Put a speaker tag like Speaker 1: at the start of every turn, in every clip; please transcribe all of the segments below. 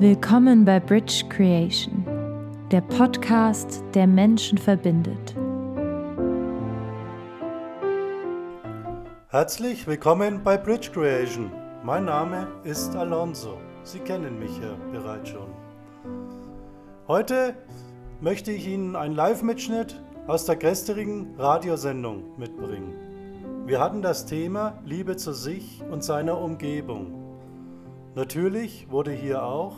Speaker 1: Willkommen bei Bridge Creation, der Podcast, der Menschen verbindet.
Speaker 2: Herzlich willkommen bei Bridge Creation. Mein Name ist Alonso. Sie kennen mich ja bereits schon. Heute möchte ich Ihnen einen Live-Mitschnitt aus der gestrigen Radiosendung mitbringen. Wir hatten das Thema Liebe zu sich und seiner Umgebung. Natürlich wurde hier auch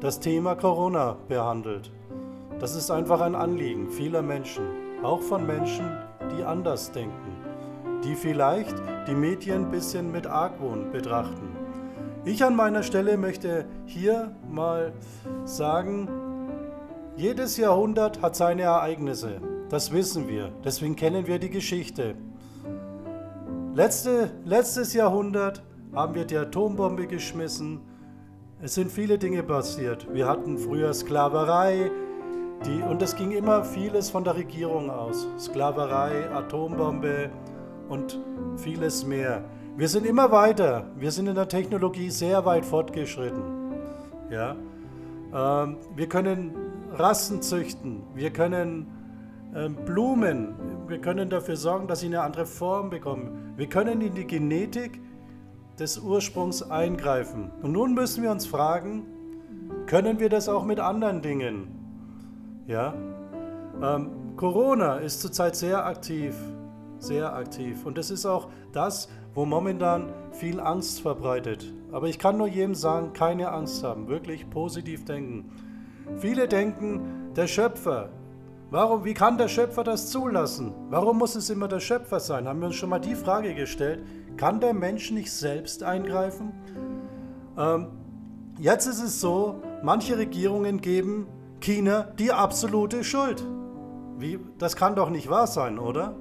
Speaker 2: das Thema Corona behandelt. Das ist einfach ein Anliegen vieler Menschen, auch von Menschen, die anders denken, die vielleicht die Medien ein bisschen mit Argwohn betrachten. Ich an meiner Stelle möchte hier mal sagen, jedes Jahrhundert hat seine Ereignisse, das wissen wir, deswegen kennen wir die Geschichte. Letzte, letztes Jahrhundert haben wir die Atombombe geschmissen. Es sind viele Dinge passiert. Wir hatten früher Sklaverei, die, und es ging immer vieles von der Regierung aus. Sklaverei, Atombombe und vieles mehr. Wir sind immer weiter. Wir sind in der Technologie sehr weit fortgeschritten. Ja? Ähm, wir können Rassen züchten. Wir können ähm, Blumen. Wir können dafür sorgen, dass sie eine andere Form bekommen. Wir können in die Genetik des Ursprungs eingreifen. Und nun müssen wir uns fragen, können wir das auch mit anderen Dingen? Ja? Ähm, Corona ist zurzeit sehr aktiv, sehr aktiv. Und das ist auch das, wo momentan viel Angst verbreitet. Aber ich kann nur jedem sagen, keine Angst haben, wirklich positiv denken. Viele denken, der Schöpfer, warum, wie kann der Schöpfer das zulassen? Warum muss es immer der Schöpfer sein? Haben wir uns schon mal die Frage gestellt, kann der Mensch nicht selbst eingreifen? Ähm, jetzt ist es so, manche Regierungen geben China die absolute Schuld. Wie, das kann doch nicht wahr sein, oder?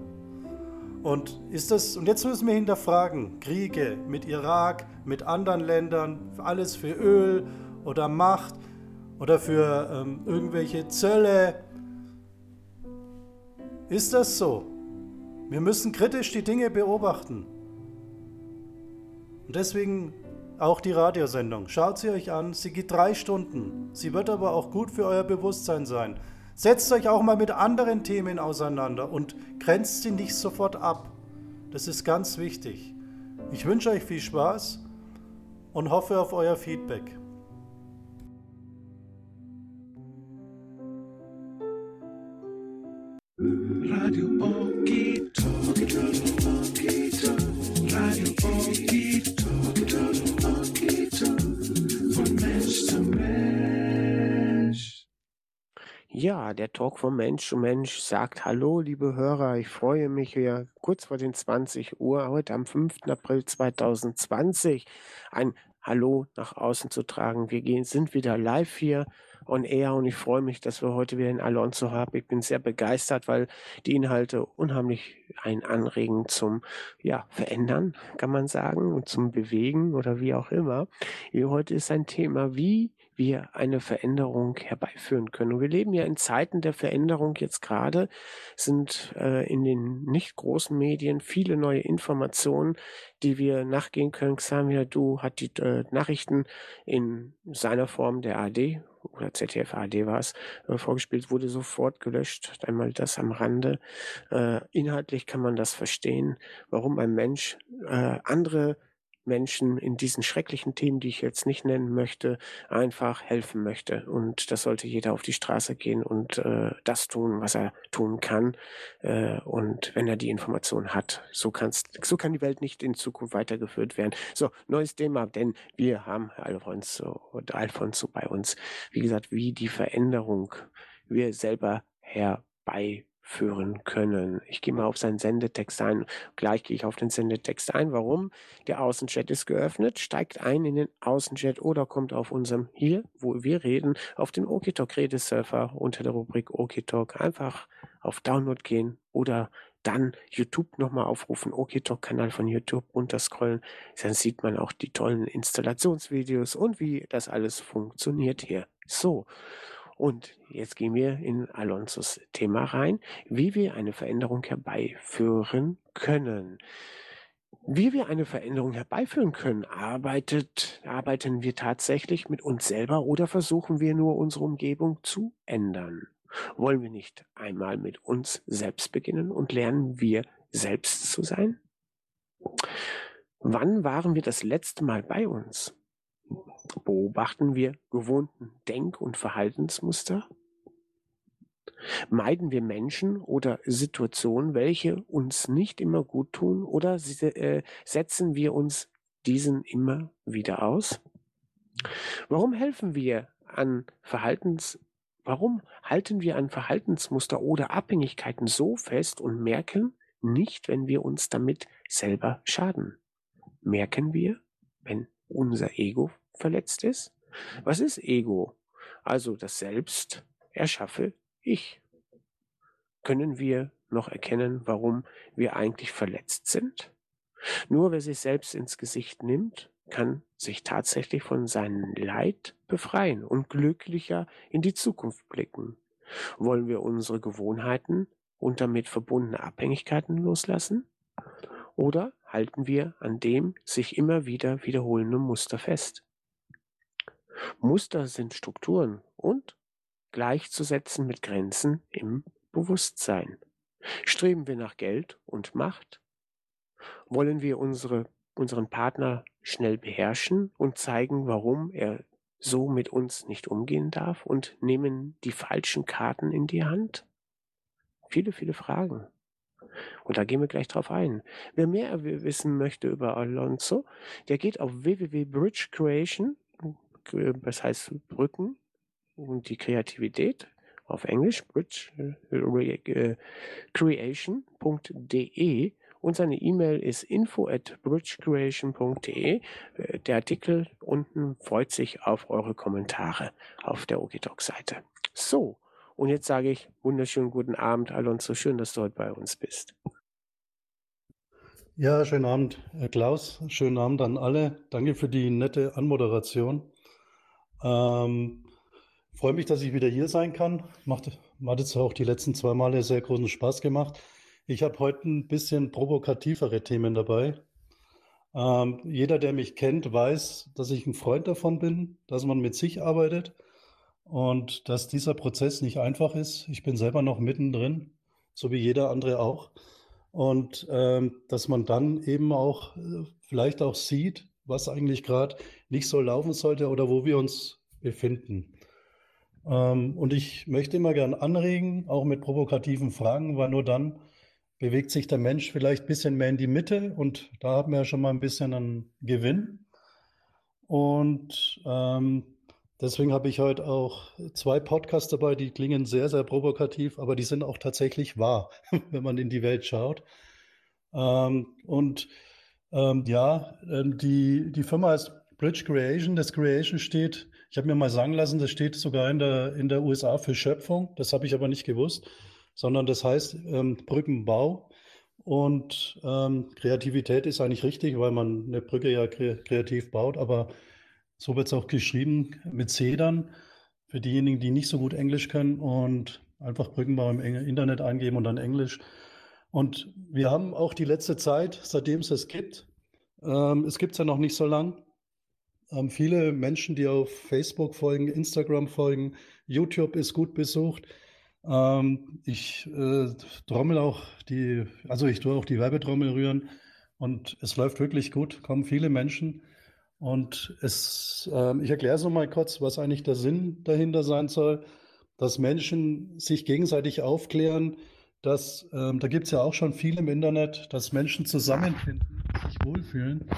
Speaker 2: Und ist das und jetzt müssen wir hinterfragen, Kriege mit Irak, mit anderen Ländern, alles für Öl oder Macht oder für ähm, irgendwelche Zölle. Ist das so? Wir müssen kritisch die Dinge beobachten. Und deswegen auch die Radiosendung. Schaut sie euch an. Sie geht drei Stunden. Sie wird aber auch gut für euer Bewusstsein sein. Setzt euch auch mal mit anderen Themen auseinander und grenzt sie nicht sofort ab. Das ist ganz wichtig. Ich wünsche euch viel Spaß und hoffe auf euer Feedback. Radio Oki
Speaker 3: Ja, der Talk von Mensch zu Mensch sagt Hallo, liebe Hörer. Ich freue mich hier kurz vor den 20 Uhr, heute am 5. April 2020, ein Hallo nach außen zu tragen. Wir gehen, sind wieder live hier on air und ich freue mich, dass wir heute wieder in Alonso haben. Ich bin sehr begeistert, weil die Inhalte unheimlich ein Anregen zum ja, Verändern, kann man sagen, und zum Bewegen oder wie auch immer. Heute ist ein Thema, wie wir eine Veränderung herbeiführen können. Und wir leben ja in Zeiten der Veränderung jetzt gerade, sind äh, in den nicht großen Medien viele neue Informationen, die wir nachgehen können. Xamia Du hat die äh, Nachrichten in seiner Form der AD oder ZDF AD war es, äh, vorgespielt, wurde sofort gelöscht. Einmal das am Rande. Äh, inhaltlich kann man das verstehen, warum ein Mensch äh, andere Menschen in diesen schrecklichen Themen, die ich jetzt nicht nennen möchte, einfach helfen möchte. Und das sollte jeder auf die Straße gehen und äh, das tun, was er tun kann. Äh, und wenn er die Information hat, so, kann's, so kann die Welt nicht in Zukunft weitergeführt werden. So, neues Thema, denn wir haben Alfonso Alfonso bei uns. Wie gesagt, wie die Veränderung wir selber herbei führen können. Ich gehe mal auf seinen Sendetext ein. Gleich gehe ich auf den Sendetext ein. Warum? Der Außenchat ist geöffnet. Steigt ein in den Außenchat oder kommt auf unserem hier, wo wir reden, auf den Okitalk Redesurfer unter der Rubrik Okitalk. Einfach auf Download gehen oder dann YouTube nochmal aufrufen, Okitalk-Kanal von YouTube runterscrollen. Dann sieht man auch die tollen Installationsvideos und wie das alles funktioniert hier. So. Und jetzt gehen wir in Alonsos Thema rein, wie wir eine Veränderung herbeiführen können. Wie wir eine Veränderung herbeiführen können, arbeitet, arbeiten wir tatsächlich mit uns selber oder versuchen wir nur unsere Umgebung zu ändern? Wollen wir nicht einmal mit uns selbst beginnen und lernen wir selbst zu sein? Wann waren wir das letzte Mal bei uns? Beobachten wir gewohnten Denk- und Verhaltensmuster? Meiden wir Menschen oder Situationen, welche uns nicht immer gut tun, oder äh, setzen wir uns diesen immer wieder aus? Warum helfen wir an Verhaltens, warum halten wir an Verhaltensmuster oder Abhängigkeiten so fest und merken nicht, wenn wir uns damit selber schaden? Merken wir, wenn unser Ego verletzt ist? Was ist Ego? Also das Selbst erschaffe ich. Können wir noch erkennen, warum wir eigentlich verletzt sind? Nur wer sich selbst ins Gesicht nimmt, kann sich tatsächlich von seinem Leid befreien und glücklicher in die Zukunft blicken. Wollen wir unsere Gewohnheiten und damit verbundene Abhängigkeiten loslassen? Oder halten wir an dem sich immer wieder wiederholenden Muster fest? Muster sind Strukturen und gleichzusetzen mit Grenzen im Bewusstsein. Streben wir nach Geld und Macht? Wollen wir unsere, unseren Partner schnell beherrschen und zeigen, warum er so mit uns nicht umgehen darf und nehmen die falschen Karten in die Hand? Viele, viele Fragen. Und da gehen wir gleich drauf ein. Wer mehr wissen möchte über Alonso, der geht auf www.bridgecreation, das heißt Brücken, und die Kreativität auf Englisch bridgecreation.de und seine E-Mail ist info at bridgecreation.de. Äh, der Artikel unten freut sich auf eure Kommentare auf der Okidoc-Seite. So, und jetzt sage ich wunderschönen guten Abend, Alonso. Schön, dass du heute bei uns bist.
Speaker 2: Ja, schönen Abend, Herr Klaus. Schönen Abend an alle. Danke für die nette Anmoderation. Ähm, freue mich, dass ich wieder hier sein kann. Macht, hat jetzt auch die letzten zwei Male sehr großen Spaß gemacht. Ich habe heute ein bisschen provokativere Themen dabei. Ähm, jeder, der mich kennt, weiß, dass ich ein Freund davon bin, dass man mit sich arbeitet und dass dieser Prozess nicht einfach ist. Ich bin selber noch mittendrin, so wie jeder andere auch. Und ähm, dass man dann eben auch äh, vielleicht auch sieht, was eigentlich gerade nicht so laufen sollte oder wo wir uns befinden. Ähm, und ich möchte immer gern anregen, auch mit provokativen Fragen, weil nur dann bewegt sich der Mensch vielleicht ein bisschen mehr in die Mitte und da haben wir ja schon mal ein bisschen einen Gewinn. Und ähm, deswegen habe ich heute auch zwei Podcasts dabei, die klingen sehr, sehr provokativ, aber die sind auch tatsächlich wahr, wenn man in die Welt schaut. Ähm, und ähm, ja, ähm, die, die Firma heißt Bridge Creation. Das Creation steht ich habe mir mal sagen lassen, das steht sogar in der, in der USA für Schöpfung. Das habe ich aber nicht gewusst, sondern das heißt ähm, Brückenbau. Und ähm, Kreativität ist eigentlich richtig, weil man eine Brücke ja kre kreativ baut, aber so wird es auch geschrieben mit Zedern für diejenigen, die nicht so gut Englisch können und einfach Brückenbau im Internet eingeben und dann Englisch. Und wir haben auch die letzte Zeit, seitdem es es gibt, ähm, es gibt es ja noch nicht so lang, haben viele Menschen, die auf Facebook folgen, Instagram folgen, YouTube ist gut besucht. Ähm, ich äh, trommel auch die, also ich tue auch die Werbetrommel rühren und es läuft wirklich gut, kommen viele Menschen. Und es, äh, ich erkläre es nochmal kurz, was eigentlich der Sinn dahinter sein soll, dass Menschen sich gegenseitig aufklären, dass, ähm, da gibt es ja auch schon viel im Internet, dass Menschen zusammenfinden, sich wohlfühlen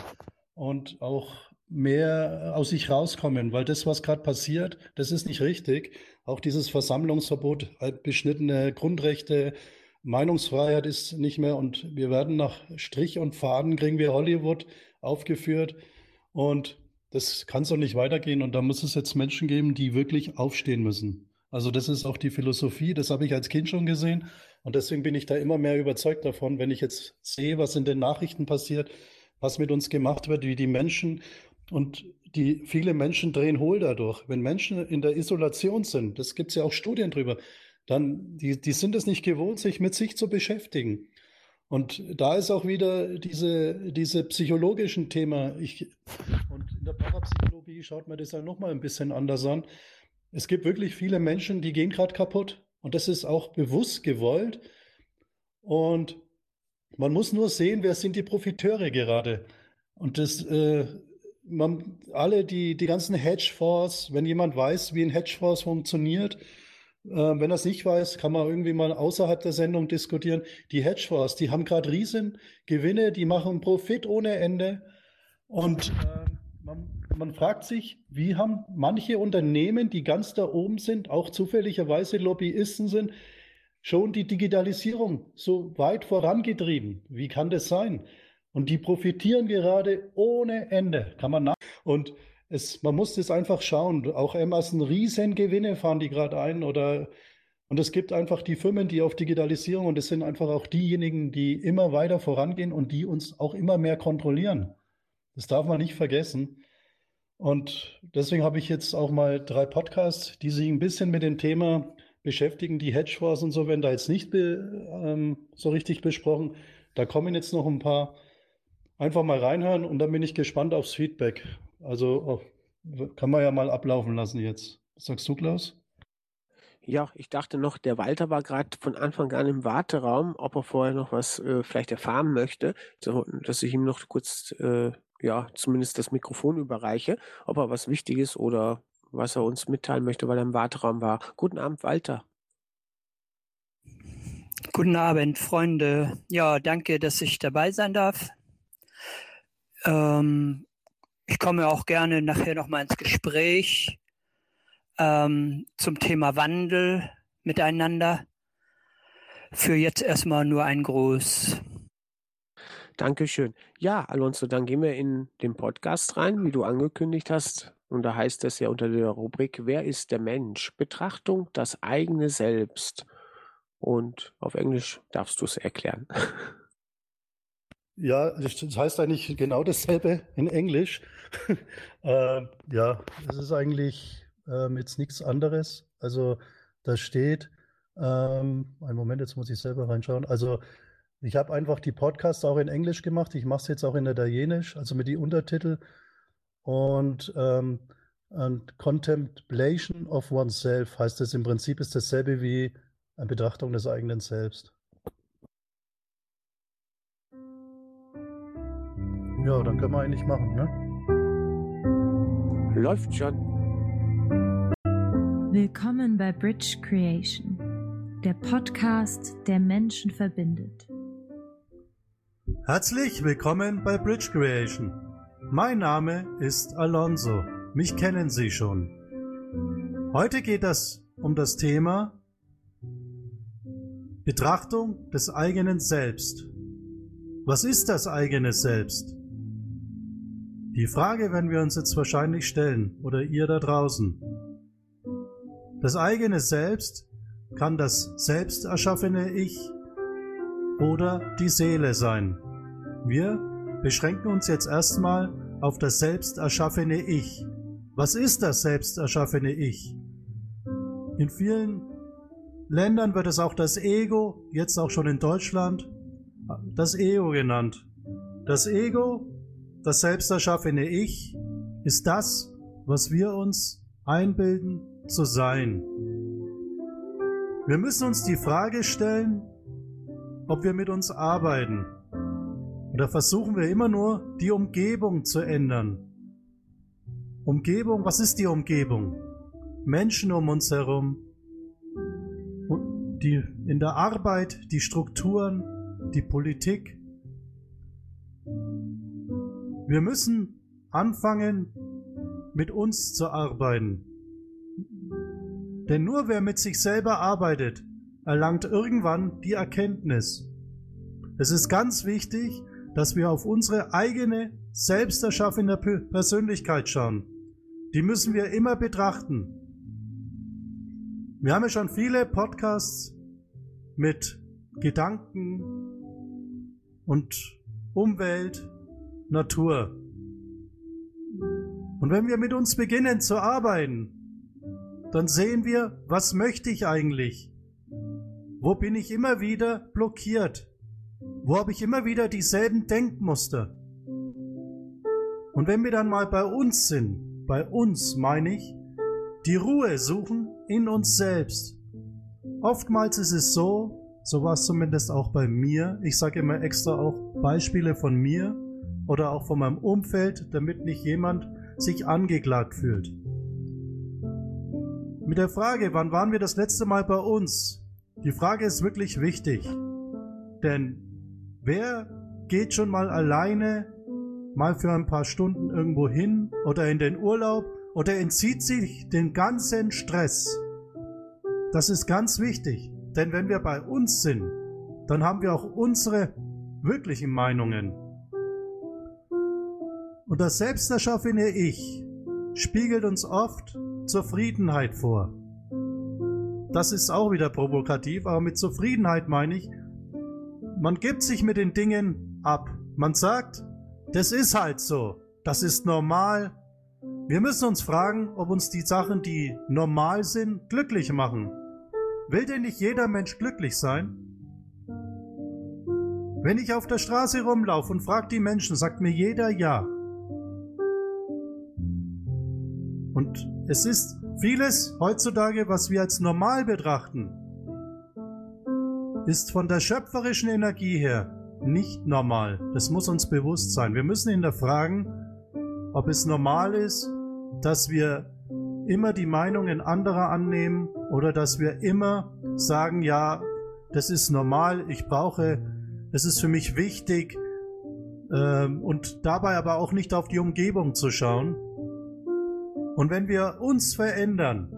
Speaker 2: und auch mehr aus sich rauskommen, weil das, was gerade passiert, das ist nicht richtig. Auch dieses Versammlungsverbot, äh, beschnittene Grundrechte, Meinungsfreiheit ist nicht mehr und wir werden nach Strich und Faden kriegen wir Hollywood aufgeführt und das kann so nicht weitergehen und da muss es jetzt Menschen geben, die wirklich aufstehen müssen. Also das ist auch die Philosophie, das habe ich als Kind schon gesehen und deswegen bin ich da immer mehr überzeugt davon, wenn ich jetzt sehe, was in den Nachrichten passiert, was mit uns gemacht wird, wie die Menschen und die viele Menschen drehen hohl dadurch. Wenn Menschen in der Isolation sind, das gibt es ja auch Studien drüber, dann die, die sind es nicht gewohnt, sich mit sich zu beschäftigen. Und da ist auch wieder diese, diese psychologischen Themen. Ich, und in der Parapsychologie schaut man das dann nochmal ein bisschen anders an. Es gibt wirklich viele Menschen, die gehen gerade kaputt. Und das ist auch bewusst gewollt. Und man muss nur sehen, wer sind die Profiteure gerade. Und das, äh, man, alle die, die ganzen Hedgefonds, wenn jemand weiß, wie ein Hedgefonds funktioniert, äh, wenn er es nicht weiß, kann man irgendwie mal außerhalb der Sendung diskutieren. Die Hedgefonds, die haben gerade riesen Gewinne, die machen Profit ohne Ende. Und äh, man, man fragt sich, wie haben manche Unternehmen, die ganz da oben sind, auch zufälligerweise Lobbyisten sind, schon die Digitalisierung so weit vorangetrieben? Wie kann das sein? Und die profitieren gerade ohne Ende, kann man nach. Und es, man muss das einfach schauen. Auch Amazon Riesengewinne fahren die gerade ein oder und es gibt einfach die Firmen, die auf Digitalisierung und es sind einfach auch diejenigen, die immer weiter vorangehen und die uns auch immer mehr kontrollieren. Das darf man nicht vergessen. Und deswegen habe ich jetzt auch mal drei Podcasts, die sich ein bisschen mit dem Thema beschäftigen. Die Hedgefonds und so werden da jetzt nicht ähm, so richtig besprochen. Da kommen jetzt noch ein paar. Einfach mal reinhören und dann bin ich gespannt aufs Feedback. Also oh, kann man ja mal ablaufen lassen jetzt. Was sagst du, Klaus?
Speaker 3: Ja, ich dachte noch, der Walter war gerade von Anfang an im Warteraum, ob er vorher noch was äh, vielleicht erfahren möchte, so, dass ich ihm noch kurz, äh, ja, zumindest das Mikrofon überreiche, ob er was Wichtiges oder was er uns mitteilen möchte, weil er im Warteraum war. Guten Abend, Walter.
Speaker 4: Guten Abend, Freunde. Ja, danke, dass ich dabei sein darf. Ähm, ich komme auch gerne nachher nochmal ins Gespräch ähm, zum Thema Wandel miteinander. Für jetzt erstmal nur ein Gruß.
Speaker 3: Dankeschön. Ja, Alonso, dann gehen wir in den Podcast rein, wie du angekündigt hast. Und da heißt es ja unter der Rubrik Wer ist der Mensch? Betrachtung das eigene Selbst. Und auf Englisch darfst du es erklären.
Speaker 2: Ja, das heißt eigentlich genau dasselbe in Englisch. äh, ja, es ist eigentlich ähm, jetzt nichts anderes. Also da steht, ähm, einen Moment, jetzt muss ich selber reinschauen. Also ich habe einfach die Podcasts auch in Englisch gemacht. Ich mache es jetzt auch in Italienisch, also mit die Untertitel. Und, ähm, und Contemplation of oneself heißt es im Prinzip ist dasselbe wie eine Betrachtung des eigenen Selbst. Ja, dann können wir eigentlich machen, ne?
Speaker 3: Läuft schon.
Speaker 1: Willkommen bei Bridge Creation, der Podcast, der Menschen verbindet.
Speaker 2: Herzlich willkommen bei Bridge Creation. Mein Name ist Alonso. Mich kennen Sie schon. Heute geht es um das Thema Betrachtung des eigenen Selbst. Was ist das eigene Selbst? Die Frage werden wir uns jetzt wahrscheinlich stellen, oder ihr da draußen. Das eigene Selbst kann das selbst erschaffene Ich oder die Seele sein. Wir beschränken uns jetzt erstmal auf das selbst erschaffene Ich. Was ist das selbst erschaffene Ich? In vielen Ländern wird es auch das Ego, jetzt auch schon in Deutschland, das Ego genannt. Das Ego das selbst erschaffene Ich ist das, was wir uns einbilden zu sein. Wir müssen uns die Frage stellen, ob wir mit uns arbeiten. Oder versuchen wir immer nur, die Umgebung zu ändern. Umgebung, was ist die Umgebung? Menschen um uns herum, die in der Arbeit, die Strukturen, die Politik, wir müssen anfangen, mit uns zu arbeiten. Denn nur wer mit sich selber arbeitet, erlangt irgendwann die Erkenntnis. Es ist ganz wichtig, dass wir auf unsere eigene, selbst erschaffene Persönlichkeit schauen. Die müssen wir immer betrachten. Wir haben ja schon viele Podcasts mit Gedanken und Umwelt Natur. Und wenn wir mit uns beginnen zu arbeiten, dann sehen wir, was möchte ich eigentlich? Wo bin ich immer wieder blockiert? Wo habe ich immer wieder dieselben Denkmuster? Und wenn wir dann mal bei uns sind, bei uns meine ich, die Ruhe suchen in uns selbst. Oftmals ist es so, so war es zumindest auch bei mir, ich sage immer extra auch Beispiele von mir oder auch von meinem Umfeld, damit nicht jemand sich angeklagt fühlt. Mit der Frage, wann waren wir das letzte Mal bei uns? Die Frage ist wirklich wichtig. Denn wer geht schon mal alleine mal für ein paar Stunden irgendwo hin oder in den Urlaub oder entzieht sich den ganzen Stress? Das ist ganz wichtig. Denn wenn wir bei uns sind, dann haben wir auch unsere wirklichen Meinungen. Und das selbsterschaffene Ich spiegelt uns oft Zufriedenheit vor. Das ist auch wieder provokativ, aber mit Zufriedenheit meine ich, man gibt sich mit den Dingen ab. Man sagt, das ist halt so, das ist normal. Wir müssen uns fragen, ob uns die Sachen, die normal sind, glücklich machen. Will denn nicht jeder Mensch glücklich sein? Wenn ich auf der Straße rumlaufe und frage die Menschen, sagt mir jeder ja. Und es ist vieles heutzutage, was wir als normal betrachten, ist von der schöpferischen Energie her nicht normal. Das muss uns bewusst sein. Wir müssen hinterfragen, ob es normal ist, dass wir immer die Meinungen anderer annehmen oder dass wir immer sagen, ja, das ist normal, ich brauche, es ist für mich wichtig ähm, und dabei aber auch nicht auf die Umgebung zu schauen. Und wenn wir uns verändern,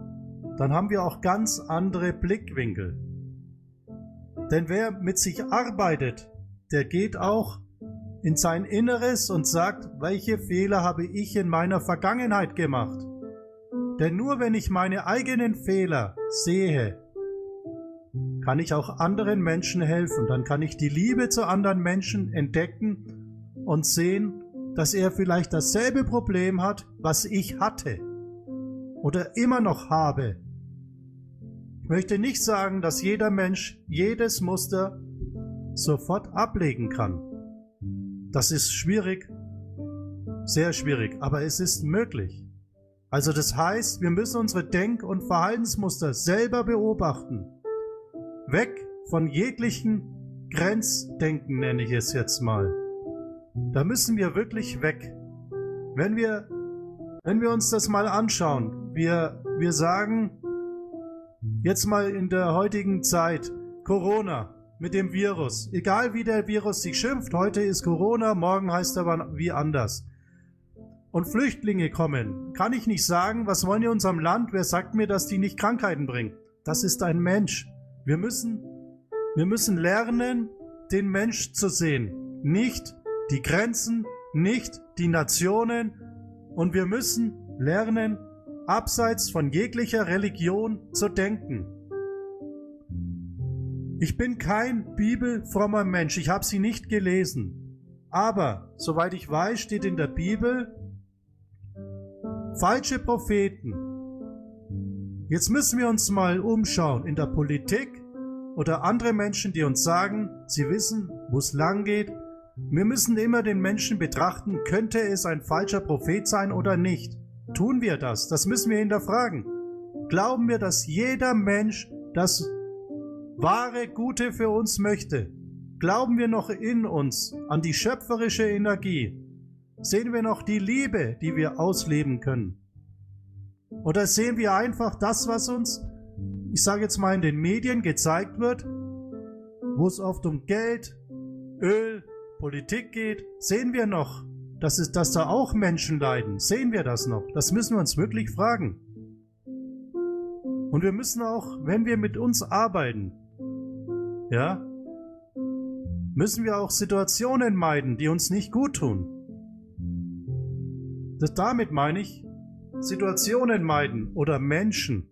Speaker 2: dann haben wir auch ganz andere Blickwinkel. Denn wer mit sich arbeitet, der geht auch in sein Inneres und sagt, welche Fehler habe ich in meiner Vergangenheit gemacht. Denn nur wenn ich meine eigenen Fehler sehe, kann ich auch anderen Menschen helfen. Dann kann ich die Liebe zu anderen Menschen entdecken und sehen, dass er vielleicht dasselbe Problem hat, was ich hatte oder immer noch habe. Ich möchte nicht sagen, dass jeder Mensch jedes Muster sofort ablegen kann. Das ist schwierig, sehr schwierig, aber es ist möglich. Also das heißt, wir müssen unsere Denk- und Verhaltensmuster selber beobachten. Weg von jeglichen Grenzdenken nenne ich es jetzt mal. Da müssen wir wirklich weg. Wenn wir, wenn wir uns das mal anschauen, wir, wir sagen jetzt mal in der heutigen Zeit Corona mit dem Virus. Egal wie der Virus sich schimpft, heute ist Corona, morgen heißt er wie anders. Und Flüchtlinge kommen. Kann ich nicht sagen, was wollen die unserem Land? Wer sagt mir, dass die nicht Krankheiten bringen? Das ist ein Mensch. Wir müssen, wir müssen lernen, den Mensch zu sehen. Nicht die Grenzen, nicht die Nationen. Und wir müssen lernen, abseits von jeglicher Religion zu denken. Ich bin kein bibelfrommer Mensch, ich habe sie nicht gelesen. Aber, soweit ich weiß, steht in der Bibel, falsche Propheten. Jetzt müssen wir uns mal umschauen in der Politik oder andere Menschen, die uns sagen, sie wissen, wo es lang geht. Wir müssen immer den Menschen betrachten, könnte es ein falscher Prophet sein oder nicht. Tun wir das? Das müssen wir hinterfragen. Glauben wir, dass jeder Mensch das wahre Gute für uns möchte? Glauben wir noch in uns an die schöpferische Energie? Sehen wir noch die Liebe, die wir ausleben können? Oder sehen wir einfach das, was uns, ich sage jetzt mal, in den Medien gezeigt wird, wo es oft um Geld, Öl, Politik geht? Sehen wir noch dass, es, dass da auch Menschen leiden. Sehen wir das noch? Das müssen wir uns wirklich fragen. Und wir müssen auch, wenn wir mit uns arbeiten, ja, müssen wir auch Situationen meiden, die uns nicht gut tun. Das, damit meine ich Situationen meiden oder Menschen.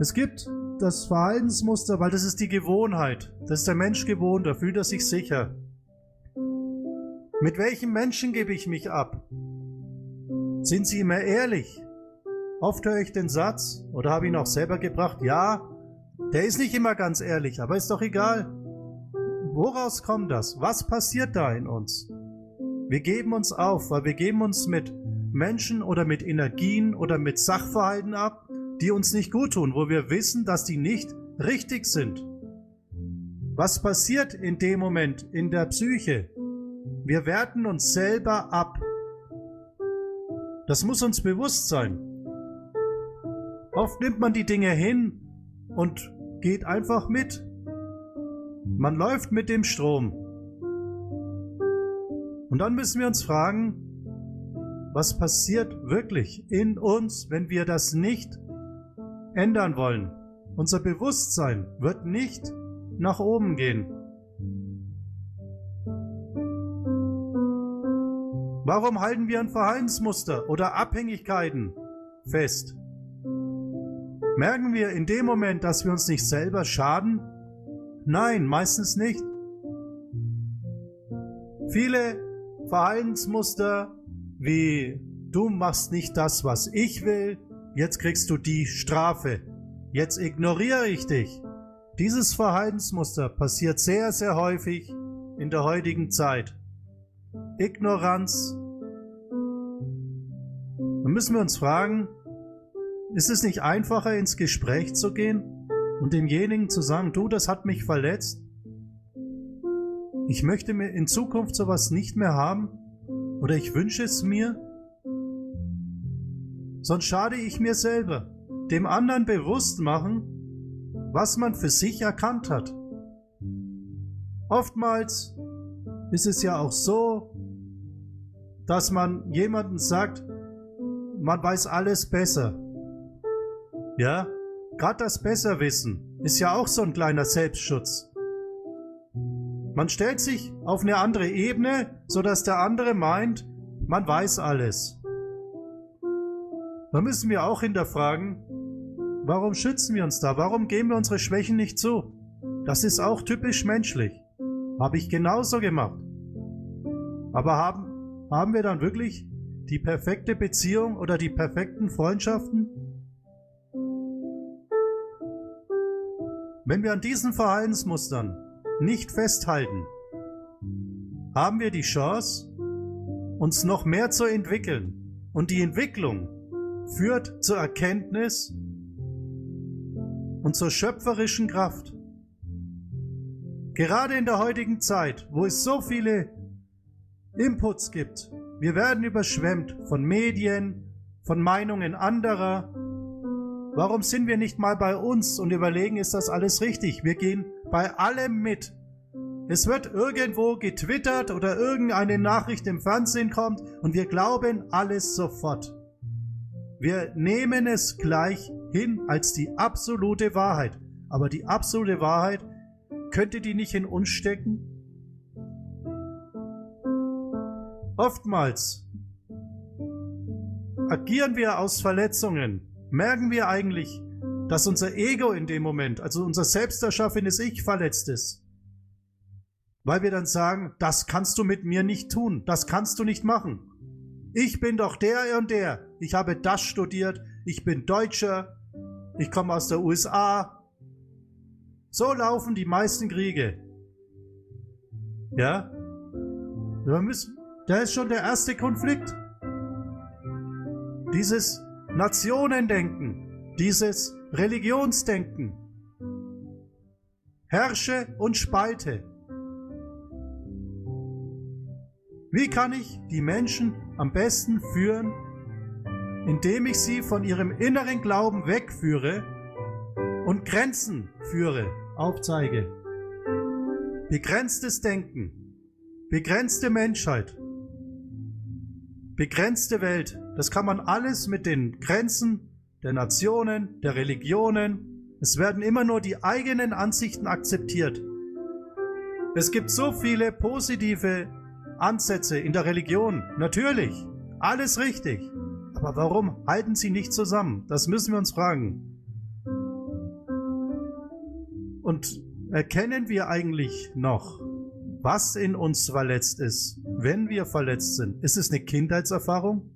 Speaker 2: Es gibt das Verhaltensmuster, weil das ist die Gewohnheit. Das ist der Mensch gewohnt, da fühlt er sich sicher. Mit welchen Menschen gebe ich mich ab? Sind sie immer ehrlich? Oft höre ich den Satz, oder habe ihn auch selber gebracht, ja, der ist nicht immer ganz ehrlich, aber ist doch egal. Woraus kommt das? Was passiert da in uns? Wir geben uns auf, weil wir geben uns mit Menschen oder mit Energien oder mit Sachverhalten ab, die uns nicht gut tun, wo wir wissen, dass die nicht richtig sind. Was passiert in dem Moment in der Psyche? Wir werten uns selber ab. Das muss uns bewusst sein. Oft nimmt man die Dinge hin und geht einfach mit. Man läuft mit dem Strom. Und dann müssen wir uns fragen, was passiert wirklich in uns, wenn wir das nicht ändern wollen. Unser Bewusstsein wird nicht nach oben gehen. Warum halten wir an Verhaltensmuster oder Abhängigkeiten fest? Merken wir in dem Moment, dass wir uns nicht selber schaden? Nein, meistens nicht. Viele Verhaltensmuster wie du machst nicht das, was ich will, jetzt kriegst du die Strafe, jetzt ignoriere ich dich. Dieses Verhaltensmuster passiert sehr, sehr häufig in der heutigen Zeit. Ignoranz. Dann müssen wir uns fragen, ist es nicht einfacher, ins Gespräch zu gehen und demjenigen zu sagen, du, das hat mich verletzt? Ich möchte mir in Zukunft sowas nicht mehr haben? Oder ich wünsche es mir? Sonst schade ich mir selber. Dem anderen bewusst machen, was man für sich erkannt hat. Oftmals ist es ja auch so, dass man jemanden sagt, man weiß alles besser. Ja, gerade das Besserwissen ist ja auch so ein kleiner Selbstschutz. Man stellt sich auf eine andere Ebene, sodass der andere meint, man weiß alles. Da müssen wir auch hinterfragen, warum schützen wir uns da? Warum geben wir unsere Schwächen nicht zu? Das ist auch typisch menschlich. Habe ich genauso gemacht. Aber haben, haben wir dann wirklich die perfekte Beziehung oder die perfekten Freundschaften? Wenn wir an diesen Verhaltensmustern nicht festhalten, haben wir die Chance, uns noch mehr zu entwickeln. Und die Entwicklung führt zur Erkenntnis und zur schöpferischen Kraft. Gerade in der heutigen Zeit, wo es so viele Inputs gibt, wir werden überschwemmt von Medien, von Meinungen anderer. Warum sind wir nicht mal bei uns und überlegen, ist das alles richtig? Wir gehen bei allem mit. Es wird irgendwo getwittert oder irgendeine Nachricht im Fernsehen kommt und wir glauben alles sofort. Wir nehmen es gleich hin als die absolute Wahrheit. Aber die absolute Wahrheit, könnte die nicht in uns stecken? Oftmals agieren wir aus Verletzungen. Merken wir eigentlich, dass unser Ego in dem Moment, also unser selbsterschaffenes Ich verletzt ist. Weil wir dann sagen, das kannst du mit mir nicht tun, das kannst du nicht machen. Ich bin doch der und der, ich habe das studiert, ich bin Deutscher, ich komme aus der USA. So laufen die meisten Kriege. Ja? Wir müssen, da ist schon der erste Konflikt. Dieses Nationendenken, dieses Religionsdenken. Herrsche und spalte. Wie kann ich die Menschen am besten führen, indem ich sie von ihrem inneren Glauben wegführe und Grenzen führe, aufzeige? Begrenztes Denken, begrenzte Menschheit, begrenzte Welt, das kann man alles mit den Grenzen der Nationen, der Religionen. Es werden immer nur die eigenen Ansichten akzeptiert. Es gibt so viele positive Ansätze in der Religion. Natürlich, alles richtig. Aber warum halten sie nicht zusammen? Das müssen wir uns fragen. Und erkennen wir eigentlich noch, was in uns verletzt ist, wenn wir verletzt sind? Ist es eine Kindheitserfahrung?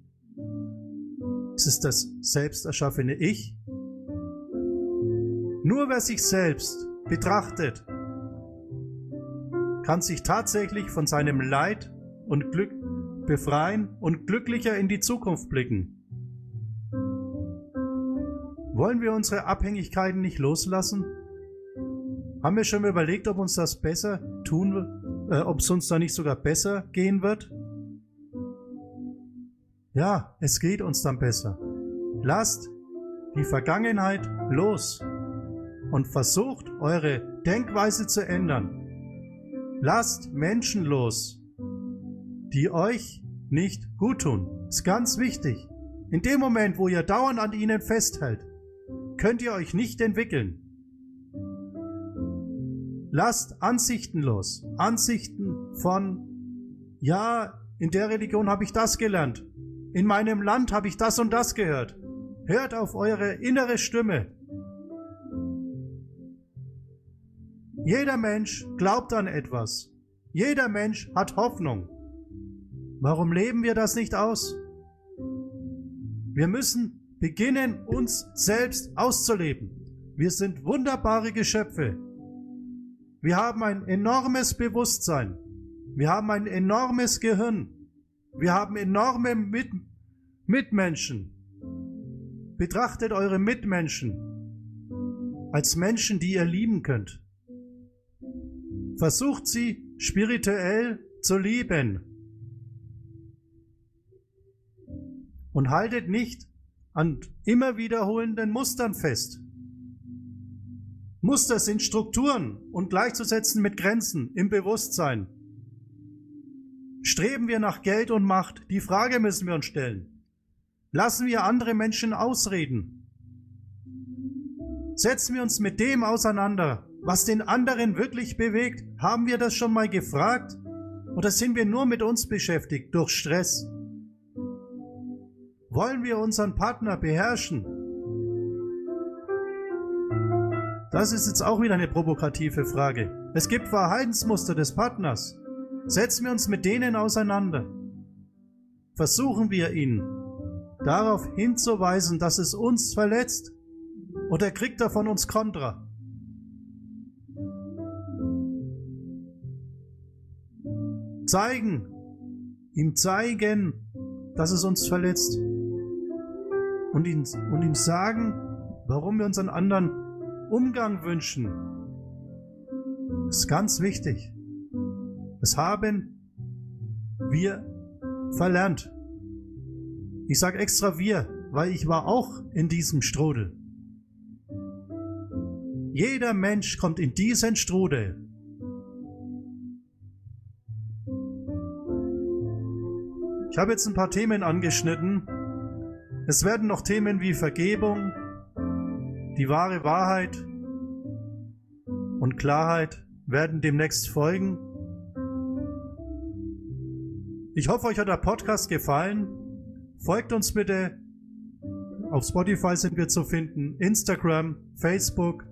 Speaker 2: Ist es das selbst erschaffene Ich? Nur wer sich selbst betrachtet, kann sich tatsächlich von seinem Leid und Glück befreien und glücklicher in die Zukunft blicken. Wollen wir unsere Abhängigkeiten nicht loslassen? Haben wir schon überlegt, ob uns das besser tun, äh, ob es uns da nicht sogar besser gehen wird? Ja, es geht uns dann besser. Lasst die Vergangenheit los und versucht eure Denkweise zu ändern. Lasst Menschen los, die euch nicht gut tun. Ist ganz wichtig. In dem Moment, wo ihr dauernd an ihnen festhält, könnt ihr euch nicht entwickeln. Lasst Ansichten los. Ansichten von, ja, in der Religion habe ich das gelernt. In meinem Land habe ich das und das gehört. Hört auf eure innere Stimme. Jeder Mensch glaubt an etwas. Jeder Mensch hat Hoffnung. Warum leben wir das nicht aus? Wir müssen beginnen, uns selbst auszuleben. Wir sind wunderbare Geschöpfe. Wir haben ein enormes Bewusstsein. Wir haben ein enormes Gehirn. Wir haben enorme Mit Mitmenschen. Betrachtet eure Mitmenschen als Menschen, die ihr lieben könnt. Versucht sie spirituell zu lieben. Und haltet nicht an immer wiederholenden Mustern fest. Muster sind Strukturen und gleichzusetzen mit Grenzen im Bewusstsein. Streben wir nach Geld und Macht? Die Frage müssen wir uns stellen. Lassen wir andere Menschen ausreden? Setzen wir uns mit dem auseinander, was den anderen wirklich bewegt? Haben wir das schon mal gefragt? Oder sind wir nur mit uns beschäftigt durch Stress? Wollen wir unseren Partner beherrschen? Das ist jetzt auch wieder eine provokative Frage. Es gibt Verhaltensmuster des Partners. Setzen wir uns mit denen auseinander. Versuchen wir ihn darauf hinzuweisen, dass es uns verletzt. Oder kriegt er von uns Kontra? Zeigen, ihm zeigen, dass es uns verletzt. Und, ihn, und ihm sagen, warum wir uns einen anderen Umgang wünschen. Das ist ganz wichtig. Das haben wir verlernt. Ich sage extra wir, weil ich war auch in diesem Strudel. Jeder Mensch kommt in diesen Strudel. Ich habe jetzt ein paar Themen angeschnitten. Es werden noch Themen wie Vergebung, die wahre Wahrheit und Klarheit werden demnächst folgen. Ich hoffe, euch hat der Podcast gefallen. Folgt uns bitte. Auf Spotify sind wir zu finden, Instagram, Facebook.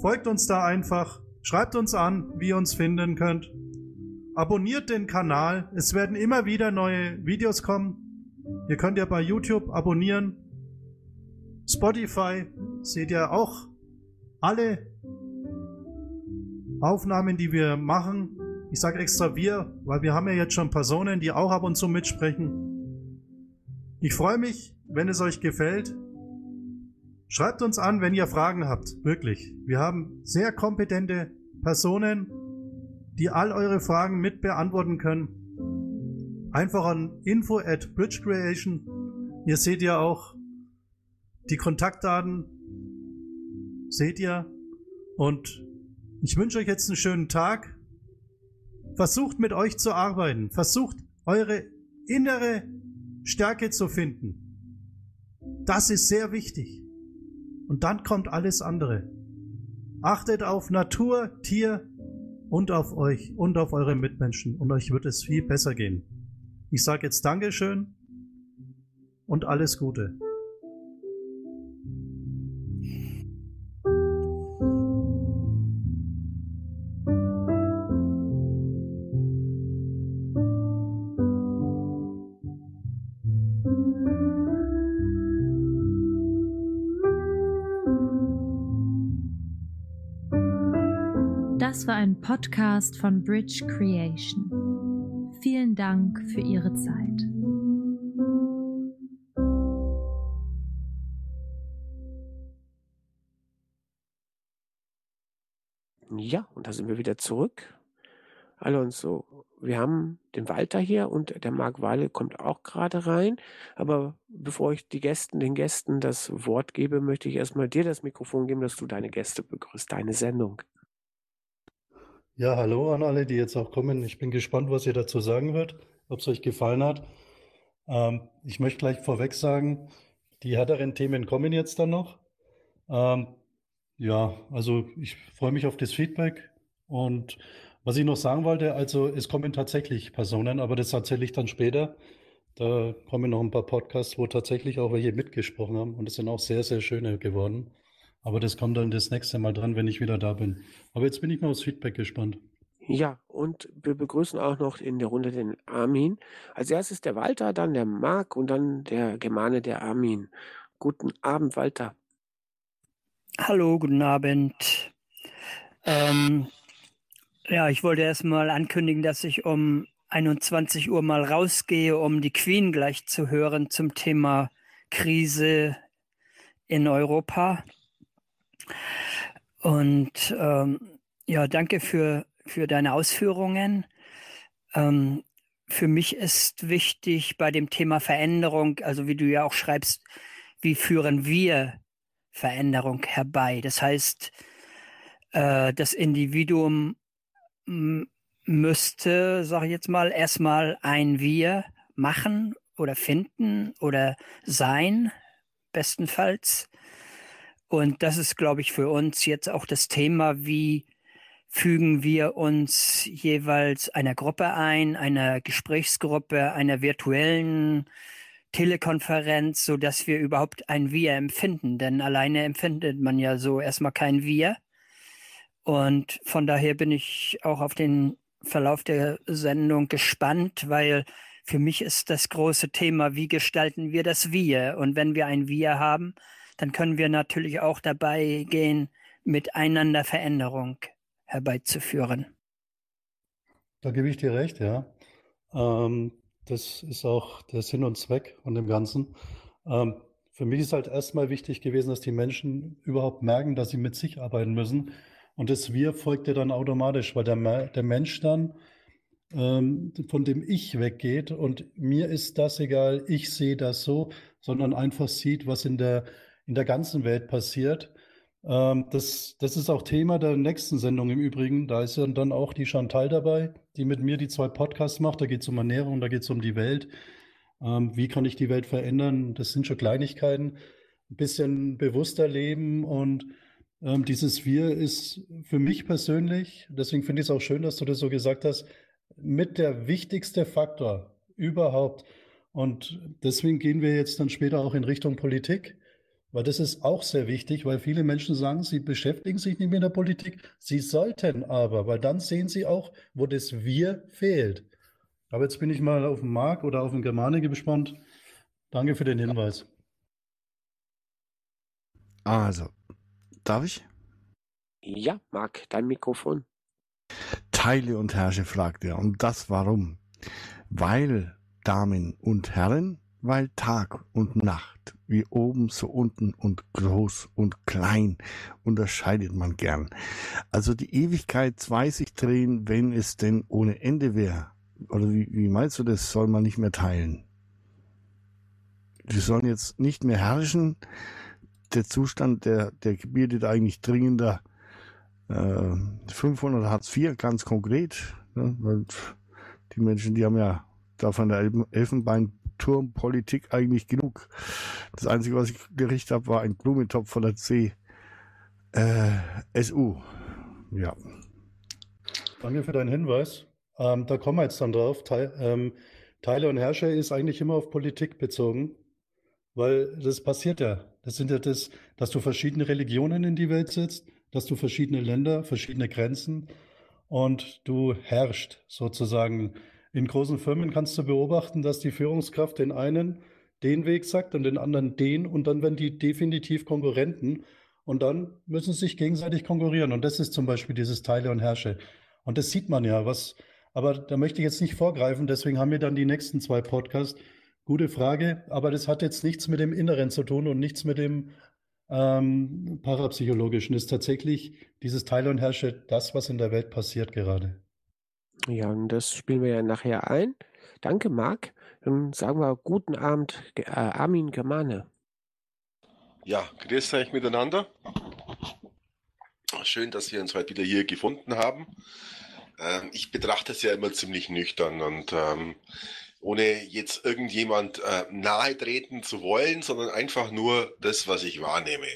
Speaker 2: Folgt uns da einfach. Schreibt uns an, wie ihr uns finden könnt. Abonniert den Kanal. Es werden immer wieder neue Videos kommen. Ihr könnt ja bei YouTube abonnieren. Spotify seht ihr auch alle Aufnahmen, die wir machen. Ich sage extra wir, weil wir haben ja jetzt schon Personen, die auch ab und zu mitsprechen. Ich freue mich, wenn es euch gefällt. Schreibt uns an, wenn ihr Fragen habt. Wirklich. Wir haben sehr kompetente Personen, die all eure Fragen mit beantworten können. Einfach an info at Bridge Creation. Ihr seht ja auch die Kontaktdaten seht ihr. Und ich wünsche euch jetzt einen schönen Tag. Versucht mit euch zu arbeiten. Versucht eure innere Stärke zu finden. Das ist sehr wichtig. Und dann kommt alles andere. Achtet auf Natur, Tier und auf euch und auf eure Mitmenschen und euch wird es viel besser gehen. Ich sage jetzt Dankeschön und alles Gute.
Speaker 1: Podcast von Bridge Creation. Vielen Dank für Ihre Zeit.
Speaker 3: Ja, und da sind wir wieder zurück. Alonso, wir haben den Walter hier und der Marc Weile kommt auch gerade rein. Aber bevor ich die Gästen, den Gästen das Wort gebe, möchte ich erstmal dir das Mikrofon geben, dass du deine Gäste begrüßt, deine Sendung.
Speaker 2: Ja, hallo an alle, die jetzt auch kommen. Ich bin gespannt, was ihr dazu sagen wird, ob es euch gefallen hat. Ähm, ich möchte gleich vorweg sagen, die härteren Themen kommen jetzt dann noch. Ähm, ja, also ich freue mich auf das Feedback und was ich noch sagen wollte, also es kommen tatsächlich Personen, aber das erzähle ich dann später. Da kommen noch ein paar Podcasts, wo tatsächlich auch welche mitgesprochen haben und es sind auch sehr, sehr schöne geworden. Aber das kommt dann das nächste Mal dran, wenn ich wieder da bin. Aber jetzt bin ich mal aufs Feedback gespannt.
Speaker 3: Ja, und wir begrüßen auch noch in der Runde den Armin. Als erstes der Walter, dann der Marc und dann der Germane, der Armin. Guten Abend, Walter.
Speaker 4: Hallo, guten Abend. Ähm, ja, ich wollte erst mal ankündigen, dass ich um 21 Uhr mal rausgehe, um die Queen gleich zu hören zum Thema Krise in Europa. Und ähm, ja, danke für, für deine Ausführungen. Ähm, für mich ist wichtig bei dem Thema Veränderung, also wie du ja auch schreibst, wie führen wir Veränderung herbei? Das heißt, äh, das Individuum müsste, sage ich jetzt mal, erstmal ein Wir machen oder finden oder sein, bestenfalls. Und das ist, glaube ich, für uns jetzt auch das Thema, wie fügen wir uns jeweils einer Gruppe ein, einer Gesprächsgruppe, einer virtuellen Telekonferenz, so dass wir überhaupt ein Wir empfinden. Denn alleine empfindet man ja so erstmal kein Wir. Und von daher bin ich auch auf den Verlauf der Sendung gespannt, weil für mich ist das große Thema, wie gestalten wir das Wir? Und wenn wir ein Wir haben, dann können wir natürlich auch dabei gehen, miteinander Veränderung herbeizuführen.
Speaker 2: Da gebe ich dir recht, ja. Ähm, das ist auch der Sinn und Zweck von dem Ganzen. Ähm, für mich ist halt erstmal wichtig gewesen, dass die Menschen überhaupt merken, dass sie mit sich arbeiten müssen und das Wir folgt ja dann automatisch, weil der, der Mensch dann ähm, von dem Ich weggeht und mir ist das egal, ich sehe das so, sondern einfach sieht, was in der, in der ganzen Welt passiert. Ähm, das, das ist auch Thema der nächsten Sendung im Übrigen. Da ist ja dann auch die Chantal dabei, die mit mir die zwei Podcasts macht. Da geht es um Ernährung, da geht es um die Welt. Ähm, wie kann ich die Welt verändern? Das sind schon Kleinigkeiten. Ein bisschen bewusster leben und ähm, dieses Wir ist für mich persönlich, deswegen finde ich es auch schön, dass du das so gesagt hast, mit der wichtigste Faktor überhaupt. Und deswegen gehen wir jetzt dann später auch in Richtung Politik, weil das ist auch sehr wichtig, weil viele Menschen sagen, sie beschäftigen sich nicht mit der Politik. Sie sollten aber, weil dann sehen sie auch, wo das Wir fehlt. Aber jetzt bin ich mal auf den Marc oder auf den Germane gespannt. Danke für den Hinweis.
Speaker 5: Also, Darf ich?
Speaker 3: Ja, Marc, dein Mikrofon.
Speaker 5: Teile und herrsche, fragt er. Und das warum? Weil, Damen und Herren, weil Tag und Nacht, wie oben so unten und groß und klein, unterscheidet man gern. Also die Ewigkeit zwei sich drehen, wenn es denn ohne Ende wäre. Oder wie, wie meinst du das, soll man nicht mehr teilen? Wir sollen jetzt nicht mehr herrschen, der Zustand, der, der gebietet eigentlich dringender äh, 500 Hartz IV, ganz konkret. Ne? Weil die Menschen, die haben ja da von der Elfenbeinturmpolitik eigentlich genug. Das Einzige, was ich gerichtet habe, war ein Blumentopf von der CSU. Äh, ja.
Speaker 2: Danke für deinen Hinweis. Ähm, da kommen wir jetzt dann drauf. Teil, ähm, Teile und Herrscher ist eigentlich immer auf Politik bezogen, weil das passiert ja das sind ja das, dass du verschiedene Religionen in die Welt setzt, dass du verschiedene Länder, verschiedene Grenzen und du herrschst sozusagen. In großen Firmen kannst du beobachten, dass die Führungskraft den einen den Weg sagt und den anderen den und dann werden die definitiv Konkurrenten und dann müssen sie sich gegenseitig konkurrieren. Und das ist zum Beispiel dieses Teile und Herrsche. Und das sieht man ja, was, aber da möchte ich jetzt nicht vorgreifen, deswegen haben wir dann die nächsten zwei Podcasts. Gute Frage, aber das hat jetzt nichts mit dem Inneren zu tun und nichts mit dem ähm, Parapsychologischen. Das ist tatsächlich dieses Teile und Herrsche, das, was in der Welt passiert gerade.
Speaker 3: Ja, und das spielen wir ja nachher ein. Danke, Marc. Dann sagen wir guten Abend, äh, Armin Germane.
Speaker 6: Ja, grüß euch miteinander. Schön, dass wir uns heute wieder hier gefunden haben. Ähm, ich betrachte es ja immer ziemlich nüchtern und ähm, ohne jetzt irgendjemand äh, nahe treten zu wollen, sondern einfach nur das, was ich wahrnehme.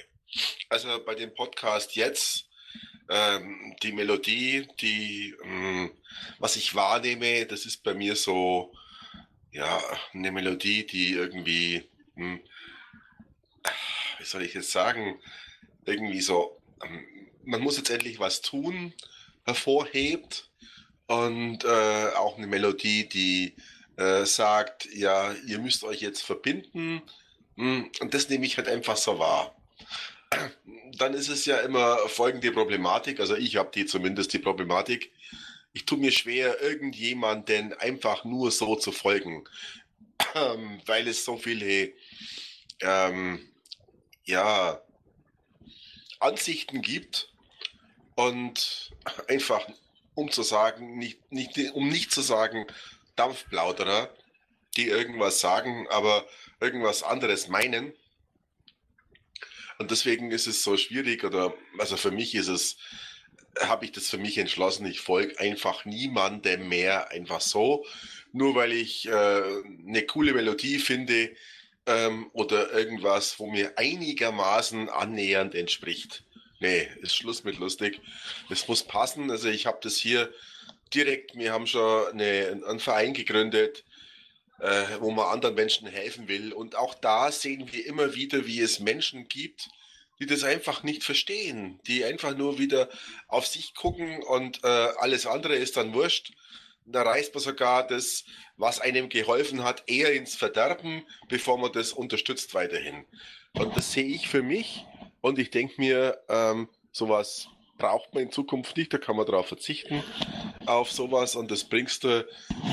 Speaker 6: Also bei dem Podcast jetzt, ähm, die Melodie, die, ähm, was ich wahrnehme, das ist bei mir so, ja, eine Melodie, die irgendwie, hm, wie soll ich jetzt sagen, irgendwie so, ähm, man muss jetzt endlich was tun, hervorhebt und äh, auch eine Melodie, die äh, sagt, ja, ihr müsst euch jetzt verbinden hm, und das nehme ich halt einfach so wahr. Dann ist es ja immer folgende Problematik, also ich habe die zumindest die Problematik, ich tue mir schwer, irgendjemanden einfach nur so zu folgen, weil es so viele ähm, ja, Ansichten gibt und einfach, um zu sagen, nicht, nicht, um nicht zu sagen, Dampfplauderer, die irgendwas sagen, aber irgendwas anderes meinen. Und deswegen ist es so schwierig, oder also für mich ist es, habe ich das für mich entschlossen, ich folge einfach niemandem mehr einfach so, nur weil ich äh, eine coole Melodie finde, ähm, oder irgendwas, wo mir einigermaßen annähernd entspricht. Nee, ist Schluss mit lustig. Es muss passen. Also ich habe das hier direkt, wir haben schon eine, einen Verein gegründet, äh, wo man anderen Menschen helfen will. Und auch da sehen wir immer wieder, wie es Menschen gibt, die das einfach nicht verstehen, die einfach nur wieder auf sich gucken und äh, alles andere ist dann wurscht. Da reißt man sogar das, was einem geholfen hat, eher ins Verderben, bevor man das unterstützt weiterhin. Und das sehe ich für mich und ich denke mir, ähm, sowas braucht man in Zukunft nicht, da kann man darauf verzichten, auf sowas und das bringst du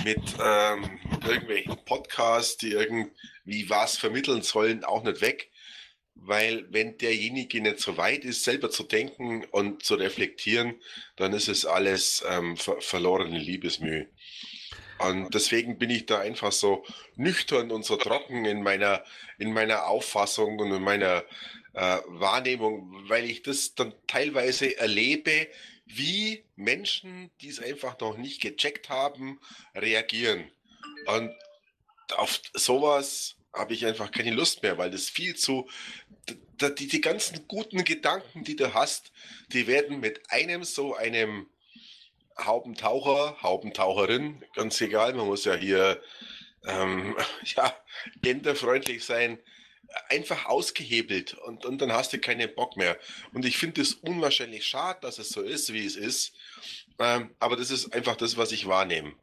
Speaker 6: mit ähm, irgendwelchen Podcasts, die irgendwie was vermitteln sollen, auch nicht weg. Weil wenn derjenige nicht so weit ist, selber zu denken und zu reflektieren, dann ist es alles ähm, ver verlorene Liebesmühe. Und deswegen bin ich da einfach so nüchtern und so trocken in meiner, in meiner Auffassung und in meiner äh, Wahrnehmung, weil ich das dann teilweise erlebe, wie Menschen, die es einfach noch nicht gecheckt haben, reagieren. Und auf sowas habe ich einfach keine Lust mehr, weil das viel zu, die, die ganzen guten Gedanken, die du hast, die werden mit einem so einem Haubentaucher, Haubentaucherin, ganz egal, man muss ja hier ähm, ja, genderfreundlich sein, einfach ausgehebelt und, und dann hast du keinen Bock mehr. Und ich finde es unwahrscheinlich schade, dass es so ist, wie es ist. Ähm, aber das ist einfach das, was ich wahrnehme.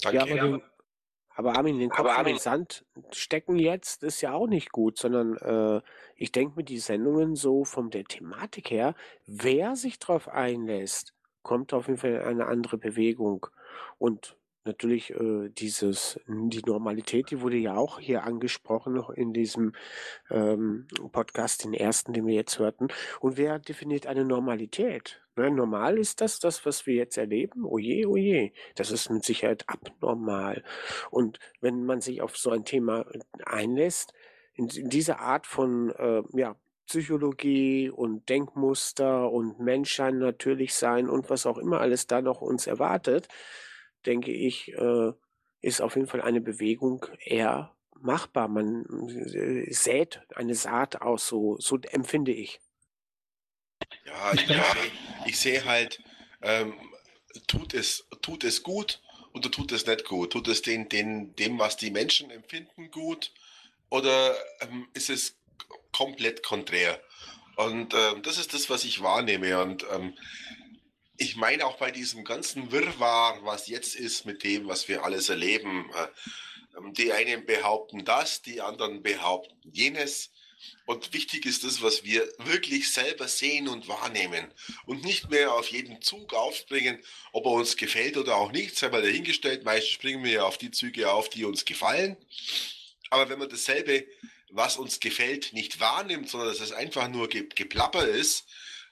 Speaker 3: Danke. Ja, aber, den, aber Armin, den Kopf in den Sand stecken jetzt ist ja auch nicht gut, sondern äh, ich denke mir die Sendungen so von der Thematik her, wer sich darauf einlässt, kommt auf jeden Fall in eine andere Bewegung. Und natürlich äh, dieses, die Normalität, die wurde ja auch hier angesprochen, noch in diesem ähm, Podcast, den ersten, den wir jetzt hörten. Und wer definiert eine Normalität? Ne, normal ist das, das, was wir jetzt erleben? Oje, oje. Das ist mit Sicherheit abnormal. Und wenn man sich auf so ein Thema einlässt, in, in dieser Art von äh, ja, Psychologie und Denkmuster und Menschsein natürlich sein und was auch immer alles da noch uns erwartet, denke ich, äh, ist auf jeden Fall eine Bewegung eher machbar. Man äh, sät eine Saat aus, so, so empfinde ich.
Speaker 6: Ja, ich, ja. ich sehe halt, ähm, tut, es, tut es gut oder tut es nicht gut? Tut es den, den, dem, was die Menschen empfinden, gut oder ähm, ist es komplett konträr? Und ähm, das ist das, was ich wahrnehme. Und ähm, ich meine auch bei diesem ganzen Wirrwarr, was jetzt ist mit dem, was wir alles erleben, äh, die einen behaupten das, die anderen behaupten jenes. Und wichtig ist das, was wir wirklich selber sehen und wahrnehmen und nicht mehr auf jeden Zug aufspringen, ob er uns gefällt oder auch nicht, sei mal dahingestellt. Meistens springen wir ja auf die Züge auf, die uns gefallen. Aber wenn man dasselbe, was uns gefällt, nicht wahrnimmt, sondern dass es einfach nur Geplapper ist,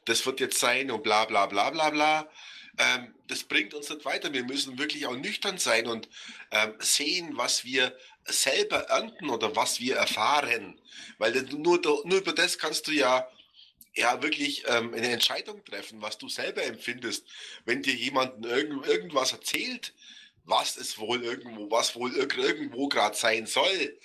Speaker 6: das wird jetzt sein und bla bla bla bla bla, ähm, das bringt uns nicht weiter. Wir müssen wirklich auch nüchtern sein und ähm, sehen, was wir selber ernten oder was wir erfahren. Weil nur, nur über das kannst du ja ja wirklich ähm, eine Entscheidung treffen, was du selber empfindest. Wenn dir jemand irgend, irgendwas erzählt, was es wohl irgendwo, was wohl irgendwo gerade sein soll,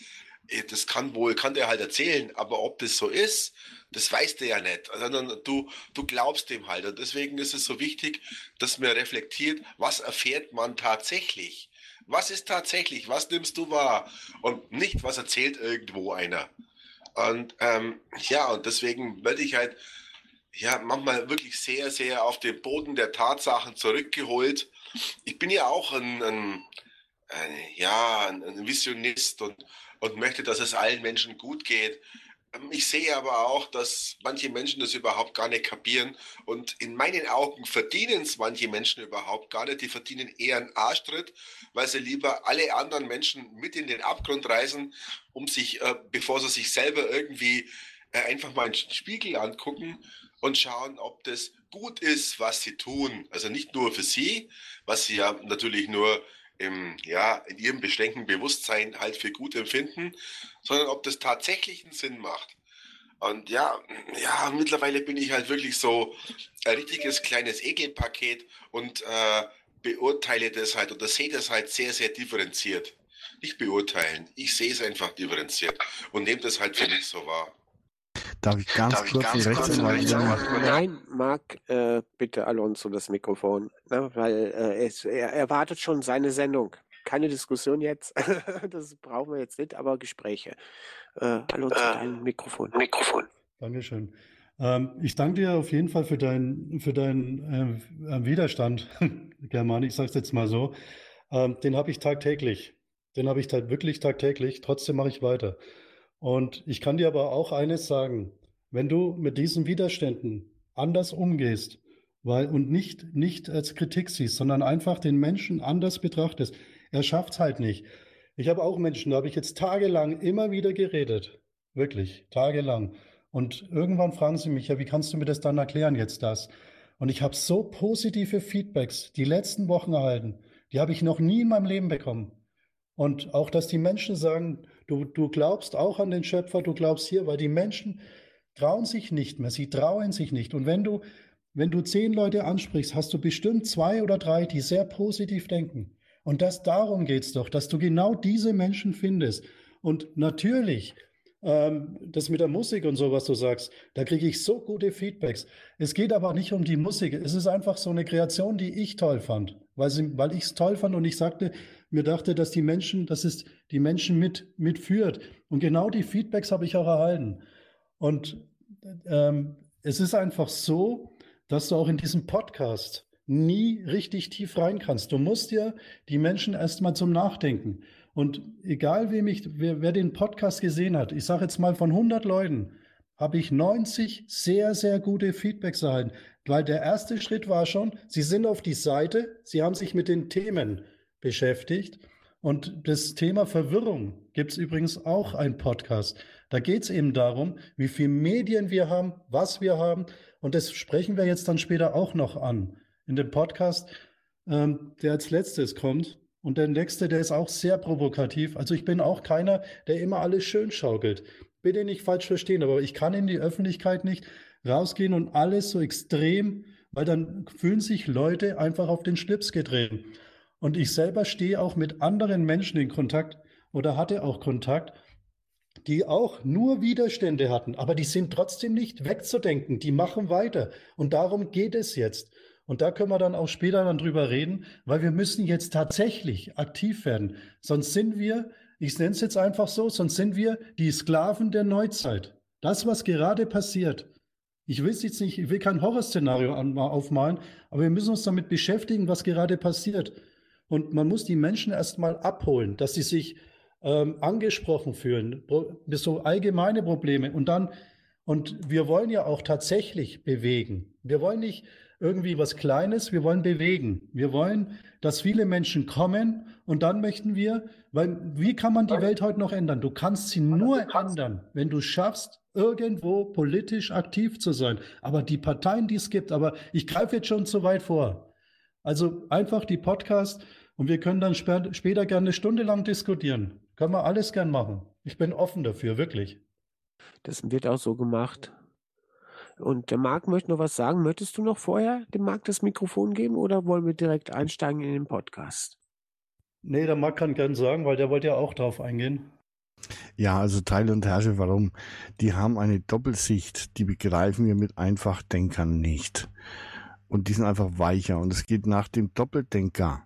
Speaker 6: äh, das kann wohl, kann der halt erzählen, aber ob das so ist, das weißt du ja nicht, sondern du, du glaubst dem halt. Und deswegen ist es so wichtig, dass man reflektiert, was erfährt man tatsächlich? Was ist tatsächlich? Was nimmst du wahr? Und nicht, was erzählt irgendwo einer. Und ähm, ja, und deswegen werde ich halt ja manchmal wirklich sehr, sehr auf den Boden der Tatsachen zurückgeholt. Ich bin ja auch ein, ein, ein ja, ein Visionist und, und möchte, dass es allen Menschen gut geht. Ähm, ich sehe aber auch, dass manche Menschen das überhaupt gar nicht kapieren. Und in meinen Augen verdienen es manche Menschen überhaupt gar nicht. Die verdienen eher einen Arschtritt, weil sie lieber alle anderen Menschen mit in den Abgrund reißen, um sich, äh, bevor sie sich selber irgendwie äh, einfach mal einen Spiegel angucken und schauen, ob das gut ist, was sie tun. Also nicht nur für sie, was sie ja natürlich nur im, ja, in ihrem beschränkten Bewusstsein halt für gut empfinden, sondern ob das tatsächlich einen Sinn macht. Und ja, ja, mittlerweile bin ich halt wirklich so ein richtiges kleines Ekelpaket und äh, beurteile das halt oder sehe das halt sehr, sehr differenziert. Nicht beurteilen, ich sehe es einfach differenziert und nehme das halt für mich so wahr.
Speaker 5: Darf ich ganz Darf kurz die Rechtsanwalt
Speaker 3: Nein, Marc, äh, bitte Alonso das Mikrofon, ne, weil äh, es, er erwartet schon seine Sendung. Keine Diskussion jetzt, das brauchen wir jetzt nicht, aber Gespräche. Äh, Alonso, äh, dein Mikrofon.
Speaker 2: Mikrofon. Dankeschön. Ähm, ich danke dir auf jeden Fall für, dein, für deinen äh, Widerstand, German, ich sage es jetzt mal so. Ähm, den habe ich tagtäglich. Den habe ich halt wirklich tagtäglich. Trotzdem mache ich weiter. Und ich kann dir aber auch eines sagen, wenn du mit diesen Widerständen anders umgehst, weil und nicht, nicht als Kritik siehst, sondern einfach den Menschen anders betrachtest, er schafft es halt nicht. Ich habe auch Menschen, da habe ich jetzt tagelang immer wieder geredet. Wirklich, tagelang. Und irgendwann fragen sie mich, ja, wie kannst du mir das dann erklären jetzt das? Und ich habe so positive Feedbacks die letzten Wochen erhalten, die habe ich noch nie in meinem Leben bekommen. Und auch, dass die Menschen sagen, du, du glaubst auch an den Schöpfer, du glaubst hier, weil die Menschen trauen sich nicht mehr, sie trauen sich nicht. Und wenn du, wenn du zehn Leute ansprichst, hast du bestimmt zwei oder drei, die sehr positiv denken. Und das darum geht's doch, dass du genau diese Menschen findest. Und natürlich, ähm, das mit der Musik und so, was du sagst, da kriege ich so gute Feedbacks. Es geht aber nicht um die Musik. Es ist einfach so eine Kreation, die ich toll fand, weil, sie, weil ich es toll fand und ich sagte, mir dachte, dass die Menschen, dass es die Menschen mit, mitführt. Und genau die Feedbacks habe ich auch erhalten. Und ähm, es ist einfach so, dass du auch in diesem Podcast nie richtig tief rein kannst. Du musst ja die Menschen erstmal zum Nachdenken. Und egal, wem ich, wer, wer den Podcast gesehen hat, ich sage jetzt mal von 100 Leuten, habe ich 90 sehr, sehr gute Feedbacks erhalten. Weil der erste Schritt war schon, sie sind auf die Seite, sie haben sich mit den Themen beschäftigt. Und das Thema Verwirrung gibt es übrigens auch ein Podcast. Da geht es eben darum, wie viele Medien wir haben, was wir haben. Und das sprechen wir jetzt dann später auch noch an. In dem Podcast, ähm, der als letztes kommt, und der nächste, der ist auch sehr provokativ. Also ich bin auch keiner, der immer alles schön schaukelt. Bitte nicht falsch verstehen, aber ich kann in die Öffentlichkeit nicht rausgehen und alles so extrem, weil dann fühlen sich Leute einfach auf den Schlips gedreht. Und ich selber stehe auch mit anderen Menschen in Kontakt oder hatte auch Kontakt, die auch nur Widerstände hatten, aber die sind trotzdem nicht wegzudenken, die machen weiter. Und darum geht es jetzt. Und da können wir dann auch später dann drüber reden, weil wir müssen jetzt tatsächlich aktiv werden. Sonst sind wir, ich nenne es jetzt einfach so, sonst sind wir die Sklaven der Neuzeit. Das, was gerade passiert. Ich will jetzt nicht, ich will kein Horrorszenario aufmalen, aber wir müssen uns damit beschäftigen, was gerade passiert. Und man muss die Menschen erstmal abholen, dass sie sich ähm, angesprochen fühlen, so allgemeine Probleme. Und dann, und wir wollen ja auch tatsächlich bewegen. Wir wollen nicht irgendwie was Kleines, wir wollen bewegen. Wir wollen, dass viele Menschen kommen und dann möchten wir, weil wie kann man die Welt heute noch ändern? Du kannst sie nur ändern, wenn du schaffst, irgendwo politisch aktiv zu sein. Aber die Parteien, die es gibt, aber ich greife jetzt schon zu weit vor. Also einfach die Podcast und wir können dann später, später gerne eine Stunde lang diskutieren. Können wir alles gern machen. Ich bin offen dafür, wirklich.
Speaker 3: Das wird auch so gemacht. Und der Marc möchte noch was sagen. Möchtest du noch vorher dem Marc das Mikrofon geben oder wollen wir direkt einsteigen in den Podcast?
Speaker 2: Nee, der Marc kann gern sagen, weil der wollte ja auch drauf eingehen.
Speaker 5: Ja, also Teil und Herrsche, warum? Die haben eine Doppelsicht, die begreifen wir mit Einfachdenkern nicht. Und die sind einfach weicher. Und es geht nach dem Doppeldenker,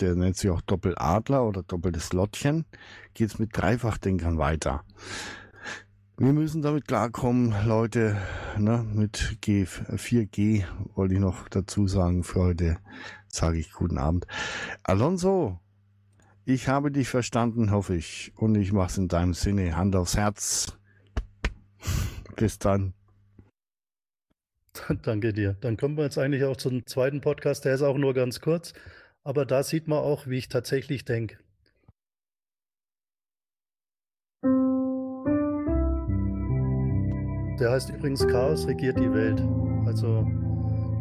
Speaker 5: der nennt sich auch Doppeladler oder doppeltes Lottchen, geht es mit Dreifachdenkern weiter. Wir müssen damit klarkommen, Leute, ne, mit G, 4G wollte ich noch dazu sagen. Für heute sage ich guten Abend. Alonso, ich habe dich verstanden, hoffe ich. Und ich mache es in deinem Sinne. Hand aufs Herz. Bis dann.
Speaker 2: Danke dir. Dann kommen wir jetzt eigentlich auch zum zweiten Podcast. Der ist auch nur ganz kurz. Aber da sieht man auch, wie ich tatsächlich denke. Der heißt übrigens Chaos regiert die Welt. Also,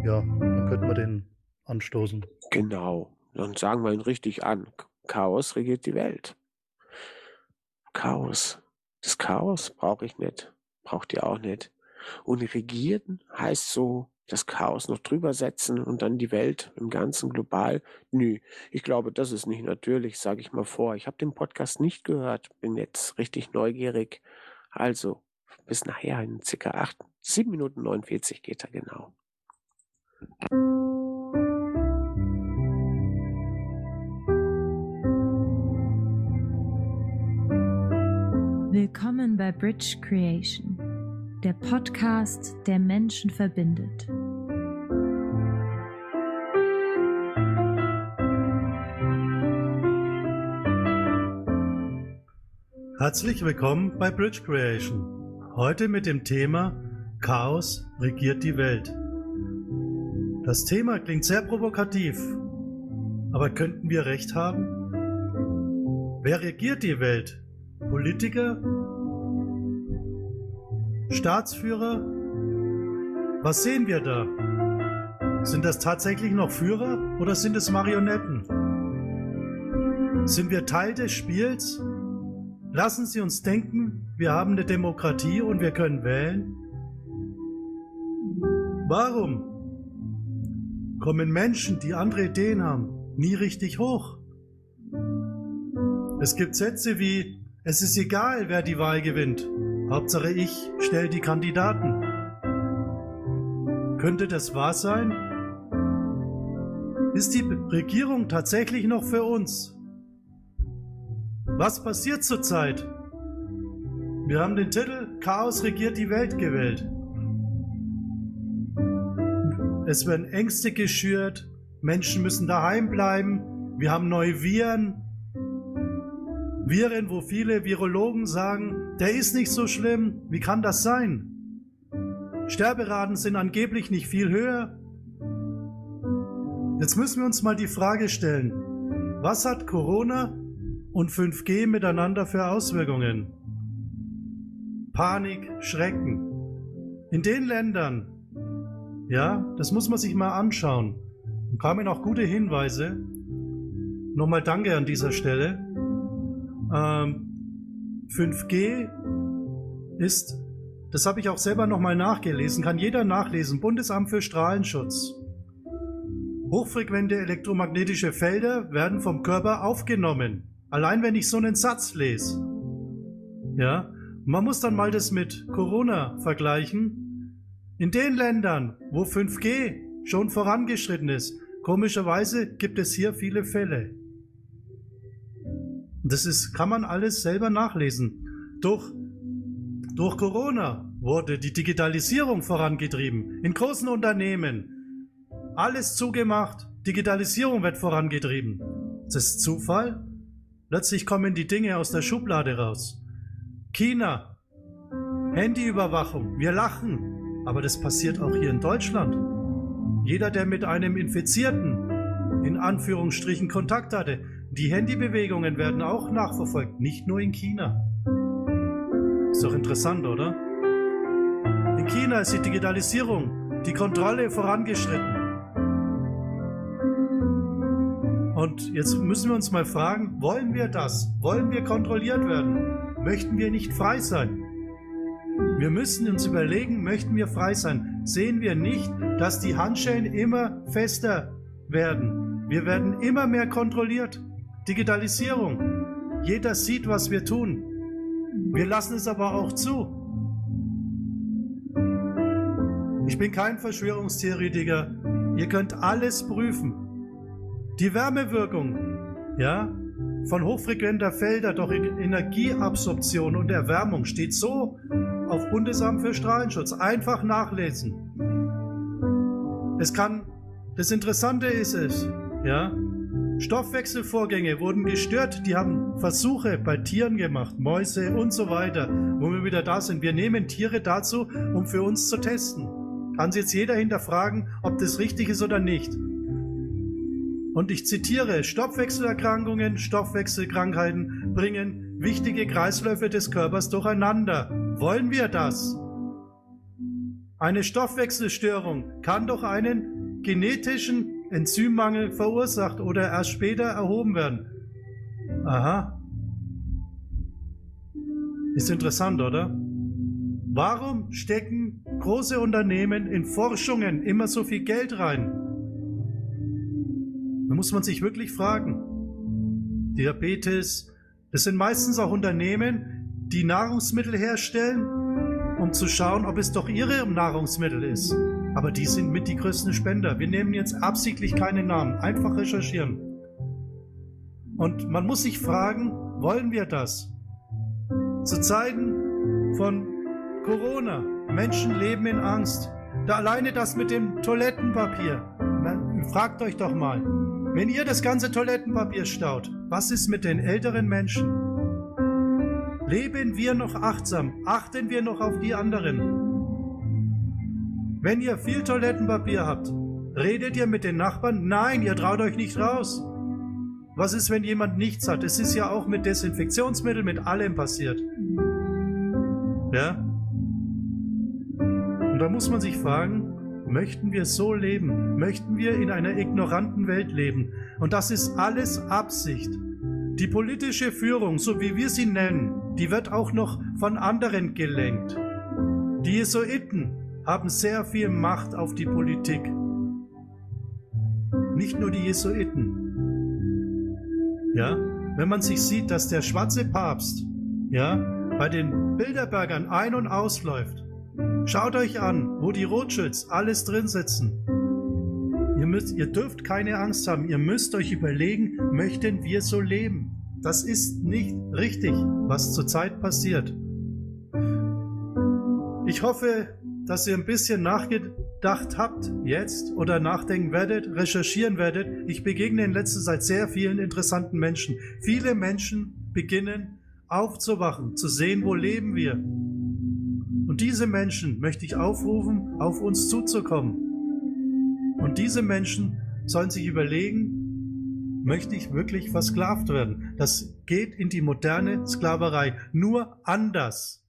Speaker 2: ja, dann könnten wir den anstoßen.
Speaker 3: Genau. Dann sagen wir ihn richtig an. Chaos regiert die Welt. Chaos. Das Chaos brauche ich nicht. Braucht ihr auch nicht. Und regieren heißt so, das Chaos noch drüber setzen und dann die Welt im Ganzen global. Nö, ich glaube, das ist nicht natürlich, sage ich mal vor. Ich habe den Podcast nicht gehört, bin jetzt richtig neugierig. Also, bis nachher in circa 8, 7 Minuten 49 geht er genau.
Speaker 1: Willkommen bei Bridge Creation, der Podcast, der Menschen verbindet.
Speaker 2: Herzlich willkommen bei Bridge Creation. Heute mit dem Thema Chaos regiert die Welt. Das Thema klingt sehr provokativ, aber könnten wir recht haben? Wer regiert die Welt? Politiker? Staatsführer? Was sehen wir da? Sind das tatsächlich noch Führer oder sind es Marionetten? Sind wir Teil des Spiels? Lassen Sie uns denken, wir haben eine Demokratie und wir können wählen. Warum kommen Menschen, die andere Ideen haben, nie richtig hoch? Es gibt Sätze wie es ist egal, wer die Wahl gewinnt. Hauptsache ich stelle die Kandidaten. Könnte das wahr sein? Ist die Regierung tatsächlich noch für uns? Was passiert zurzeit? Wir haben den Titel Chaos regiert die Welt gewählt. Es werden Ängste geschürt, Menschen müssen daheim bleiben, wir haben neue Viren, Viren, wo viele Virologen sagen, der ist nicht so schlimm, wie kann das sein? Sterberaten sind angeblich nicht viel höher. Jetzt müssen wir uns mal die Frage stellen, was hat Corona und 5G miteinander für Auswirkungen? Panik, Schrecken. In den Ländern, ja, das muss man sich mal anschauen. Und kamen auch gute Hinweise. Nochmal danke an dieser Stelle. Ähm, 5G ist, das habe ich auch selber nochmal nachgelesen, kann jeder nachlesen, Bundesamt für Strahlenschutz. Hochfrequente elektromagnetische Felder werden vom Körper aufgenommen. Allein wenn ich so einen Satz lese. Ja, man muss dann mal das mit Corona vergleichen. In den Ländern, wo 5G schon vorangeschritten ist, komischerweise gibt es hier viele Fälle. Das ist, kann man alles selber nachlesen. Durch, durch Corona wurde die Digitalisierung vorangetrieben. In großen Unternehmen. Alles zugemacht. Digitalisierung wird vorangetrieben. Ist das Zufall? Plötzlich kommen die Dinge aus der Schublade raus. China, Handyüberwachung, wir lachen, aber das passiert auch hier in Deutschland. Jeder, der mit einem Infizierten in Anführungsstrichen Kontakt hatte, die Handybewegungen werden auch nachverfolgt, nicht nur in China. Ist doch interessant, oder? In China ist die Digitalisierung, die Kontrolle vorangeschritten. Und jetzt müssen wir uns mal fragen, wollen wir das? Wollen wir kontrolliert werden? Möchten wir nicht frei sein? Wir müssen uns überlegen, möchten wir frei sein? Sehen wir nicht, dass die Handschellen immer fester werden? Wir werden immer mehr kontrolliert. Digitalisierung. Jeder sieht, was wir tun. Wir lassen es aber auch zu. Ich bin kein Verschwörungstheoretiker. Ihr könnt alles prüfen. Die Wärmewirkung, ja, von hochfrequenter Felder durch Energieabsorption und Erwärmung steht so auf Bundesamt für Strahlenschutz. Einfach nachlesen. Es kann, das Interessante ist es, ja, Stoffwechselvorgänge wurden gestört. Die haben Versuche bei Tieren gemacht, Mäuse und so weiter, wo wir wieder da sind. Wir nehmen Tiere dazu, um für uns zu testen. Kann sich jetzt jeder hinterfragen, ob das richtig ist oder nicht. Und ich zitiere, Stoffwechselerkrankungen, Stoffwechselkrankheiten bringen wichtige Kreisläufe des Körpers durcheinander. Wollen wir das? Eine Stoffwechselstörung kann durch einen genetischen Enzymmangel verursacht oder erst später erhoben werden. Aha. Ist interessant, oder? Warum stecken große Unternehmen in Forschungen immer so viel Geld rein? Da muss man sich wirklich fragen. Diabetes, das sind meistens auch Unternehmen, die Nahrungsmittel herstellen, um zu schauen, ob es doch ihre Nahrungsmittel ist. Aber die sind mit die größten Spender. Wir nehmen jetzt absichtlich keine Namen, einfach recherchieren. Und man muss sich fragen, wollen wir das? Zu Zeiten von Corona, Menschen leben in Angst. Da alleine das mit dem Toilettenpapier. Fragt euch doch mal, wenn ihr das ganze Toilettenpapier staut, was ist mit den älteren Menschen? Leben wir noch achtsam? Achten wir noch auf die anderen? Wenn ihr viel Toilettenpapier habt, redet ihr mit den Nachbarn? Nein, ihr traut euch nicht raus. Was ist, wenn jemand nichts hat? Es ist ja auch mit Desinfektionsmittel, mit allem passiert. Ja? Und da muss man sich fragen, Möchten wir so leben? Möchten wir in einer ignoranten Welt leben? Und das ist alles Absicht. Die politische Führung, so wie wir sie nennen, die wird auch noch von anderen gelenkt. Die Jesuiten haben sehr viel Macht auf die Politik. Nicht nur die Jesuiten. Ja, wenn man sich sieht, dass der schwarze Papst, ja, bei den Bilderbergern ein- und ausläuft, Schaut euch an, wo die Rothschilds alles drin sitzen. Ihr, müsst, ihr dürft keine Angst haben. Ihr müsst euch überlegen, möchten wir so leben? Das ist nicht richtig, was zurzeit passiert. Ich hoffe, dass ihr ein bisschen nachgedacht habt jetzt oder nachdenken werdet, recherchieren werdet. Ich begegne in letzter Zeit sehr vielen interessanten Menschen. Viele Menschen beginnen aufzuwachen, zu sehen, wo leben wir. Und diese Menschen möchte ich aufrufen, auf uns zuzukommen. Und diese Menschen sollen sich überlegen, möchte ich wirklich versklavt werden? Das geht in die moderne Sklaverei, nur anders.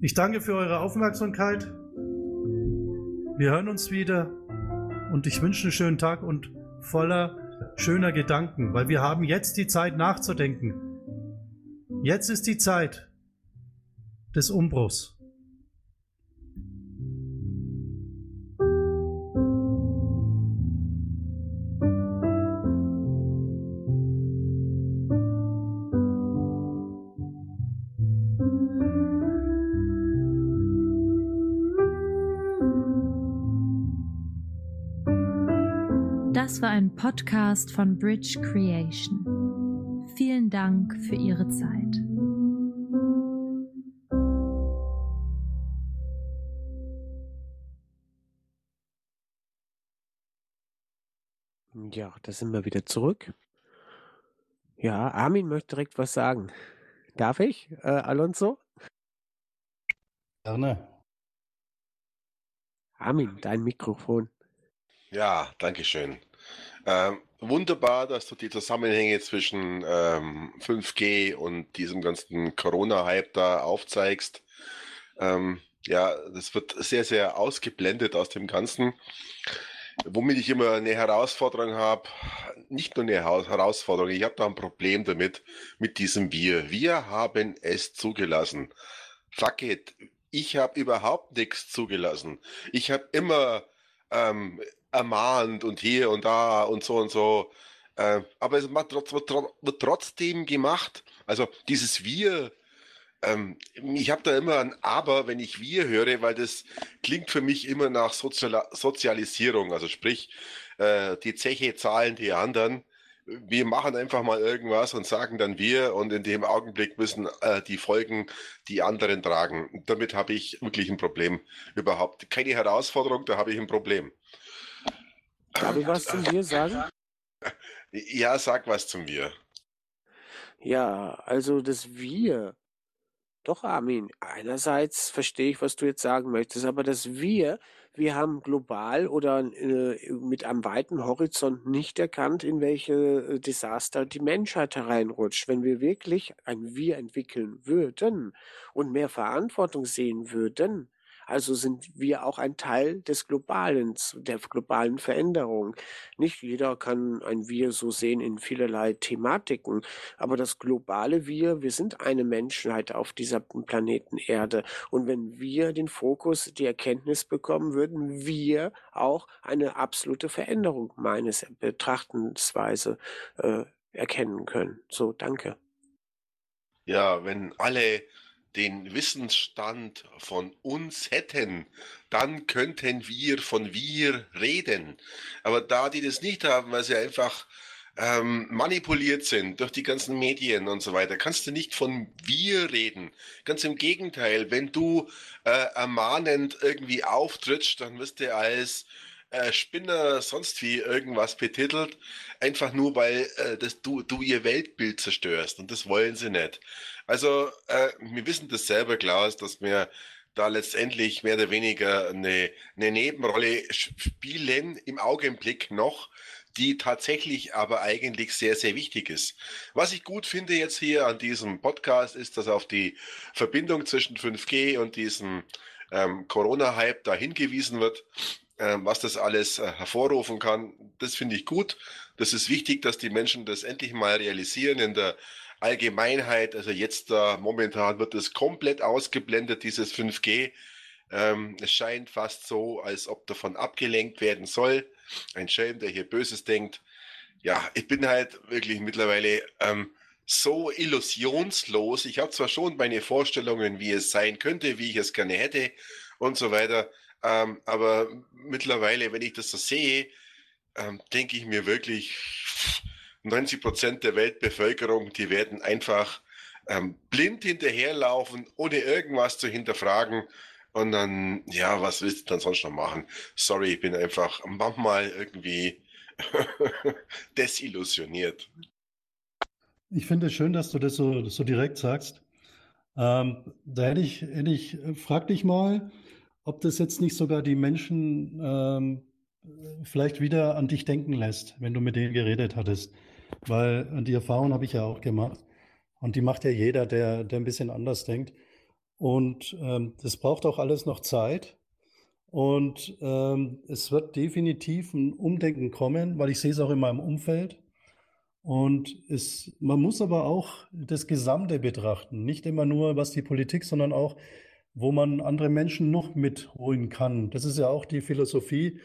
Speaker 2: Ich danke für eure Aufmerksamkeit. Wir hören uns wieder und ich wünsche einen schönen Tag und voller schöner Gedanken, weil wir haben jetzt die Zeit nachzudenken. Jetzt ist die Zeit des Umbruchs.
Speaker 1: Das war ein Podcast von Bridge Creation. Vielen Dank für Ihre Zeit.
Speaker 3: Ja, da sind wir wieder zurück. Ja, Armin möchte direkt was sagen. Darf ich, äh, Alonso?
Speaker 2: Gerne.
Speaker 3: Armin, dein Mikrofon.
Speaker 6: Ja, danke schön. Ähm, wunderbar, dass du die Zusammenhänge zwischen ähm, 5G und diesem ganzen Corona-Hype da aufzeigst. Ähm, ja, das wird sehr, sehr ausgeblendet aus dem Ganzen. Womit ich immer eine Herausforderung habe, nicht nur eine Herausforderung, ich habe da ein Problem damit, mit diesem Wir. Wir haben es zugelassen. Fuck it. Ich habe überhaupt nichts zugelassen. Ich habe immer ähm, ermahnt und hier und da und so und so. Äh, aber es wird, trotzdem gemacht. Also dieses Wir, ähm, ich habe da immer ein Aber, wenn ich Wir höre, weil das klingt für mich immer nach Sozial Sozialisierung. Also sprich, äh, die Zeche zahlen die anderen. Wir machen einfach mal irgendwas und sagen dann wir und in dem Augenblick müssen äh, die Folgen die anderen tragen. Damit habe ich wirklich ein Problem. Überhaupt keine Herausforderung, da habe ich ein Problem.
Speaker 3: Darf ich was zum Wir sagen?
Speaker 6: Ja, sag was zum Wir.
Speaker 3: Ja, also das Wir. Doch, Armin, einerseits verstehe ich, was du jetzt sagen möchtest, aber das Wir, wir haben global oder äh, mit einem weiten Horizont nicht erkannt, in welche äh, Desaster die Menschheit hereinrutscht. Wenn wir wirklich ein Wir entwickeln würden und mehr Verantwortung sehen würden, also sind wir auch ein Teil des Globalen, der globalen Veränderung. Nicht jeder kann ein Wir so sehen in vielerlei Thematiken, aber das globale Wir, wir sind eine Menschheit auf dieser Planeten Erde. Und wenn wir den Fokus, die Erkenntnis bekommen, würden wir auch eine absolute Veränderung meines Betrachtensweise äh, erkennen können. So, danke.
Speaker 6: Ja, wenn alle den Wissensstand von uns hätten, dann könnten wir von wir reden. Aber da die das nicht haben, weil sie einfach ähm, manipuliert sind durch die ganzen Medien und so weiter, kannst du nicht von wir reden. Ganz im Gegenteil, wenn du äh, ermahnend irgendwie auftrittst, dann wirst du als äh, Spinner sonst wie irgendwas betitelt, einfach nur weil äh, das, du, du ihr Weltbild zerstörst und das wollen sie nicht. Also, äh, wir wissen das selber, Klaus, dass wir da letztendlich mehr oder weniger eine, eine Nebenrolle spielen im Augenblick noch, die tatsächlich aber eigentlich sehr, sehr wichtig ist. Was ich gut finde jetzt hier an diesem Podcast ist, dass auf die Verbindung zwischen 5G und diesem ähm, Corona-Hype da hingewiesen wird, ähm, was das alles äh, hervorrufen kann. Das finde ich gut. Das ist wichtig, dass die Menschen das endlich mal realisieren in der Allgemeinheit, also jetzt da momentan wird es komplett ausgeblendet, dieses 5G. Ähm, es scheint fast so, als ob davon abgelenkt werden soll. Ein Schelm, der hier Böses denkt. Ja, ich bin halt wirklich mittlerweile ähm, so illusionslos. Ich habe zwar schon meine Vorstellungen, wie es sein könnte, wie ich es gerne hätte und so weiter. Ähm, aber mittlerweile, wenn ich das so sehe, ähm, denke ich mir wirklich, 90 Prozent der Weltbevölkerung, die werden einfach ähm, blind hinterherlaufen, ohne irgendwas zu hinterfragen. Und dann, ja, was willst du dann sonst noch machen? Sorry, ich bin einfach manchmal irgendwie desillusioniert.
Speaker 2: Ich finde es schön, dass du das so, so direkt sagst. Ähm, da hätte ich, hätte ich, äh, frag dich mal, ob das jetzt nicht sogar die Menschen ähm, vielleicht wieder an dich denken lässt, wenn du mit denen geredet hattest. Weil die Erfahrung habe ich ja auch gemacht. Und die macht ja jeder, der, der ein bisschen anders denkt. Und ähm, das braucht auch alles noch Zeit. Und ähm, es wird definitiv ein Umdenken kommen, weil ich sehe es auch in meinem Umfeld. Und es, man muss aber auch das Gesamte betrachten. Nicht immer nur, was die Politik, sondern auch, wo man andere Menschen noch mitholen kann. Das ist ja auch die Philosophie,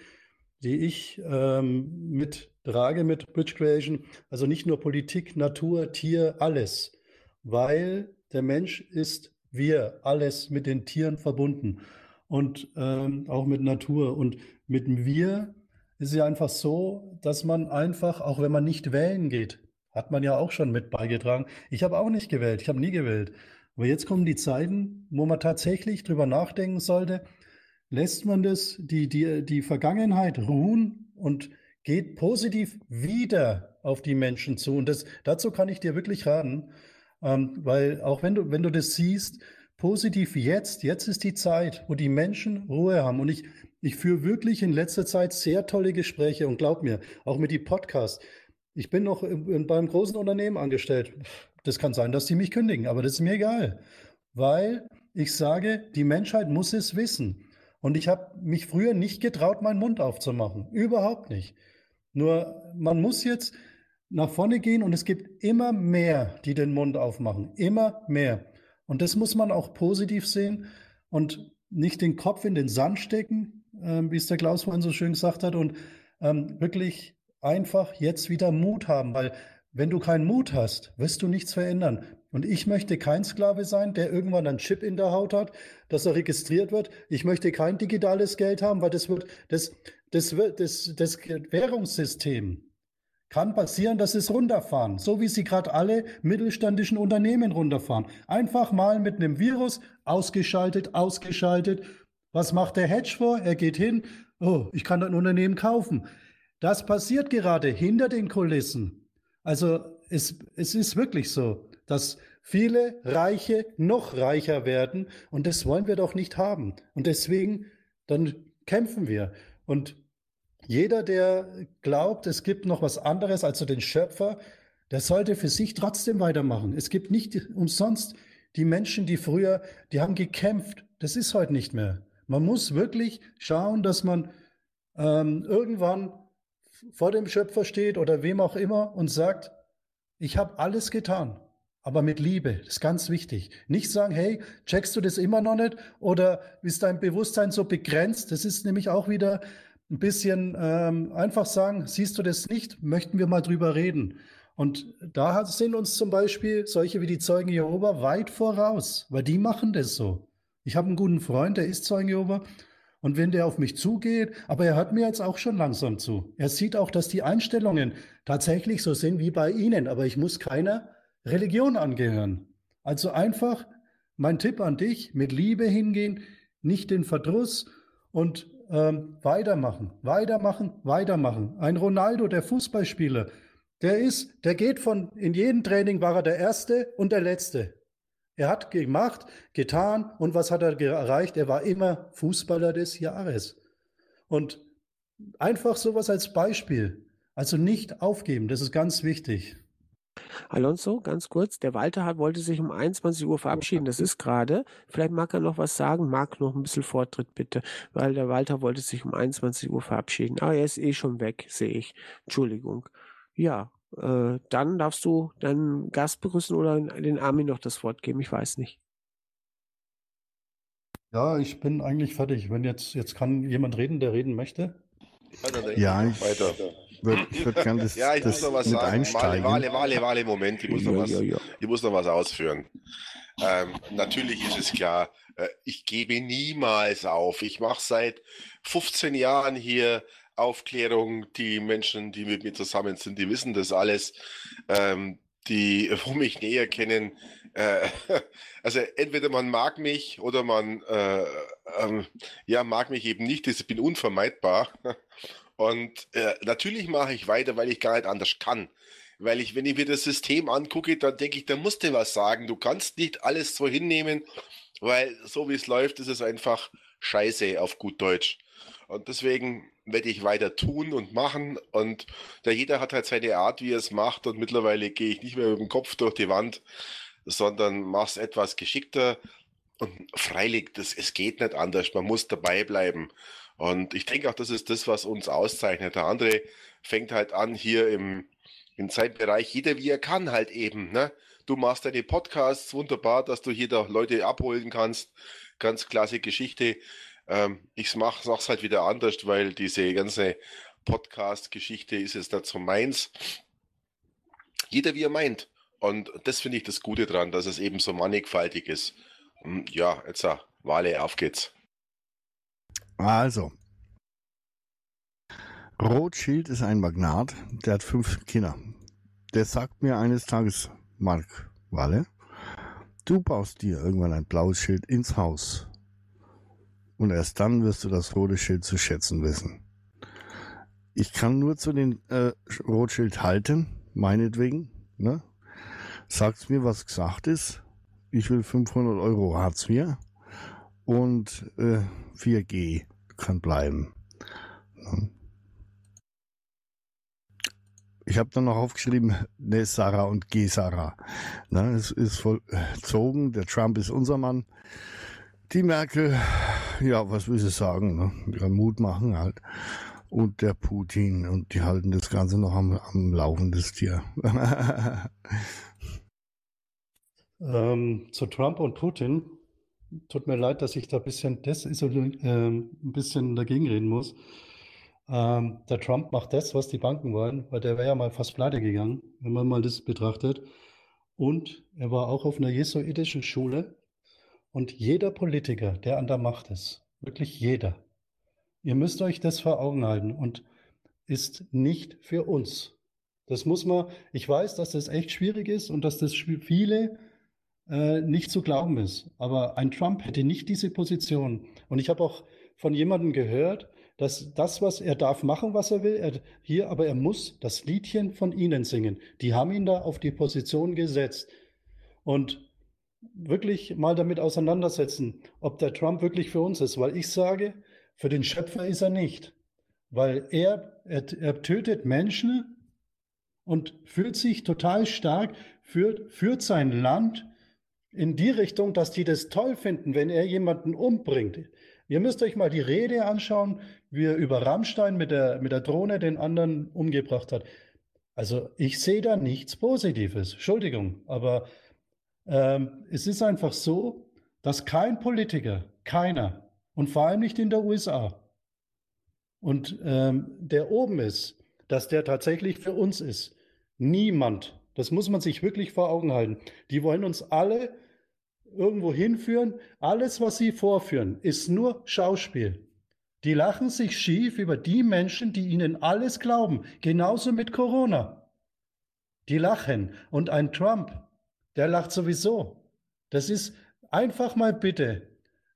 Speaker 2: die ich ähm, mittrage mit Bridge Creation. Also nicht nur Politik, Natur, Tier, alles. Weil der Mensch ist wir, alles mit den Tieren verbunden und ähm, auch mit Natur. Und mit Wir ist es ja einfach so, dass man einfach, auch wenn man nicht wählen geht, hat man ja auch schon mit beigetragen. Ich habe auch nicht gewählt, ich habe nie gewählt. Aber jetzt kommen die Zeiten, wo man tatsächlich drüber nachdenken sollte, lässt man das, die, die, die Vergangenheit ruhen und geht positiv wieder auf die Menschen zu. Und das, dazu kann ich dir wirklich raten, ähm, weil auch wenn du, wenn du das siehst, positiv jetzt, jetzt ist die Zeit, wo die Menschen Ruhe haben. Und ich, ich führe wirklich in letzter Zeit sehr tolle Gespräche und glaub mir, auch mit die Podcasts. Ich bin noch beim großen Unternehmen angestellt. Das kann sein, dass die mich kündigen, aber das ist mir egal, weil ich sage, die Menschheit muss es wissen. Und ich habe mich früher nicht getraut, meinen Mund aufzumachen. Überhaupt nicht. Nur man muss jetzt nach vorne gehen und es gibt immer mehr, die den Mund aufmachen. Immer mehr. Und das muss man auch positiv sehen und nicht den Kopf in den Sand stecken, äh, wie es der Klaus vorhin so schön gesagt hat, und ähm, wirklich einfach jetzt wieder Mut haben, weil wenn du keinen Mut hast, wirst du nichts verändern. Und ich möchte kein Sklave sein, der irgendwann einen Chip in der Haut hat, dass er registriert wird. Ich möchte kein digitales Geld haben, weil das wird, das, das wird, das, das Währungssystem kann passieren, dass es runterfahren, so wie sie gerade alle mittelständischen Unternehmen runterfahren. Einfach mal mit einem Virus ausgeschaltet, ausgeschaltet. Was macht der Hedge vor? Er geht hin, oh, ich kann ein Unternehmen kaufen. Das passiert gerade hinter den Kulissen. Also es, es ist wirklich so, dass viele Reiche noch reicher werden und das wollen wir doch nicht haben. Und deswegen, dann kämpfen wir. Und jeder, der glaubt, es gibt noch was anderes als den Schöpfer, der sollte für sich trotzdem weitermachen. Es gibt nicht umsonst die Menschen, die früher, die haben gekämpft. Das ist heute nicht mehr. Man muss wirklich schauen, dass man ähm, irgendwann vor dem Schöpfer steht oder wem auch immer und sagt, ich habe alles getan, aber mit Liebe. Das ist ganz wichtig. Nicht sagen, hey, checkst du das immer noch nicht oder ist dein Bewusstsein so begrenzt? Das ist nämlich auch wieder ein bisschen ähm, einfach sagen, siehst du das nicht? Möchten wir mal drüber reden? Und da sind uns zum Beispiel solche wie die Zeugen Jehova weit voraus, weil die machen das so. Ich habe einen guten Freund, der ist Zeugen Jehova und wenn der auf mich zugeht, aber er hört mir jetzt auch schon langsam zu. Er sieht auch, dass die Einstellungen tatsächlich so sind wie bei Ihnen, aber ich muss keiner Religion angehören. Also einfach mein Tipp an dich, mit Liebe hingehen, nicht den Verdruss und ähm, weitermachen, weitermachen, weitermachen. Ein Ronaldo, der Fußballspieler, der ist, der geht von, in jedem Training war er der Erste und der Letzte. Er hat gemacht, getan und was hat er erreicht? Er war immer Fußballer des Jahres. Und einfach sowas als Beispiel. Also nicht aufgeben, das ist ganz wichtig.
Speaker 3: Alonso, ganz kurz, der Walter hat, wollte sich um 21 Uhr verabschieden, das ist gerade. Vielleicht mag er noch was sagen, mag noch ein bisschen Vortritt bitte, weil der Walter wollte sich um 21 Uhr verabschieden. Ah, er ist eh schon weg, sehe ich. Entschuldigung. Ja, äh, dann darfst du deinen Gast begrüßen oder den Armin noch das Wort geben, ich weiß nicht.
Speaker 2: Ja, ich bin eigentlich fertig. Wenn jetzt, jetzt kann jemand reden, der reden möchte.
Speaker 5: Ja, ich würde würd gerne das,
Speaker 6: ja, ich
Speaker 5: das
Speaker 6: muss noch was
Speaker 5: mit
Speaker 6: sagen.
Speaker 5: einsteigen.
Speaker 6: Wale, Wale, Wale, Moment, ich muss,
Speaker 3: Ja,
Speaker 6: noch, was,
Speaker 3: ja.
Speaker 6: Ich muss noch was ausführen. Ähm, natürlich ist es klar, äh, ich gebe niemals auf. Ich mache seit 15 Jahren hier Aufklärung. Die Menschen, die mit mir zusammen sind, die wissen das alles. Ähm, die wo mich näher kennen, äh, also entweder man mag mich oder man äh, ähm, ja mag mich eben nicht. Ich bin unvermeidbar. Und äh, natürlich mache ich weiter, weil ich gar nicht anders kann. Weil ich, wenn ich mir das System angucke, dann denke ich, da musst du was sagen. Du kannst nicht alles so hinnehmen, weil so wie es läuft, ist es einfach scheiße auf gut Deutsch. Und deswegen werde ich weiter tun und machen. Und der jeder hat halt seine Art, wie er es macht. Und mittlerweile gehe ich nicht mehr mit dem Kopf durch die Wand, sondern mache es etwas geschickter. Und freilich, das, es geht nicht anders. Man muss dabei bleiben. Und ich denke auch, das ist das, was uns auszeichnet. Der andere fängt halt an, hier im, im Zeitbereich, jeder wie er kann halt eben. Ne? Du machst deine Podcasts, wunderbar, dass du hier da Leute abholen kannst. Ganz klasse Geschichte. Ähm, ich mach, mach's halt wieder anders, weil diese ganze Podcast-Geschichte ist jetzt so meins. Jeder wie er meint. Und das finde ich das Gute dran, dass es eben so mannigfaltig ist. Und ja, jetzt äh, Wale, auf geht's.
Speaker 5: Also, Rothschild ist ein Magnat, der hat fünf Kinder. Der sagt mir eines Tages, Mark Walle, du baust dir irgendwann ein blaues Schild ins Haus. Und erst dann wirst du das rote Schild zu schätzen wissen. ich kann nur zu den äh, Rothschild halten, meinetwegen. Ne? Sagt's mir, was gesagt ist. Ich will 500 Euro Hartz IV und äh, 4G kann bleiben. Ne? Ich habe dann noch aufgeschrieben, ne Sarah und G Sarah. Ne, es ist vollzogen, der Trump ist unser Mann. Die Merkel, ja, was will sie sagen? Ne? Ja, Mut machen halt. Und der Putin. Und die halten das Ganze noch am, am Laufen, das Tier.
Speaker 2: ähm, zu Trump und Putin. Tut mir leid, dass ich da ein bisschen, äh, ein bisschen dagegen reden muss. Ähm, der Trump macht das, was die Banken wollen, weil der wäre ja mal fast pleite gegangen, wenn man mal das betrachtet. Und er war auch auf einer jesuitischen Schule. Und jeder Politiker, der an der Macht ist, wirklich jeder, ihr müsst euch das vor Augen halten und ist nicht für uns. Das muss man, ich weiß, dass das echt schwierig ist und dass das viele äh, nicht zu glauben ist. Aber ein Trump hätte nicht diese Position. Und ich habe auch von jemandem gehört, dass das, was er darf machen, was er will, er, hier, aber er muss das Liedchen von ihnen singen. Die haben ihn da auf die Position gesetzt. Und wirklich mal damit auseinandersetzen, ob der Trump wirklich für uns ist, weil ich sage, für den Schöpfer ist er nicht, weil er, er, er tötet Menschen und fühlt sich total stark, führt, führt sein Land in die Richtung, dass die das toll finden, wenn er jemanden umbringt. Ihr müsst euch mal die Rede anschauen, wie er über Rammstein mit der, mit der Drohne den anderen umgebracht hat. Also ich sehe da nichts Positives. Entschuldigung, aber ähm, es ist einfach so, dass kein Politiker, keiner, und vor allem nicht in der USA, und ähm, der oben ist, dass der tatsächlich für uns ist. Niemand. Das muss man sich wirklich vor Augen halten. Die wollen uns alle irgendwo hinführen. Alles, was sie vorführen, ist nur Schauspiel. Die lachen sich schief über die Menschen, die ihnen alles glauben. Genauso mit Corona. Die lachen. Und ein Trump, der lacht sowieso. Das ist einfach mal bitte.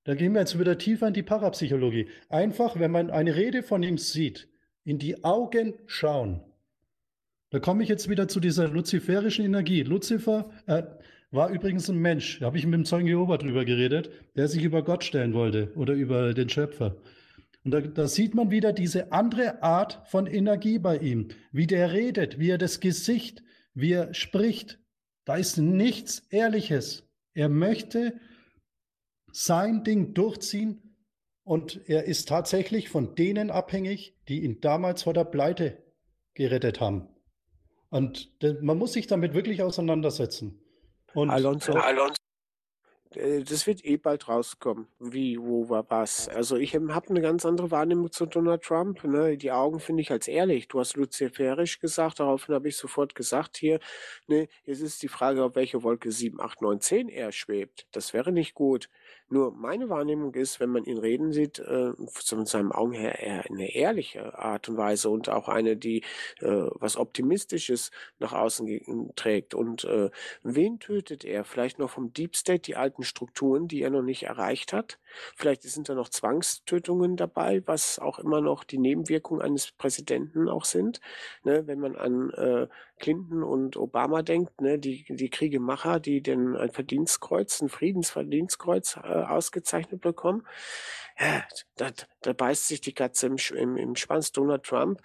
Speaker 2: Da gehen wir jetzt wieder tiefer in die Parapsychologie. Einfach, wenn man eine Rede von ihm sieht, in die Augen schauen. Da komme ich jetzt wieder zu dieser luziferischen Energie. Luzifer, äh, war übrigens ein Mensch, da habe ich mit dem Zeugen Jehova drüber geredet, der sich über Gott stellen wollte oder über den Schöpfer. Und da, da, sieht man wieder diese andere Art von Energie bei ihm, wie der redet, wie er das Gesicht, wie er spricht. Da ist nichts Ehrliches. Er möchte sein Ding durchziehen und er ist tatsächlich von denen abhängig, die ihn damals vor der Pleite gerettet haben. Und man muss sich damit wirklich auseinandersetzen.
Speaker 3: Und Alonso, Alonso. Äh, das wird eh bald rauskommen, wie, wo, was. Also ich habe eine ganz andere Wahrnehmung zu Donald Trump. Ne? Die Augen finde ich als ehrlich. Du hast luziferisch gesagt, daraufhin habe ich sofort gesagt hier, ne, jetzt ist die Frage, auf welche Wolke 7, 8, 9, 10 er schwebt. Das wäre nicht gut. Nur meine Wahrnehmung ist, wenn man ihn reden sieht, äh, von seinem Augen her eher eine ehrliche Art und Weise und auch eine, die äh, was Optimistisches nach außen trägt. Und äh, wen tötet er? Vielleicht noch vom Deep State die alten Strukturen, die er noch nicht erreicht hat? Vielleicht sind da noch Zwangstötungen dabei, was auch immer noch die Nebenwirkungen eines Präsidenten auch sind. Ne, wenn man an äh, Clinton und Obama denkt, ne, die, die Kriegemacher, die denn ein Verdienstkreuz, ein Friedensverdienstkreuz äh, ausgezeichnet bekommen. Ja, da, da beißt sich die Katze im, im, im Schwanz Donald Trump.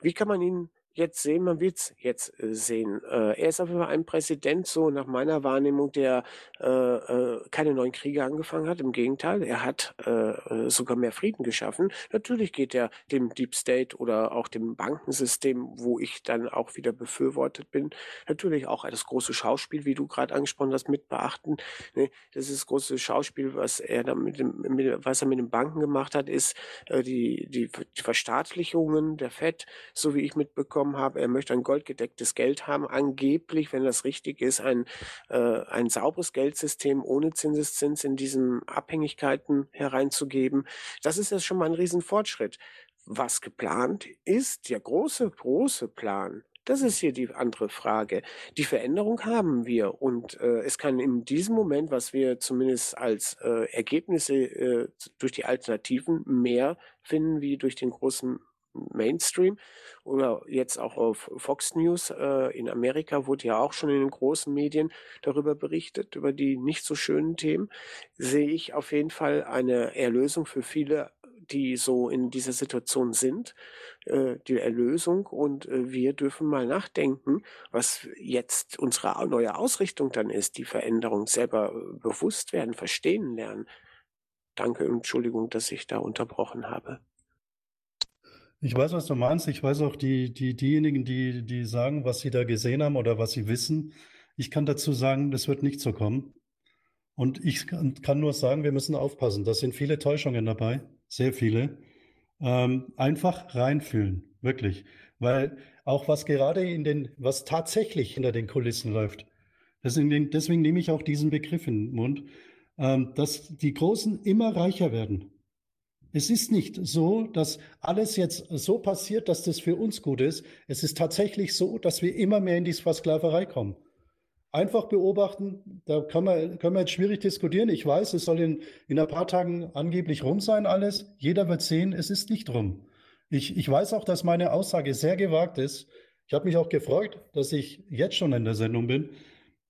Speaker 3: Wie kann man ihn jetzt sehen, man wird es jetzt äh, sehen. Äh, er ist auf jeden Fall ein Präsident, so nach meiner Wahrnehmung, der äh, äh, keine neuen Kriege angefangen hat. Im Gegenteil, er hat äh, äh, sogar mehr Frieden geschaffen. Natürlich geht er dem Deep State oder auch dem Bankensystem, wo ich dann auch wieder befürwortet bin, natürlich auch das große Schauspiel, wie du gerade angesprochen hast, mit beachten. Ne? Das ist das große Schauspiel, was er dann mit dem, mit, was er mit den Banken gemacht hat, ist äh, die, die, die Verstaatlichungen der FED, so wie ich mitbekomme bekommen habe, er möchte ein goldgedecktes Geld haben, angeblich, wenn das richtig ist, ein, äh, ein sauberes Geldsystem ohne Zinseszins in diesen Abhängigkeiten hereinzugeben. Das ist ja schon mal ein Riesenfortschritt. Was geplant ist, der große, große Plan, das ist hier die andere Frage. Die Veränderung haben wir und äh, es kann in diesem Moment, was wir zumindest als äh, Ergebnisse äh, durch die Alternativen mehr finden wie durch den großen Mainstream oder jetzt auch auf Fox News äh, in Amerika wurde ja auch schon in den großen Medien darüber berichtet, über die nicht so schönen Themen, sehe ich auf jeden Fall eine Erlösung für viele, die so in dieser Situation sind, äh, die Erlösung und äh, wir dürfen mal nachdenken, was jetzt unsere neue Ausrichtung dann ist, die Veränderung selber äh, bewusst werden, verstehen lernen. Danke, Entschuldigung, dass ich da unterbrochen habe.
Speaker 2: Ich weiß, was du meinst. Ich weiß auch die, die, diejenigen, die, die sagen, was sie da gesehen haben oder was sie wissen. Ich kann dazu sagen, das wird nicht so kommen. Und ich kann, nur sagen, wir müssen aufpassen. Da sind viele Täuschungen dabei, sehr viele. Ähm, einfach reinfühlen, wirklich. Weil auch was gerade in den, was tatsächlich hinter den Kulissen läuft, deswegen, deswegen nehme ich auch diesen Begriff in den Mund, ähm, dass die Großen immer reicher werden. Es ist nicht so, dass alles jetzt so passiert, dass das für uns gut ist. Es ist tatsächlich so, dass wir immer mehr in die Sklaverei kommen. Einfach beobachten, da kann man, können wir jetzt schwierig diskutieren. Ich weiß, es soll in, in ein paar Tagen angeblich rum sein, alles. Jeder wird sehen, es ist nicht rum. Ich, ich weiß auch, dass meine Aussage sehr gewagt ist. Ich habe mich auch gefreut, dass ich jetzt schon in der Sendung bin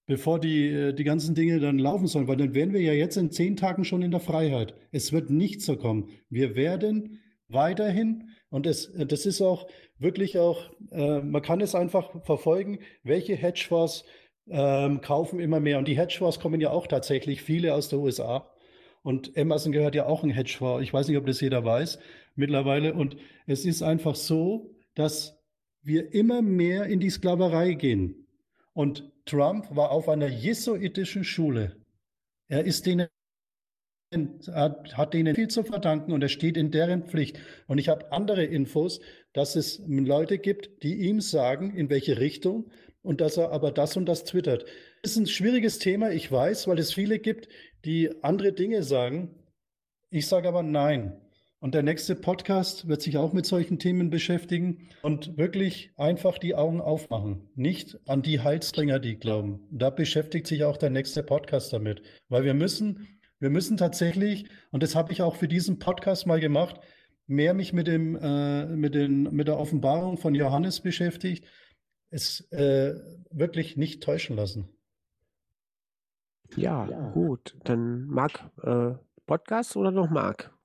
Speaker 2: bevor die, äh, die ganzen Dinge dann laufen sollen, weil dann wären wir ja jetzt in zehn Tagen schon in der Freiheit. Es wird nicht so kommen. Wir werden weiterhin, und es, das ist auch wirklich auch, äh, man kann es einfach verfolgen, welche Hedgefonds ähm, kaufen immer mehr. Und die Hedgefonds kommen ja auch tatsächlich viele aus der USA. Und Emerson gehört ja auch ein Hedgefonds. Ich weiß nicht, ob das jeder weiß mittlerweile. Und es ist einfach so, dass wir immer mehr in die Sklaverei gehen. Und Trump war auf einer jesuitischen Schule. Er ist denen hat denen viel zu verdanken und er steht in deren Pflicht. Und ich habe andere Infos, dass es Leute gibt, die ihm sagen, in welche Richtung und dass er aber das und das twittert. Das ist ein schwieriges Thema, ich weiß, weil es viele gibt, die andere Dinge sagen. Ich sage aber nein. Und der nächste Podcast wird sich auch mit solchen Themen beschäftigen und wirklich einfach die Augen aufmachen. Nicht an die Heilsbringer, die glauben. Da beschäftigt sich auch der nächste Podcast damit. Weil wir müssen, wir müssen tatsächlich, und das habe ich auch für diesen Podcast mal gemacht, mehr mich mit, dem, äh, mit, den, mit der Offenbarung von Johannes beschäftigt. Es äh, wirklich nicht täuschen lassen.
Speaker 3: Ja, ja. gut. Dann Marc, äh, Podcast oder noch Marc?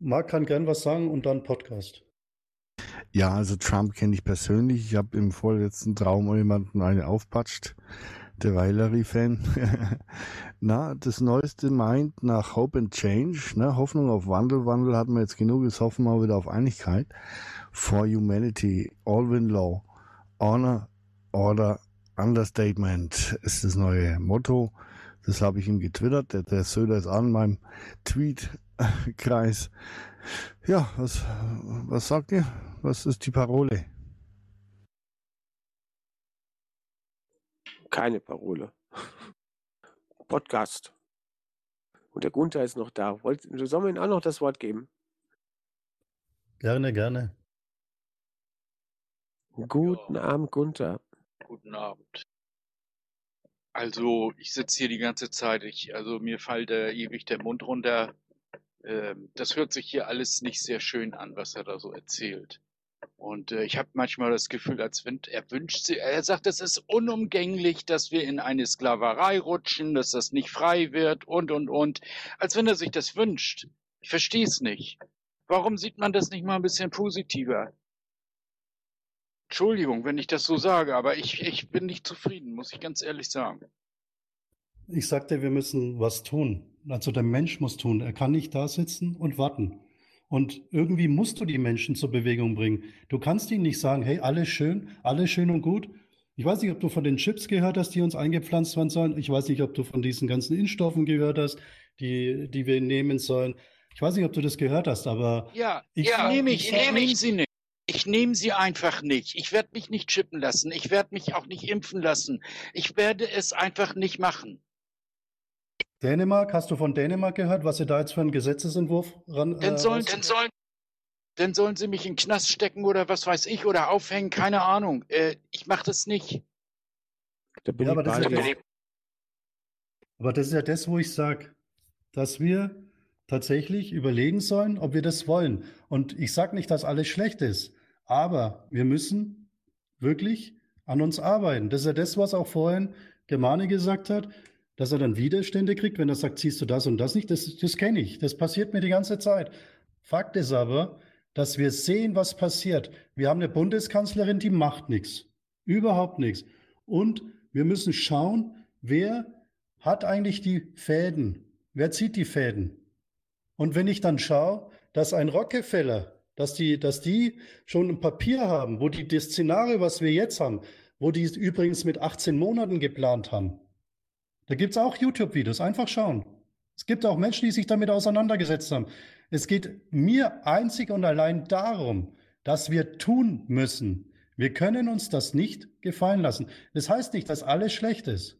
Speaker 2: Marc kann gern was sagen und dann Podcast.
Speaker 5: Ja, also Trump kenne ich persönlich. Ich habe im vorletzten Traum jemanden eine aufpatscht. Der Weilery-Fan. Na, das Neueste meint nach Hope and Change, ne, Hoffnung auf Wandel. Wandel hatten wir jetzt genug, jetzt hoffen wir wieder auf Einigkeit. For Humanity, All Win Law, Honor, Order, Understatement ist das neue Motto. Das habe ich ihm getwittert. Der, der Söder ist an meinem Tweet Kreis. Ja, was, was sagt ihr? Was ist die Parole?
Speaker 3: Keine Parole. Podcast. Und der Gunther ist noch da. Wollt, sollen wir ihm auch noch das Wort geben?
Speaker 2: Gerne, gerne.
Speaker 3: Guten ja. Abend, Gunther.
Speaker 7: Guten Abend. Also, ich sitze hier die ganze Zeit. Ich, also, mir fällt äh, ewig der Mund runter. Ähm, das hört sich hier alles nicht sehr schön an, was er da so erzählt. Und äh, ich habe manchmal das Gefühl, als wenn er wünscht er sagt, es ist unumgänglich, dass wir in eine Sklaverei rutschen, dass das nicht frei wird und und und, als wenn er sich das wünscht. Ich verstehe es nicht. Warum sieht man das nicht mal ein bisschen positiver? Entschuldigung, wenn ich das so sage, aber ich, ich bin nicht zufrieden, muss ich ganz ehrlich sagen.
Speaker 2: Ich sagte, wir müssen was tun. Also der Mensch muss tun. Er kann nicht da sitzen und warten. Und irgendwie musst du die Menschen zur Bewegung bringen. Du kannst ihnen nicht sagen, hey, alles schön, alles schön und gut. Ich weiß nicht, ob du von den Chips gehört hast, die uns eingepflanzt werden sollen. Ich weiß nicht, ob du von diesen ganzen Impfstoffen gehört hast, die, die wir nehmen sollen. Ich weiß nicht, ob du das gehört hast, aber.
Speaker 7: Ja, ich ja, nehme ich, ich nehme sie nicht. Ich nehme sie einfach nicht. Ich werde mich nicht chippen lassen. Ich werde mich auch nicht impfen lassen. Ich werde es einfach nicht machen.
Speaker 2: Dänemark, hast du von Dänemark gehört, was sie da jetzt für einen Gesetzesentwurf ran?
Speaker 7: Dann sollen, äh, dann sollen, dann sollen sie mich in den Knast stecken oder was weiß ich oder aufhängen, keine Ahnung. Äh, ich mache das nicht.
Speaker 2: Da bin ja, aber, das ja das, aber das ist ja das, wo ich sage, dass wir tatsächlich überlegen sollen, ob wir das wollen. Und ich sage nicht, dass alles schlecht ist, aber wir müssen wirklich an uns arbeiten. Das ist ja das, was auch vorhin Germane gesagt hat, dass er dann Widerstände kriegt, wenn er sagt, siehst du das und das nicht. Das, das kenne ich. Das passiert mir die ganze Zeit. Fakt ist aber, dass wir sehen, was passiert. Wir haben eine Bundeskanzlerin, die macht nichts. Überhaupt nichts. Und wir müssen schauen, wer hat eigentlich die Fäden? Wer zieht die Fäden? Und wenn ich dann schaue, dass ein Rockefeller, dass die, dass die schon ein Papier haben, wo die das Szenario, was wir jetzt haben, wo die es übrigens mit 18 Monaten geplant haben, da gibt es auch YouTube-Videos, einfach schauen. Es gibt auch Menschen, die sich damit auseinandergesetzt haben. Es geht mir einzig und allein darum, dass wir tun müssen. Wir können uns das nicht gefallen lassen. Das heißt nicht, dass alles schlecht ist.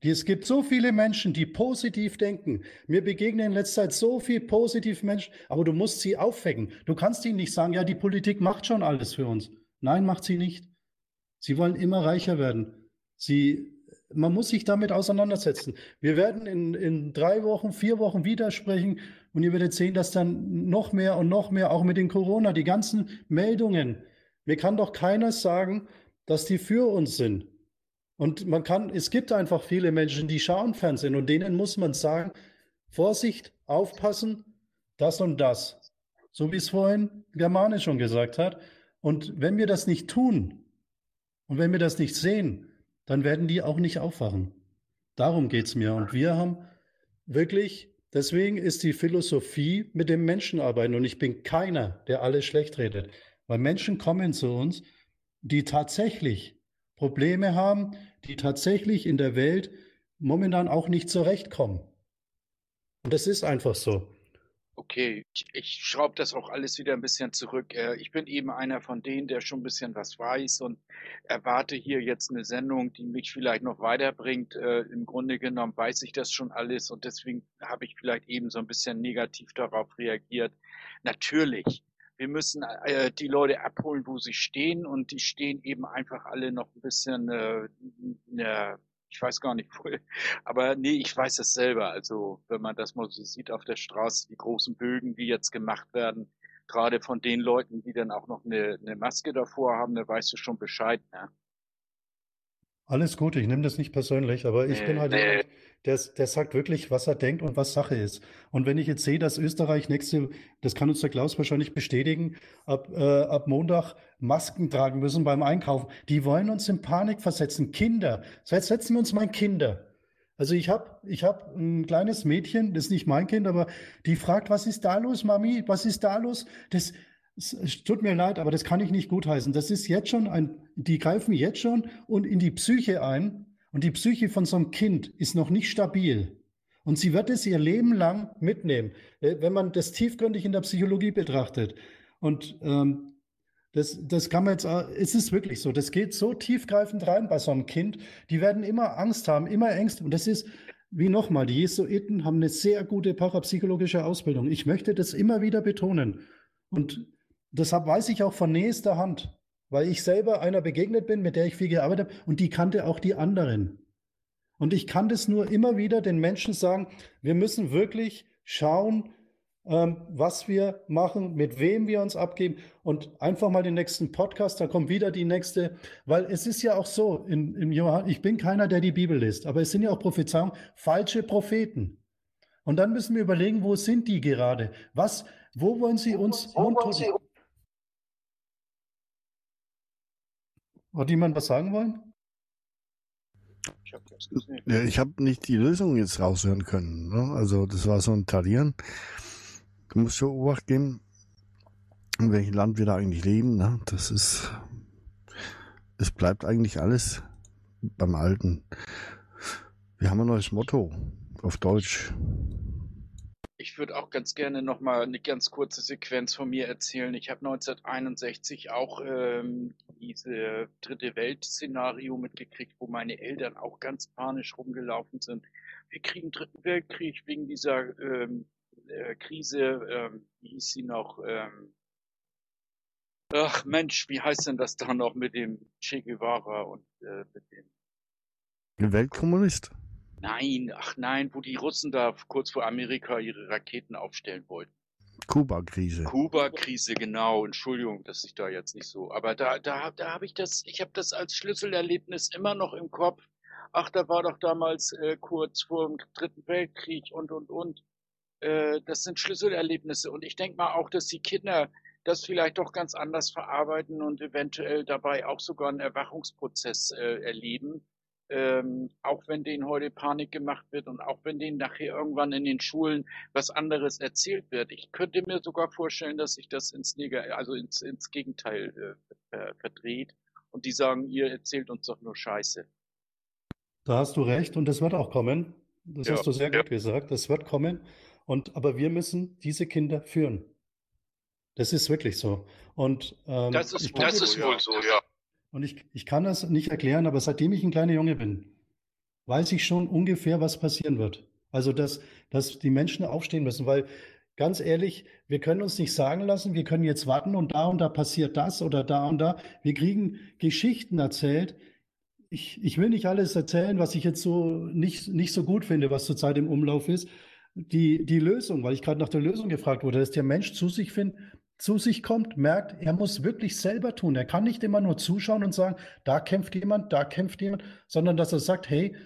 Speaker 2: Es gibt so viele Menschen, die positiv denken. Mir begegnen in letzter Zeit so viele positive Menschen, aber du musst sie aufwecken. Du kannst ihnen nicht sagen, ja, die Politik macht schon alles für uns. Nein, macht sie nicht. Sie wollen immer reicher werden. Sie, man muss sich damit auseinandersetzen. Wir werden in, in drei Wochen, vier Wochen wieder sprechen und ihr werdet sehen, dass dann noch mehr und noch mehr, auch mit den Corona, die ganzen Meldungen. Mir kann doch keiner sagen, dass die für uns sind. Und man kann, es gibt einfach viele Menschen, die schauen Fernsehen und denen muss man sagen, Vorsicht, aufpassen, das und das. So wie es vorhin Germane schon gesagt hat. Und wenn wir das nicht tun und wenn wir das nicht sehen, dann werden die auch nicht aufwachen. Darum geht es mir. Und wir haben wirklich, deswegen ist die Philosophie mit dem Menschen arbeiten. Und ich bin keiner, der alles schlecht redet. Weil Menschen kommen zu uns, die tatsächlich Probleme haben, die tatsächlich in der Welt momentan auch nicht zurechtkommen. Und das ist einfach so.
Speaker 7: Okay, ich, ich schraube das auch alles wieder ein bisschen zurück. Äh, ich bin eben einer von denen, der schon ein bisschen was weiß und erwarte hier jetzt eine Sendung, die mich vielleicht noch weiterbringt. Äh, Im Grunde genommen weiß ich das schon alles und deswegen habe ich vielleicht eben so ein bisschen negativ darauf reagiert. Natürlich wir müssen äh, die Leute abholen, wo sie stehen und die stehen eben einfach alle noch ein bisschen, äh, ich weiß gar nicht, wo, aber nee, ich weiß es selber. Also wenn man das mal so sieht auf der Straße, die großen Bögen, die jetzt gemacht werden, gerade von den Leuten, die dann auch noch eine, eine Maske davor haben, da weißt du schon Bescheid. Ne?
Speaker 2: Alles gut, ich nehme das nicht persönlich, aber ich nee, bin halt nee. Der, der sagt wirklich, was er denkt und was Sache ist. Und wenn ich jetzt sehe, dass Österreich nächste, das kann uns der Klaus wahrscheinlich bestätigen, ab, äh, ab Montag Masken tragen müssen beim Einkaufen, die wollen uns in Panik versetzen. Kinder, setzen wir uns mal Kinder. Also ich habe ich hab ein kleines Mädchen, das ist nicht mein Kind, aber die fragt, was ist da los, Mami? Was ist da los? Das, es tut mir leid, aber das kann ich nicht gutheißen. Das ist jetzt schon ein, die greifen jetzt schon und in die Psyche ein. Und die Psyche von so einem Kind ist noch nicht stabil. Und sie wird es ihr Leben lang mitnehmen, äh, wenn man das tiefgründig in der Psychologie betrachtet. Und ähm, das, das kann man jetzt, es ist wirklich so, das geht so tiefgreifend rein bei so einem Kind. Die werden immer Angst haben, immer Ängste. Und das ist, wie nochmal, die Jesuiten haben eine sehr gute parapsychologische Ausbildung. Ich möchte das immer wieder betonen. Und deshalb weiß ich auch von nächster Hand, weil ich selber einer begegnet bin, mit der ich viel gearbeitet habe und die kannte auch die anderen. Und ich kann das nur immer wieder den Menschen sagen, wir müssen wirklich schauen, ähm, was wir machen, mit wem wir uns abgeben und einfach mal den nächsten Podcast, da kommt wieder die nächste, weil es ist ja auch so, in, in Johann, ich bin keiner, der die Bibel liest, aber es sind ja auch Prophezeiungen, falsche Propheten. Und dann müssen wir überlegen, wo sind die gerade? Was, wo wollen sie uns wo wollen sie Hat jemand was sagen wollen?
Speaker 5: Ich habe nicht die Lösung jetzt raushören können. Ne? Also das war so ein Tarieren. Du musst schon Obacht geben, in welchem Land wir da eigentlich leben. Ne? Das ist, es bleibt eigentlich alles beim Alten. Wir haben ein neues Motto auf Deutsch.
Speaker 7: Ich würde auch ganz gerne noch mal eine ganz kurze Sequenz von mir erzählen. Ich habe 1961 auch ähm, diese dritte Welt-Szenario mitgekriegt, wo meine Eltern auch ganz panisch rumgelaufen sind. Wir kriegen dritten Weltkrieg wegen dieser ähm, äh, Krise. Ähm, wie hieß sie noch? Ähm, ach Mensch, wie heißt denn das da noch mit dem Che Guevara und äh, mit dem
Speaker 5: Weltkommunist?
Speaker 7: Nein, ach nein, wo die Russen da kurz vor Amerika ihre Raketen aufstellen wollten.
Speaker 5: Kuba-Krise.
Speaker 7: Kuba-Krise, genau. Entschuldigung, dass ich da jetzt nicht so. Aber da, da, da habe ich das, ich habe das als Schlüsselerlebnis immer noch im Kopf. Ach, da war doch damals äh, kurz vor dem Dritten Weltkrieg und und und. Äh, das sind Schlüsselerlebnisse. Und ich denke mal auch, dass die Kinder das vielleicht doch ganz anders verarbeiten und eventuell dabei auch sogar einen Erwachungsprozess äh, erleben ähm, auch wenn denen heute Panik gemacht wird und auch wenn denen nachher irgendwann in den Schulen was anderes erzählt wird. Ich könnte mir sogar vorstellen, dass sich das ins Neg also ins, ins Gegenteil äh, äh, verdreht und die sagen, ihr erzählt uns doch nur Scheiße.
Speaker 2: Da hast du recht und das wird auch kommen. Das ja, hast du sehr ja. gut gesagt. Das wird kommen. Und aber wir müssen diese Kinder führen. Das ist wirklich so. Und ähm,
Speaker 7: das ist, das ist wohl so, ja.
Speaker 2: Und ich, ich kann das nicht erklären, aber seitdem ich ein kleiner Junge bin, weiß ich schon ungefähr, was passieren wird. Also, dass, dass die Menschen aufstehen müssen, weil ganz ehrlich, wir können uns nicht sagen lassen, wir können jetzt warten und da und da passiert das oder da und da. Wir kriegen Geschichten erzählt. Ich, ich will nicht alles erzählen, was ich jetzt so nicht, nicht so gut finde, was zurzeit im Umlauf ist. Die, die Lösung, weil ich gerade nach der Lösung gefragt wurde, dass der Mensch zu sich findet, zu sich kommt, merkt, er muss wirklich selber tun. Er kann nicht immer nur zuschauen und sagen, da kämpft jemand, da kämpft jemand, sondern dass er sagt, hey,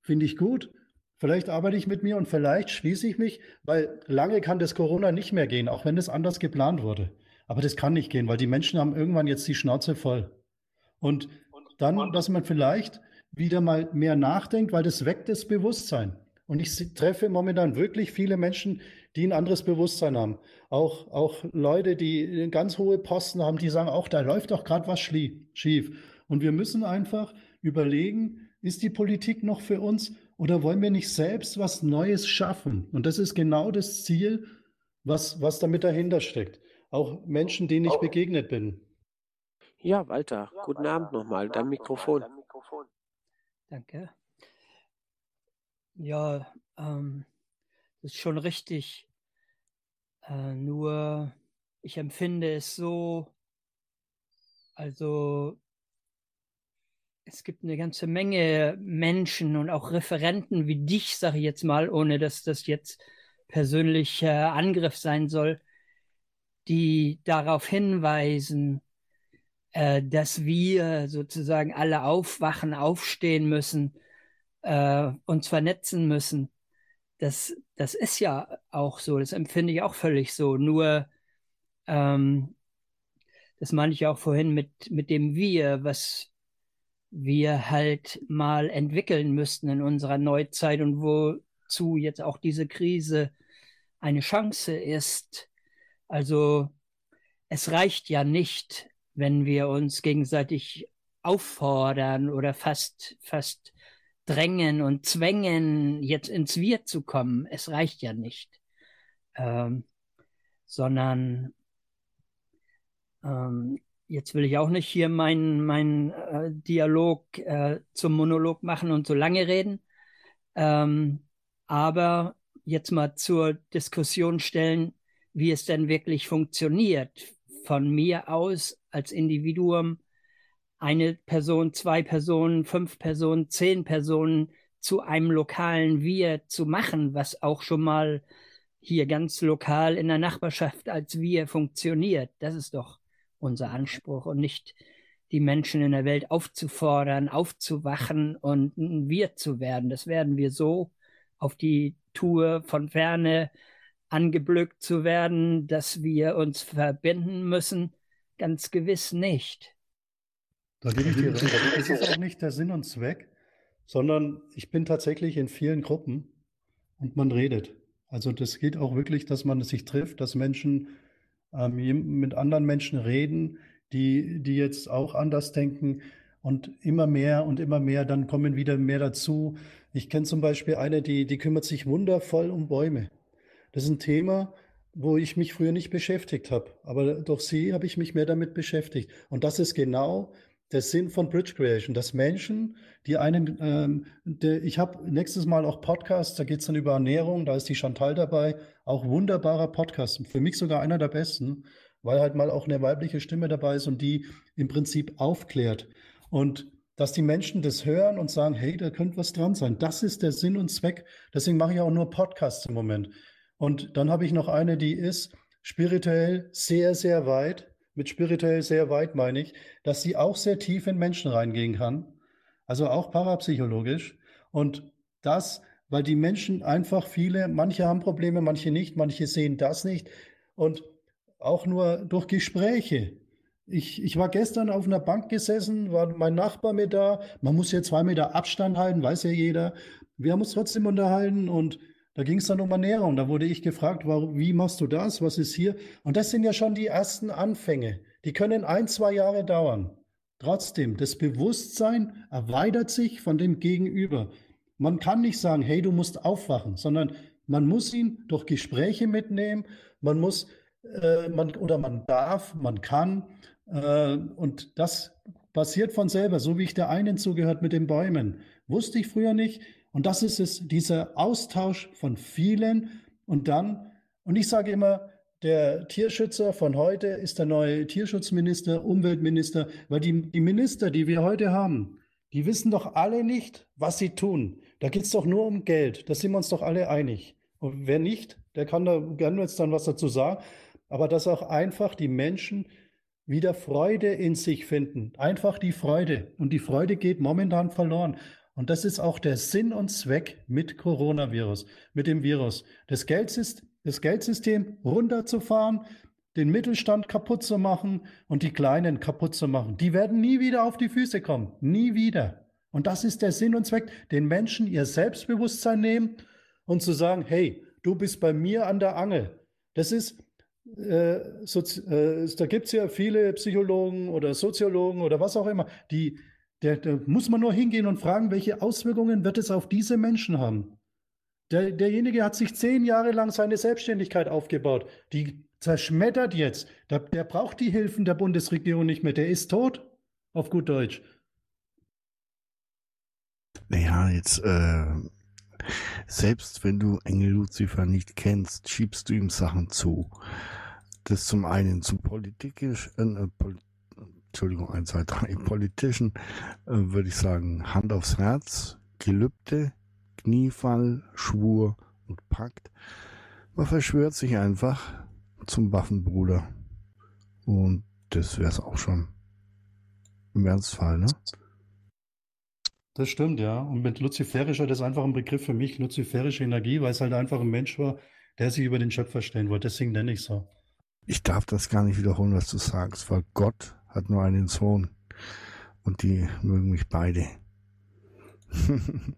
Speaker 2: finde ich gut, vielleicht arbeite ich mit mir und vielleicht schließe ich mich, weil lange kann das Corona nicht mehr gehen, auch wenn es anders geplant wurde. Aber das kann nicht gehen, weil die Menschen haben irgendwann jetzt die Schnauze voll. Und dann, dass man vielleicht wieder mal mehr nachdenkt, weil das weckt das Bewusstsein. Und ich treffe momentan wirklich viele Menschen, die ein anderes Bewusstsein haben. Auch, auch Leute, die ganz hohe Posten haben, die sagen, auch da läuft doch gerade was schief. Und wir müssen einfach überlegen, ist die Politik noch für uns oder wollen wir nicht selbst was Neues schaffen? Und das ist genau das Ziel, was, was damit dahinter steckt. Auch Menschen, denen ich begegnet bin.
Speaker 3: Ja, Walter, guten Abend nochmal, dein Mikrofon.
Speaker 4: Danke. Ja, ähm, ist schon richtig. Äh, nur ich empfinde es so, also es gibt eine ganze Menge Menschen und auch Referenten wie dich, sage ich jetzt mal, ohne dass das jetzt persönlicher Angriff sein soll, die darauf hinweisen, äh, dass wir sozusagen alle aufwachen, aufstehen müssen, äh, uns vernetzen müssen. Das, das ist ja auch so, das empfinde ich auch völlig so. Nur, ähm, das meine ich auch vorhin mit, mit dem Wir, was wir halt mal entwickeln müssten in unserer Neuzeit und wozu jetzt auch diese Krise eine Chance ist. Also es reicht ja nicht, wenn wir uns gegenseitig auffordern oder fast, fast drängen und zwängen, jetzt ins Wir zu kommen. Es reicht ja nicht. Ähm, sondern ähm, jetzt will ich auch nicht hier meinen mein, äh, Dialog äh, zum Monolog machen und so lange reden. Ähm, aber jetzt mal zur Diskussion stellen, wie es denn wirklich funktioniert. Von mir aus als Individuum eine Person, zwei Personen, fünf Personen, zehn Personen zu einem lokalen Wir zu machen, was auch schon mal hier ganz lokal in der Nachbarschaft als Wir funktioniert. Das ist doch unser Anspruch und nicht die Menschen in der Welt aufzufordern, aufzuwachen und ein Wir zu werden. Das werden wir so auf die Tour von ferne angeblückt zu werden, dass wir uns verbinden müssen. Ganz gewiss nicht.
Speaker 2: Da gebe ich dir recht. Es ist auch nicht der Sinn und Zweck, sondern ich bin tatsächlich in vielen Gruppen und man redet. Also das geht auch wirklich, dass man sich trifft, dass Menschen ähm, mit anderen Menschen reden, die, die jetzt auch anders denken und immer mehr und immer mehr, dann kommen wieder mehr dazu. Ich kenne zum Beispiel eine, die, die kümmert sich wundervoll um Bäume. Das ist ein Thema, wo ich mich früher nicht beschäftigt habe. Aber durch sie habe ich mich mehr damit beschäftigt. Und das ist genau der Sinn von Bridge Creation, dass Menschen, die einen, ähm, der, ich habe nächstes Mal auch Podcasts, da geht es dann über Ernährung, da ist die Chantal dabei, auch wunderbarer Podcast, für mich sogar einer der besten, weil halt mal auch eine weibliche Stimme dabei ist und die im Prinzip aufklärt. Und dass die Menschen das hören und sagen, hey, da könnte was dran sein. Das ist der Sinn und Zweck. Deswegen mache ich auch nur Podcasts im Moment. Und dann habe ich noch eine, die ist spirituell sehr, sehr weit. Mit spirituell sehr weit meine ich, dass sie auch sehr tief in Menschen reingehen kann. Also auch parapsychologisch. Und das, weil die Menschen einfach viele, manche haben Probleme, manche nicht, manche sehen das nicht. Und auch nur durch Gespräche. Ich, ich war gestern auf einer Bank gesessen, war mein Nachbar mit da. Man muss ja zwei Meter Abstand halten, weiß ja jeder. Wir haben uns trotzdem unterhalten und da ging es dann um Ernährung. Da wurde ich gefragt, warum, wie machst du das? Was ist hier? Und das sind ja schon die ersten Anfänge. Die können ein, zwei Jahre dauern. Trotzdem, das Bewusstsein erweitert sich von dem Gegenüber. Man kann nicht sagen, hey, du musst aufwachen, sondern man muss ihn durch Gespräche mitnehmen. Man muss, äh, man, oder man darf, man kann. Äh, und das passiert von selber, so wie ich der einen zugehört mit den Bäumen. Wusste ich früher nicht. Und das ist es, dieser Austausch von vielen. Und dann, und ich sage immer, der Tierschützer von heute ist der neue Tierschutzminister, Umweltminister, weil die, die Minister, die wir heute haben, die wissen doch alle nicht, was sie tun. Da geht es doch nur um Geld. Da sind wir uns doch alle einig. Und wer nicht, der kann da gerne jetzt dann was dazu sagen. Aber dass auch einfach die Menschen wieder Freude in sich finden. Einfach die Freude. Und die Freude geht momentan verloren. Und das ist auch der Sinn und Zweck mit Coronavirus, mit dem Virus. Das, Geldsystem, das Geldsystem runterzufahren, den Mittelstand kaputt zu machen und die Kleinen kaputt zu machen. Die werden nie wieder auf die Füße kommen. Nie wieder. Und das ist der Sinn und Zweck, den Menschen ihr Selbstbewusstsein nehmen und zu sagen, hey, du bist bei mir an der Angel. Das ist, äh, äh, da gibt es ja viele Psychologen oder Soziologen oder was auch immer, die, der, der muss man nur hingehen und fragen, welche Auswirkungen wird es auf diese Menschen haben. Der, derjenige hat sich zehn Jahre lang seine Selbstständigkeit aufgebaut. Die zerschmettert jetzt. Der, der braucht die Hilfen der Bundesregierung nicht mehr. Der ist tot, auf gut Deutsch.
Speaker 5: Naja, jetzt, äh, selbst wenn du Engel Lucifer nicht kennst, schiebst du ihm Sachen zu. Das zum einen zum politisch, äh, Entschuldigung, ein, zwei, drei politischen, äh, würde ich sagen, Hand aufs Herz, Gelübde, Kniefall, Schwur und Pakt. Man verschwört sich einfach zum Waffenbruder. Und das wäre es auch schon. Im Ernstfall, ne?
Speaker 2: Das stimmt, ja. Und mit luziferischer, das ist einfach ein Begriff für mich, luziferische Energie, weil es halt einfach ein Mensch war, der sich über den Schöpfer stellen wollte. Deswegen nenne ich so.
Speaker 5: Ich darf das gar nicht wiederholen, was du sagst, weil Gott hat nur einen Sohn und die mögen mich beide.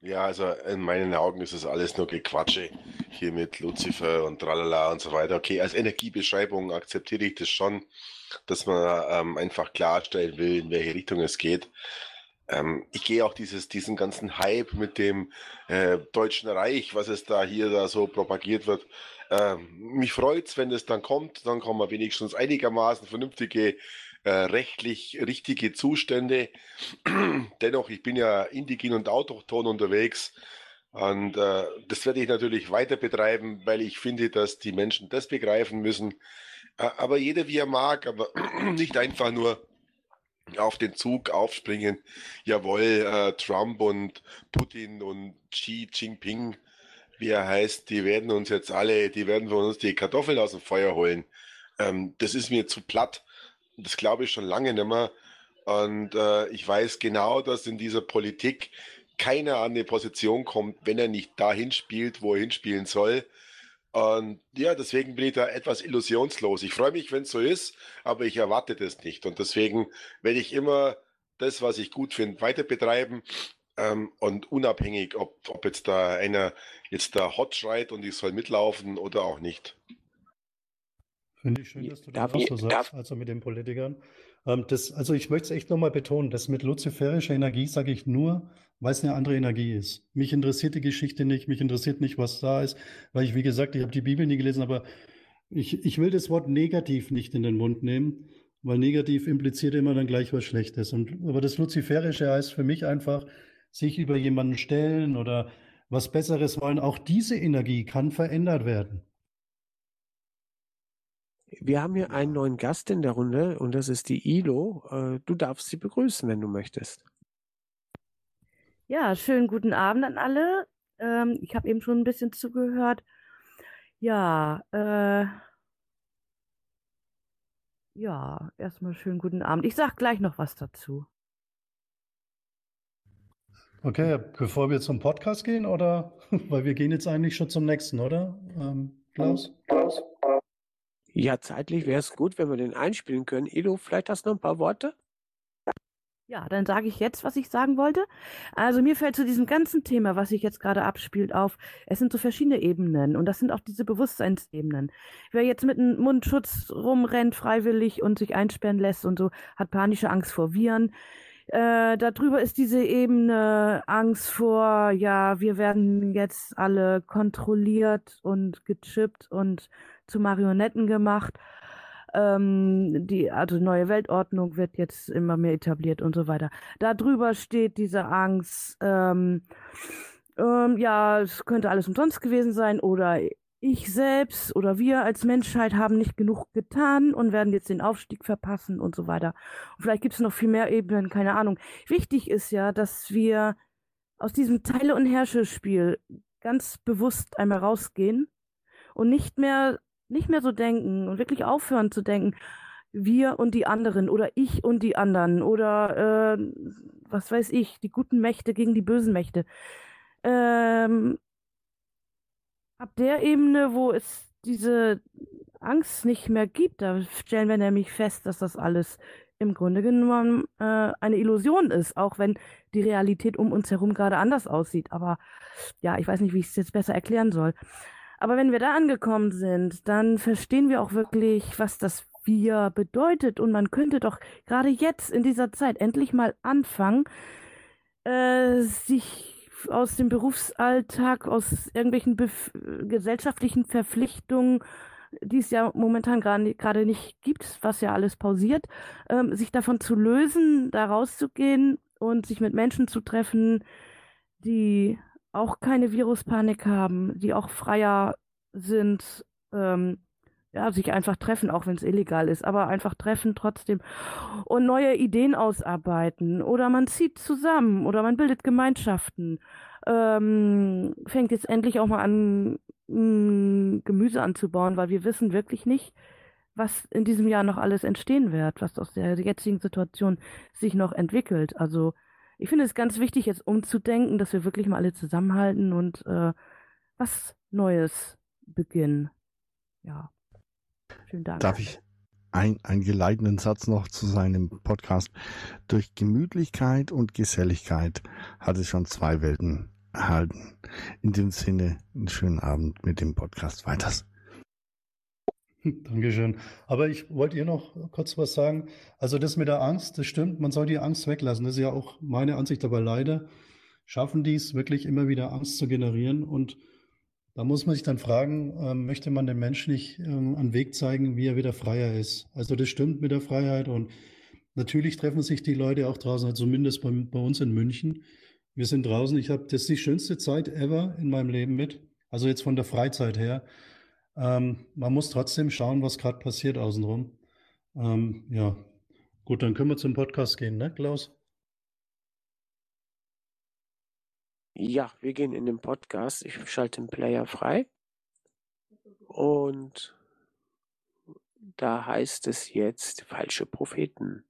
Speaker 6: ja, also in meinen Augen ist das alles nur Gequatsche hier mit Lucifer und tralala und so weiter. Okay, als Energiebeschreibung akzeptiere ich das schon, dass man ähm, einfach klarstellen will, in welche Richtung es geht. Ähm, ich gehe auch dieses, diesen ganzen Hype mit dem äh, Deutschen Reich, was es da hier da so propagiert wird. Ähm, mich freut's, wenn es dann kommt, dann kommen wir wenigstens einigermaßen vernünftige äh, rechtlich richtige Zustände. Dennoch, ich bin ja indigen und autochton unterwegs. Und äh, das werde ich natürlich weiter betreiben, weil ich finde, dass die Menschen das begreifen müssen. Äh, aber jeder wie er mag, aber nicht einfach nur auf den Zug aufspringen. Jawohl, äh, Trump und Putin und Xi Jinping, wie er heißt, die werden uns jetzt alle, die werden von uns die Kartoffeln aus dem Feuer holen. Ähm, das ist mir zu platt. Das glaube ich schon lange nicht mehr. Und äh, ich weiß genau, dass in dieser Politik keiner an eine Position kommt, wenn er nicht dahin spielt, wo er hinspielen soll. Und ja, deswegen bin ich da etwas illusionslos. Ich freue mich, wenn es so ist, aber ich erwarte das nicht. Und deswegen werde ich immer das, was ich gut finde, weiter betreiben. Ähm, und unabhängig, ob, ob jetzt da einer jetzt da hot schreit und ich soll mitlaufen oder auch nicht.
Speaker 2: Finde ich schön, dass du das auch so sagst, also mit den Politikern. Ähm, das, also ich möchte es echt nochmal betonen, das mit luziferischer Energie sage ich nur, weil es eine andere Energie ist. Mich interessiert die Geschichte nicht, mich interessiert nicht, was da ist, weil ich, wie gesagt, ich habe die Bibel nie gelesen, aber ich, ich will das Wort negativ nicht in den Mund nehmen, weil negativ impliziert immer dann gleich was Schlechtes. Und, aber das Luziferische heißt für mich einfach, sich über jemanden stellen oder was Besseres wollen. Auch diese Energie kann verändert werden.
Speaker 3: Wir haben hier einen neuen Gast in der Runde und das ist die Ilo. Äh, du darfst sie begrüßen, wenn du möchtest.
Speaker 8: Ja, schönen guten Abend an alle. Ähm, ich habe eben schon ein bisschen zugehört. Ja, äh, ja, erstmal schönen guten Abend. Ich sag gleich noch was dazu.
Speaker 2: Okay, bevor wir zum Podcast gehen, oder? Weil wir gehen jetzt eigentlich schon zum nächsten, oder? Ähm, Klaus? Klaus?
Speaker 3: Ja, zeitlich wäre es gut, wenn wir den einspielen können. Ilo, vielleicht hast du noch ein paar Worte?
Speaker 8: Ja, dann sage ich jetzt, was ich sagen wollte. Also mir fällt zu diesem ganzen Thema, was sich jetzt gerade abspielt, auf, es sind so verschiedene Ebenen und das sind auch diese Bewusstseinsebenen. Wer jetzt mit einem Mundschutz rumrennt freiwillig und sich einsperren lässt und so, hat panische Angst vor Viren. Äh, darüber ist diese Ebene Angst vor, ja, wir werden jetzt alle kontrolliert und gechippt und zu Marionetten gemacht. Ähm, die also neue Weltordnung wird jetzt immer mehr etabliert und so weiter. Darüber steht diese Angst, ähm, ähm, ja, es könnte alles umsonst gewesen sein oder ich selbst oder wir als Menschheit haben nicht genug getan und werden jetzt den Aufstieg verpassen und so weiter. Und vielleicht gibt es noch viel mehr Ebenen, keine Ahnung. Wichtig ist ja, dass wir aus diesem Teile- und Herrsche-Spiel ganz bewusst einmal rausgehen und nicht mehr nicht mehr so denken und wirklich aufhören zu denken, wir und die anderen oder ich und die anderen oder äh, was weiß ich, die guten Mächte gegen die bösen Mächte. Ähm, ab der Ebene, wo es diese Angst nicht mehr gibt, da stellen wir nämlich fest, dass das alles im Grunde genommen äh, eine Illusion ist, auch wenn die Realität um uns herum gerade anders aussieht. Aber ja, ich weiß nicht, wie ich es jetzt besser erklären soll. Aber wenn wir da angekommen sind, dann verstehen wir auch wirklich, was das Wir bedeutet. Und man könnte doch gerade jetzt in dieser Zeit endlich mal anfangen, äh, sich aus dem Berufsalltag, aus irgendwelchen Bef gesellschaftlichen Verpflichtungen, die es ja momentan gerade nicht gibt, was ja alles pausiert, ähm, sich davon zu lösen, da rauszugehen und sich mit Menschen zu treffen, die auch keine Viruspanik haben, die auch freier sind, ähm, ja, sich einfach treffen, auch wenn es illegal ist, aber einfach treffen trotzdem und neue Ideen ausarbeiten oder man zieht zusammen oder man bildet Gemeinschaften, ähm, fängt jetzt endlich auch mal an, mh, mm, Gemüse anzubauen, weil wir wissen wirklich nicht, was in diesem Jahr noch alles entstehen wird, was aus der jetzigen Situation sich noch entwickelt. Also ich finde es ganz wichtig, jetzt umzudenken, dass wir wirklich mal alle zusammenhalten und äh, was Neues beginnen. Ja. Vielen Dank.
Speaker 5: Darf ich ein, einen geleitenden Satz noch zu seinem Podcast? Durch Gemütlichkeit und Geselligkeit hat es schon zwei Welten erhalten. In dem Sinne, einen schönen Abend mit dem Podcast weiters.
Speaker 2: Dankeschön. Aber ich wollte ihr noch kurz was sagen. Also das mit der Angst, das stimmt, man soll die Angst weglassen. Das ist ja auch meine Ansicht, aber leider schaffen die es wirklich immer wieder Angst zu generieren. Und da muss man sich dann fragen, äh, möchte man dem Menschen nicht ähm, einen Weg zeigen, wie er wieder freier ist? Also das stimmt mit der Freiheit und natürlich treffen sich die Leute auch draußen, also zumindest bei, bei uns in München. Wir sind draußen, ich habe, das ist die schönste Zeit ever in meinem Leben mit. Also jetzt von der Freizeit her. Ähm, man muss trotzdem schauen, was gerade passiert außenrum. Ähm, ja, gut, dann können wir zum Podcast gehen, ne, Klaus?
Speaker 3: Ja, wir gehen in den Podcast. Ich schalte den Player frei. Und da heißt es jetzt falsche Propheten.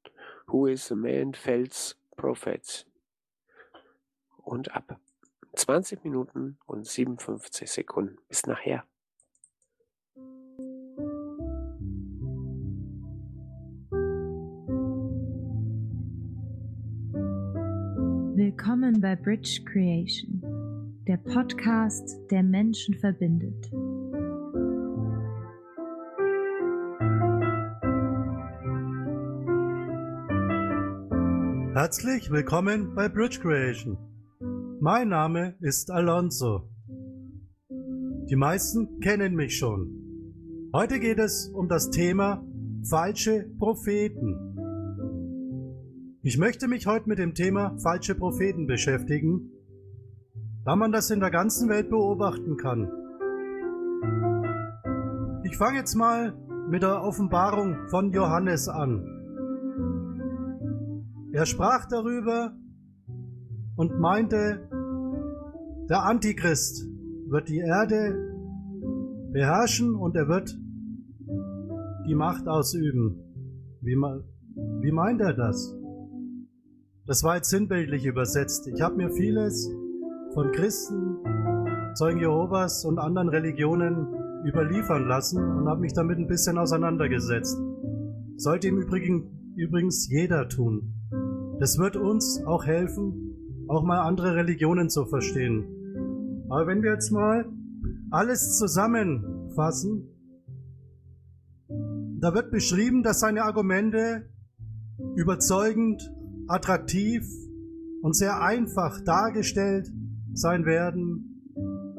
Speaker 3: Who is a man false prophets? Und ab 20 Minuten und 57 Sekunden. Bis nachher.
Speaker 1: Willkommen bei Bridge Creation, der Podcast, der Menschen verbindet.
Speaker 2: Herzlich willkommen bei Bridge Creation. Mein Name ist Alonso. Die meisten kennen mich schon. Heute geht es um das Thema falsche Propheten. Ich möchte mich heute mit dem Thema falsche Propheten beschäftigen, da man das in der ganzen Welt beobachten kann. Ich fange jetzt mal mit der Offenbarung von Johannes an. Er sprach darüber und meinte, der Antichrist wird die Erde beherrschen und er wird die Macht ausüben. Wie, wie meint er das? Das war jetzt sinnbildlich übersetzt. Ich habe mir vieles von Christen, Zeugen Jehovas und anderen Religionen überliefern lassen und habe mich damit ein bisschen auseinandergesetzt. Sollte im Übrigen übrigens jeder tun. Das wird uns auch helfen, auch mal andere Religionen zu verstehen. Aber wenn wir jetzt mal alles zusammenfassen, da wird beschrieben, dass seine Argumente überzeugend, attraktiv und sehr einfach dargestellt sein werden.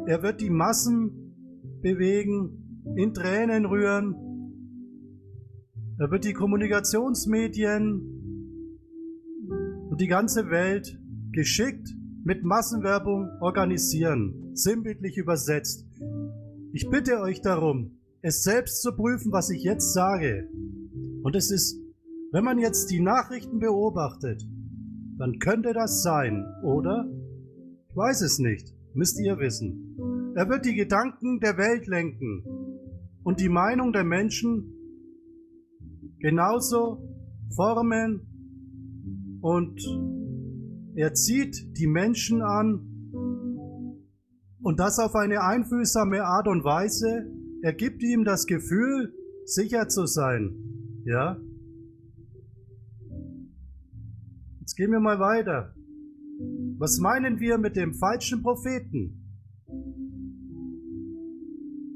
Speaker 2: Er wird die Massen bewegen, in Tränen rühren. Er wird die Kommunikationsmedien und die ganze Welt geschickt mit Massenwerbung organisieren, sinnbildlich übersetzt. Ich bitte euch darum, es selbst zu prüfen, was ich jetzt sage. Und es ist, wenn man jetzt die Nachrichten beobachtet, dann könnte das sein, oder? Ich weiß es nicht, müsst ihr wissen. Er wird die Gedanken der Welt lenken und die Meinung der Menschen genauso formen und er zieht die Menschen an und das auf eine einfühlsame Art und Weise. Er gibt ihm das Gefühl, sicher zu sein. Ja? Gehen wir mal weiter. Was meinen wir mit dem falschen Propheten?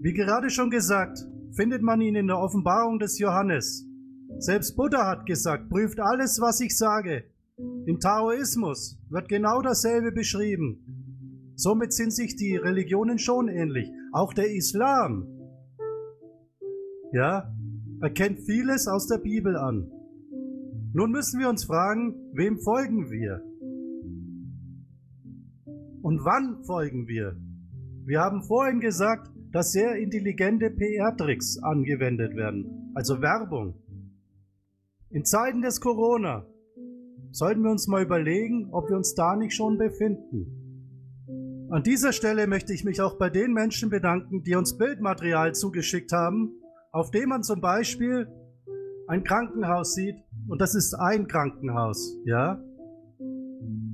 Speaker 2: Wie gerade schon gesagt, findet man ihn in der Offenbarung des Johannes. Selbst Buddha hat gesagt, prüft alles, was ich sage. Im Taoismus wird genau dasselbe beschrieben. Somit sind sich die Religionen schon ähnlich. Auch der Islam, ja, erkennt vieles aus der Bibel an. Nun müssen wir uns fragen, wem folgen wir? Und wann folgen wir? Wir haben vorhin gesagt, dass sehr intelligente PR-Tricks angewendet werden, also Werbung. In Zeiten des Corona sollten wir uns mal überlegen, ob wir uns da nicht schon befinden. An dieser Stelle möchte ich mich auch bei den Menschen bedanken, die uns Bildmaterial zugeschickt haben, auf dem man zum Beispiel ein Krankenhaus sieht, und das ist ein Krankenhaus, ja.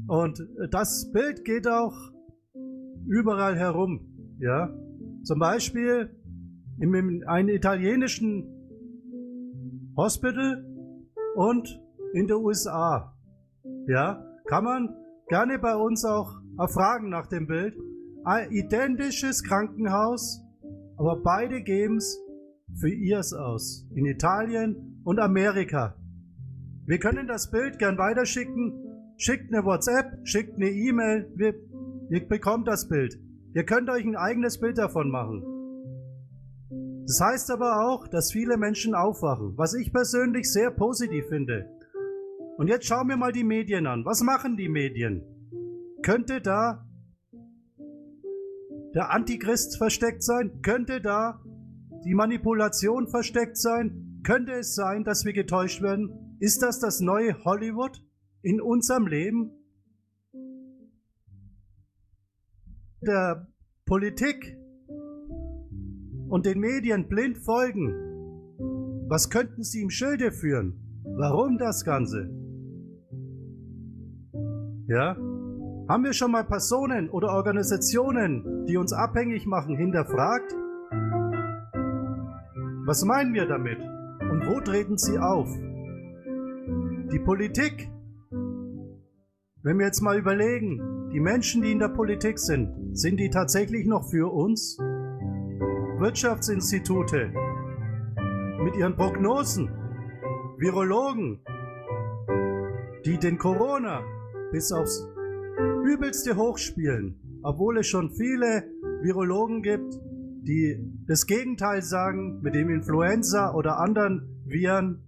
Speaker 2: Und das Bild geht auch überall herum, ja. Zum Beispiel in einem italienischen Hospital und in den USA. Ja, kann man gerne bei uns auch erfragen nach dem Bild. Ein identisches Krankenhaus, aber beide geben es für ihrs aus. In Italien und Amerika. Wir können das Bild gern weiterschicken. Schickt eine WhatsApp, schickt eine E-Mail. ihr bekommt das Bild. Ihr könnt euch ein eigenes Bild davon machen. Das heißt aber auch, dass viele Menschen aufwachen, was ich persönlich sehr positiv finde. Und jetzt schauen wir mal die Medien an. Was machen die Medien? Könnte da der Antichrist versteckt sein? Könnte da die Manipulation versteckt sein? Könnte es sein, dass wir getäuscht werden? Ist das das neue Hollywood in unserem Leben? der Politik und den Medien blind folgen, was könnten sie im Schilde führen? Warum das Ganze? Ja? Haben wir schon mal Personen oder Organisationen, die uns abhängig machen, hinterfragt? Was meinen wir damit? Und wo treten sie auf? Die Politik. Wenn wir jetzt mal überlegen, die Menschen, die in der Politik sind, sind die tatsächlich noch für uns? Wirtschaftsinstitute mit ihren Prognosen, Virologen, die den Corona bis aufs übelste hochspielen, obwohl es schon viele Virologen gibt, die das Gegenteil sagen mit dem Influenza oder anderen Viren.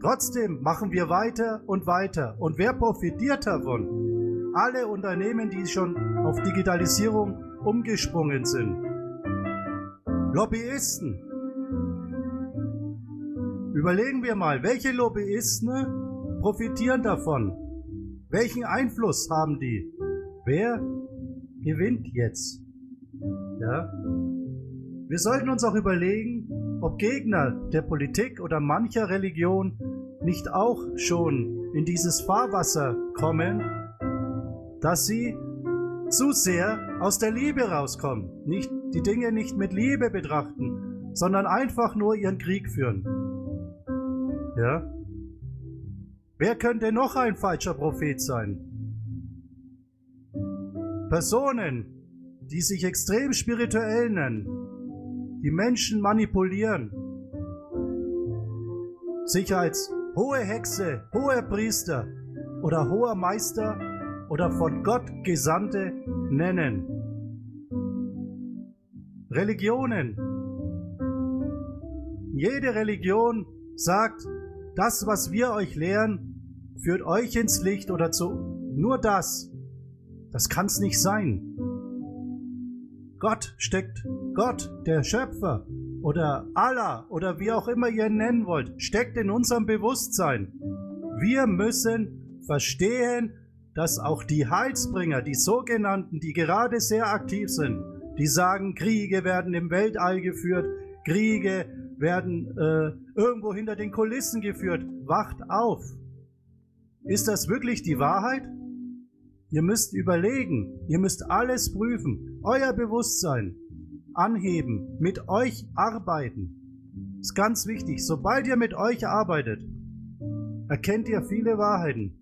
Speaker 2: Trotzdem machen wir weiter und weiter. Und wer profitiert davon? alle Unternehmen, die schon auf Digitalisierung umgesprungen sind. Lobbyisten. Überlegen wir mal, welche Lobbyisten profitieren davon? Welchen Einfluss haben die? Wer gewinnt jetzt? Ja? Wir sollten uns auch überlegen, ob Gegner der Politik oder mancher Religion nicht auch schon in dieses Fahrwasser kommen, dass sie zu sehr aus der Liebe rauskommen, nicht die Dinge nicht mit Liebe betrachten, sondern einfach nur ihren Krieg führen. Ja? Wer könnte noch ein falscher Prophet sein? Personen, die sich extrem spirituell nennen, die Menschen manipulieren, sich als hohe Hexe, hoher Priester oder hoher Meister oder von Gott Gesandte nennen. Religionen. Jede Religion sagt, das, was wir euch lehren, führt euch ins Licht oder zu nur das. Das kann's nicht sein. Gott steckt, Gott, der Schöpfer oder Allah oder wie auch immer ihr ihn nennen wollt, steckt in unserem Bewusstsein. Wir müssen verstehen, dass auch die Heilsbringer, die sogenannten, die gerade sehr aktiv sind, die sagen, Kriege werden im Weltall geführt, Kriege werden äh, irgendwo hinter den Kulissen geführt. Wacht auf! Ist das wirklich die Wahrheit? Ihr müsst überlegen, ihr müsst alles prüfen, euer Bewusstsein anheben, mit euch arbeiten. Ist ganz wichtig. Sobald ihr mit euch arbeitet, erkennt ihr viele Wahrheiten.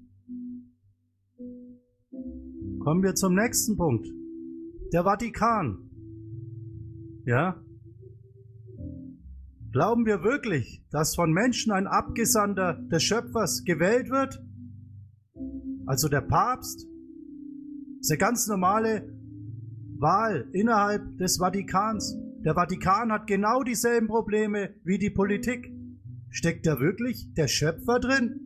Speaker 2: Kommen wir zum nächsten Punkt. Der Vatikan. Ja? Glauben wir wirklich, dass von Menschen ein Abgesandter des Schöpfers gewählt wird? also der Papst, ist eine ganz normale Wahl innerhalb des Vatikans. Der Vatikan hat genau dieselben Probleme wie die Politik. Steckt da wirklich der Schöpfer drin?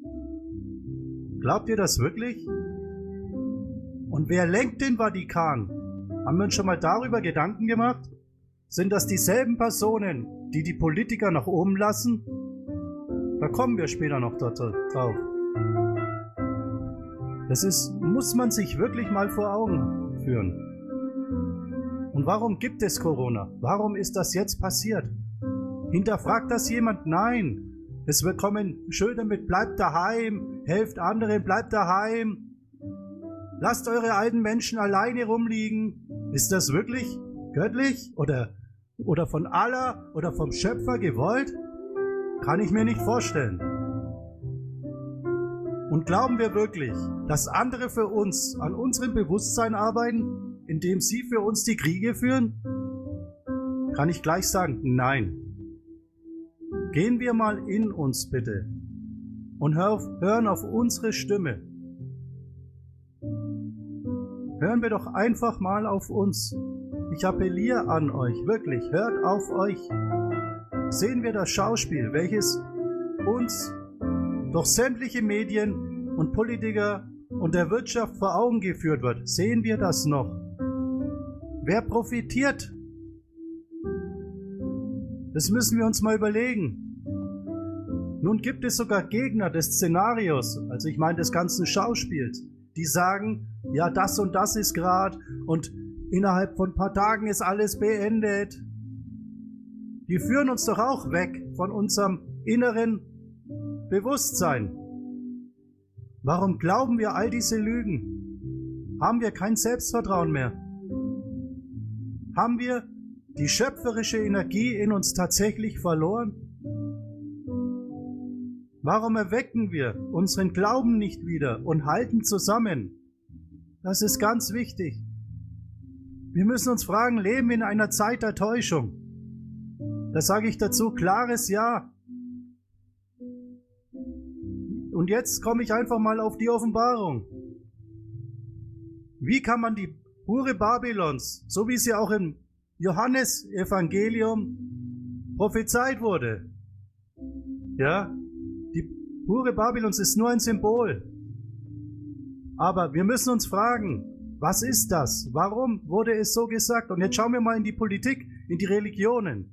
Speaker 2: Glaubt ihr das wirklich? Und wer lenkt den Vatikan? Haben wir uns schon mal darüber Gedanken gemacht? Sind das dieselben Personen, die die Politiker nach oben lassen? Da kommen wir später noch drauf. Das ist, muss man sich wirklich mal vor Augen führen. Und warum gibt es Corona? Warum ist das jetzt passiert? Hinterfragt das jemand? Nein. Es kommen Schilder mit bleibt daheim, helft anderen, bleibt daheim. Lasst eure alten Menschen alleine rumliegen. Ist das wirklich göttlich oder, oder von Allah oder vom Schöpfer gewollt? Kann ich mir nicht vorstellen. Und glauben wir wirklich, dass andere für uns an unserem Bewusstsein arbeiten, indem sie für uns die Kriege führen? Kann ich gleich sagen, nein. Gehen wir mal in uns bitte und hören auf unsere Stimme. Hören wir doch einfach mal auf uns. Ich appelliere an euch, wirklich, hört auf euch. Sehen wir das Schauspiel, welches uns durch sämtliche Medien und Politiker und der Wirtschaft vor Augen geführt wird, sehen wir das noch. Wer profitiert? Das müssen wir uns mal überlegen. Nun gibt es sogar Gegner des Szenarios, also ich meine des ganzen Schauspiels, die sagen, ja, das und das ist gerade und innerhalb von ein paar Tagen ist alles beendet. Die führen uns doch auch weg von unserem inneren Bewusstsein. Warum glauben wir all diese Lügen? Haben wir kein Selbstvertrauen mehr? Haben wir die schöpferische Energie in uns tatsächlich verloren? Warum erwecken wir unseren Glauben nicht wieder und halten zusammen? Das ist ganz wichtig. Wir müssen uns fragen, leben wir in einer Zeit der Täuschung? Da sage ich dazu klares Ja. Und jetzt komme ich einfach mal auf die Offenbarung. Wie kann man die Hure Babylons, so wie sie auch im Johannesevangelium prophezeit wurde, ja, die Hure Babylons ist nur ein Symbol. Aber wir müssen uns fragen, was ist das? Warum wurde es so gesagt? Und jetzt schauen wir mal in die Politik, in die Religionen.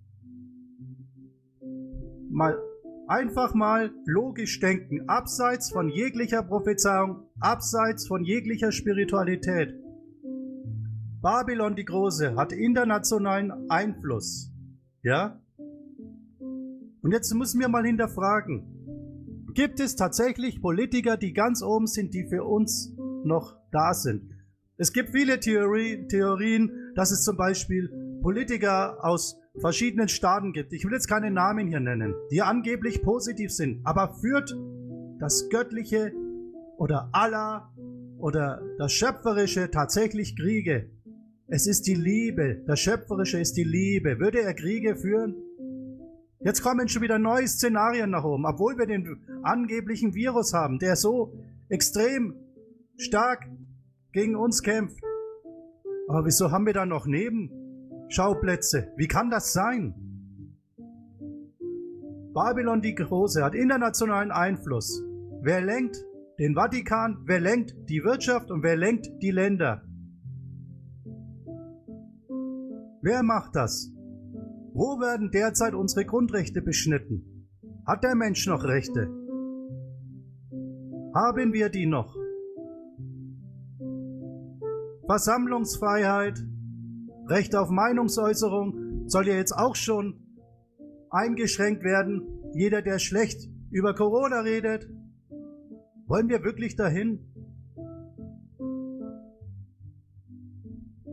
Speaker 2: Mal einfach mal logisch denken, abseits von jeglicher Prophezeiung, abseits von jeglicher Spiritualität. Babylon die Große hat internationalen Einfluss. Ja? Und jetzt müssen wir mal hinterfragen, gibt es tatsächlich Politiker, die ganz oben sind, die für uns noch da sind? Es gibt viele Theorie, Theorien, dass es zum Beispiel Politiker aus verschiedenen Staaten gibt. Ich will jetzt keine Namen hier nennen, die angeblich positiv sind. Aber führt das Göttliche oder Allah oder das Schöpferische tatsächlich Kriege? Es ist die Liebe. Das Schöpferische ist die Liebe. Würde er Kriege führen? Jetzt kommen schon wieder neue Szenarien nach oben, obwohl wir den angeblichen Virus haben, der so extrem stark gegen uns kämpft. Aber wieso haben wir da noch Nebenschauplätze? Wie kann das sein? Babylon die Große hat internationalen Einfluss. Wer lenkt den Vatikan? Wer lenkt die Wirtschaft und wer lenkt die Länder? Wer macht das? Wo werden derzeit unsere Grundrechte beschnitten? Hat der Mensch noch Rechte? Haben wir die noch? Versammlungsfreiheit, Recht auf Meinungsäußerung soll ja jetzt auch schon eingeschränkt werden. Jeder, der schlecht über Corona redet. Wollen wir wirklich dahin?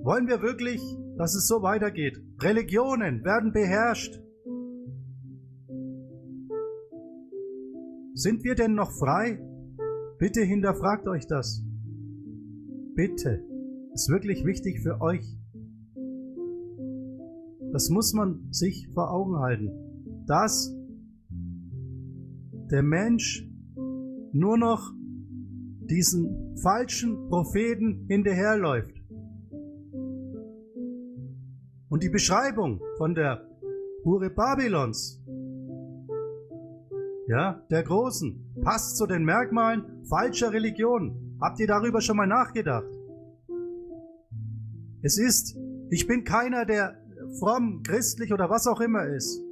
Speaker 2: Wollen wir wirklich, dass es so weitergeht? Religionen werden beherrscht. Sind wir denn noch frei? Bitte hinterfragt euch das. Bitte. Ist wirklich wichtig für euch. Das muss man sich vor Augen halten. Dass der Mensch nur noch diesen falschen Propheten hinterherläuft. Und die Beschreibung von der Hure Babylons, ja, der Großen, passt zu den Merkmalen falscher Religion. Habt ihr darüber schon mal nachgedacht? Es ist, ich bin keiner, der fromm, christlich oder was auch immer ist.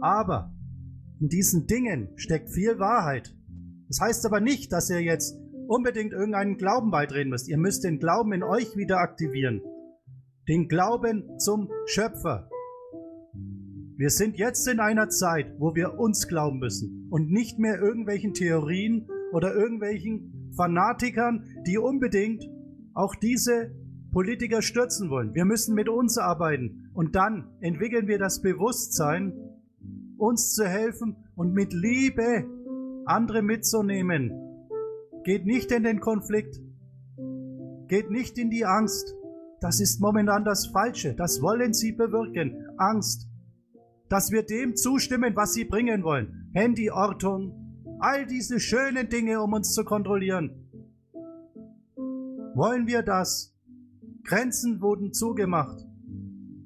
Speaker 2: Aber in diesen Dingen steckt viel Wahrheit. Das heißt aber nicht, dass ihr jetzt unbedingt irgendeinen Glauben beitreten müsst. Ihr müsst den Glauben in euch wieder aktivieren den Glauben zum Schöpfer. Wir sind jetzt in einer Zeit, wo wir uns glauben müssen und nicht mehr irgendwelchen Theorien oder irgendwelchen Fanatikern, die unbedingt auch diese Politiker stürzen wollen. Wir müssen mit uns arbeiten und dann entwickeln wir das Bewusstsein, uns zu helfen und mit Liebe andere mitzunehmen. Geht nicht in den Konflikt, geht nicht in die Angst, das ist momentan das Falsche. Das wollen sie bewirken. Angst. Dass wir dem zustimmen, was sie bringen wollen. Handyortung. All diese schönen Dinge, um uns zu kontrollieren. Wollen wir das? Grenzen wurden zugemacht.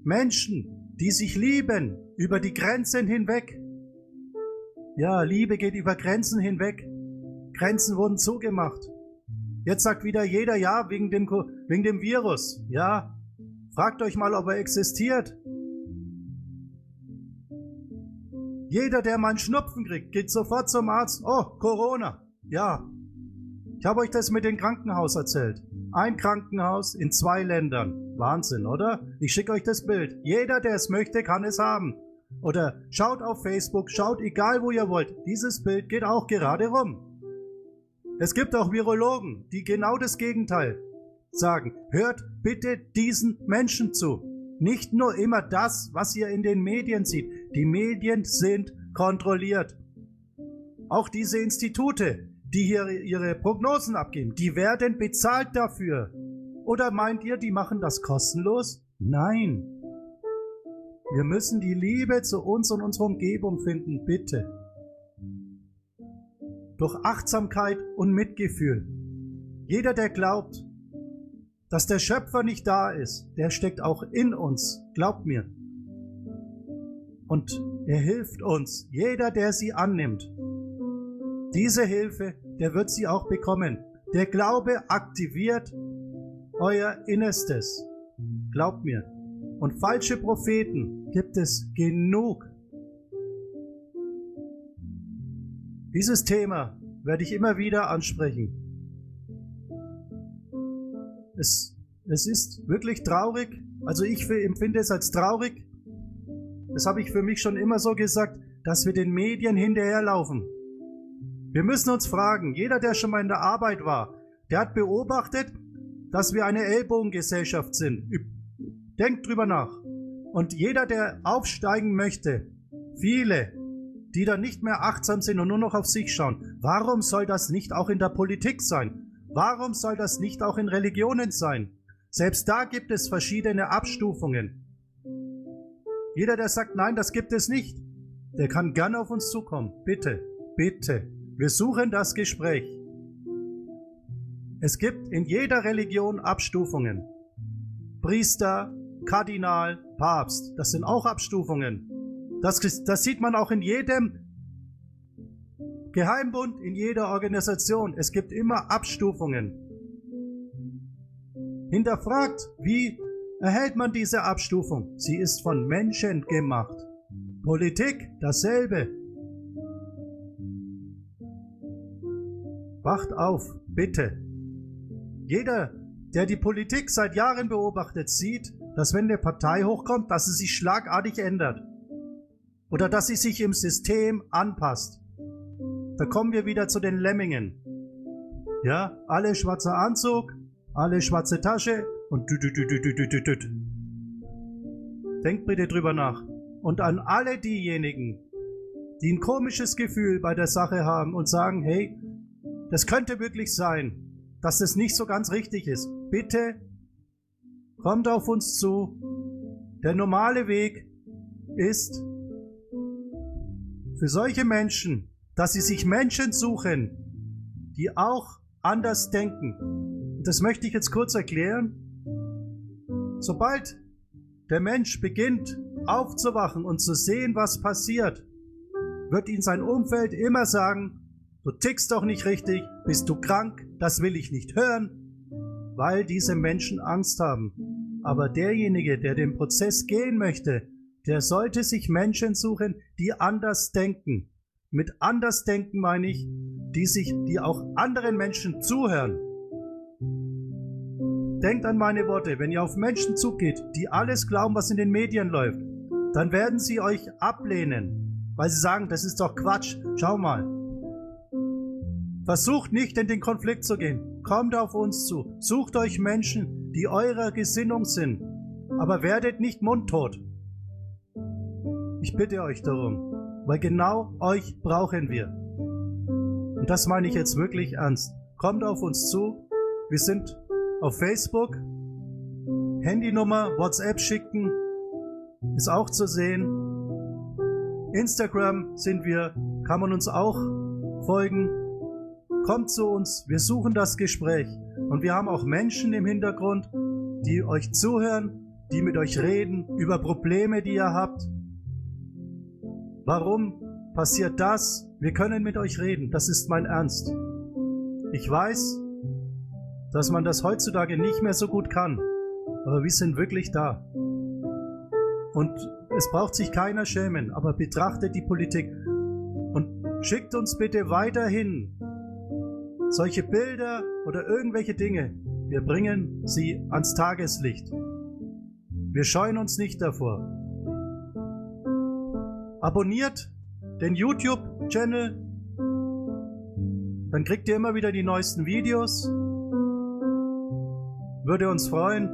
Speaker 2: Menschen, die sich lieben, über die Grenzen hinweg. Ja, Liebe geht über Grenzen hinweg. Grenzen wurden zugemacht. Jetzt sagt wieder jeder ja wegen dem, wegen dem Virus. Ja, fragt euch mal, ob er existiert. Jeder, der mal einen Schnupfen kriegt, geht sofort zum Arzt. Oh, Corona. Ja. Ich habe euch das mit dem Krankenhaus erzählt. Ein Krankenhaus in zwei Ländern. Wahnsinn, oder? Ich schicke euch das Bild. Jeder, der es möchte, kann es haben. Oder schaut auf Facebook, schaut egal wo ihr wollt. Dieses Bild geht auch gerade rum. Es gibt auch Virologen, die genau das Gegenteil sagen. Hört bitte diesen Menschen zu. Nicht nur immer das, was ihr in den Medien seht. Die Medien sind kontrolliert. Auch diese Institute, die hier ihre Prognosen abgeben, die werden bezahlt dafür. Oder meint ihr, die machen das kostenlos? Nein. Wir müssen die Liebe zu uns und unserer Umgebung finden, bitte durch Achtsamkeit und Mitgefühl. Jeder, der glaubt, dass der Schöpfer nicht da ist, der steckt auch in uns, glaubt mir. Und er hilft uns, jeder, der sie annimmt. Diese Hilfe, der wird sie auch bekommen. Der Glaube aktiviert euer Innerstes. Glaubt mir. Und falsche Propheten gibt es genug. Dieses Thema werde ich immer wieder ansprechen. Es, es ist wirklich traurig, also ich empfinde es als traurig, das habe ich für mich schon immer so gesagt, dass wir den Medien hinterherlaufen. Wir müssen uns fragen, jeder, der schon mal in der Arbeit war, der hat beobachtet, dass wir eine Ellbogengesellschaft sind. Denkt drüber nach. Und jeder, der aufsteigen möchte, viele, die dann nicht mehr achtsam sind und nur noch auf sich schauen, warum soll das nicht auch in der Politik sein? Warum soll das nicht auch in Religionen sein? Selbst da gibt es verschiedene Abstufungen. Jeder, der sagt, nein, das gibt es nicht, der kann gerne auf uns zukommen. Bitte, bitte. Wir suchen das Gespräch. Es gibt in jeder Religion Abstufungen. Priester, Kardinal, Papst, das sind auch Abstufungen. Das, das sieht man auch in jedem Geheimbund, in jeder Organisation. Es gibt immer Abstufungen. Hinterfragt, wie erhält man diese Abstufung? Sie ist von Menschen gemacht. Politik dasselbe. Wacht auf, bitte. Jeder, der die Politik seit Jahren beobachtet, sieht, dass wenn eine Partei hochkommt, dass sie sich schlagartig ändert. Oder dass sie sich im System anpasst. Da kommen wir wieder zu den Lemmingen. Ja, alle schwarzer Anzug, alle schwarze Tasche und dü dü dü dü dü dü dü. Denkt bitte drüber nach. Und an alle diejenigen, die ein komisches Gefühl bei der Sache haben und sagen, hey, das könnte wirklich sein, dass das nicht so ganz richtig ist. Bitte kommt auf uns zu. Der normale Weg ist für solche Menschen, dass sie sich Menschen suchen, die auch anders denken. Das möchte ich jetzt kurz erklären. Sobald der Mensch beginnt aufzuwachen und zu sehen, was passiert, wird ihn sein Umfeld immer sagen, du tickst doch nicht richtig, bist du krank, das will ich nicht hören, weil diese Menschen Angst haben. Aber derjenige, der den Prozess gehen möchte, der sollte sich Menschen suchen, die anders denken. Mit anders denken meine ich, die sich, die auch anderen Menschen zuhören. Denkt an meine Worte, wenn ihr auf Menschen zugeht, die alles glauben, was in den Medien läuft, dann werden sie euch ablehnen, weil sie sagen, das ist doch Quatsch. Schau mal. Versucht nicht in den Konflikt zu gehen. Kommt auf uns zu. Sucht euch Menschen, die eurer Gesinnung sind. Aber werdet nicht mundtot. Ich bitte euch darum, weil genau euch brauchen wir. Und das meine ich jetzt wirklich ernst. Kommt auf uns zu. Wir sind auf Facebook. Handynummer, WhatsApp schicken, ist auch zu sehen. Instagram sind wir, kann man uns auch folgen. Kommt zu uns, wir suchen das Gespräch. Und wir haben auch Menschen im Hintergrund, die euch zuhören, die mit euch reden über Probleme, die ihr habt. Warum passiert das? Wir können mit euch reden, das ist mein Ernst. Ich weiß, dass man das heutzutage nicht mehr so gut kann, aber wir sind wirklich da. Und es braucht sich keiner schämen, aber betrachtet die Politik und schickt uns bitte weiterhin solche Bilder oder irgendwelche Dinge. Wir bringen sie ans Tageslicht. Wir scheuen uns nicht davor. Abonniert den YouTube-Channel, dann kriegt ihr immer wieder die neuesten Videos. Würde uns freuen.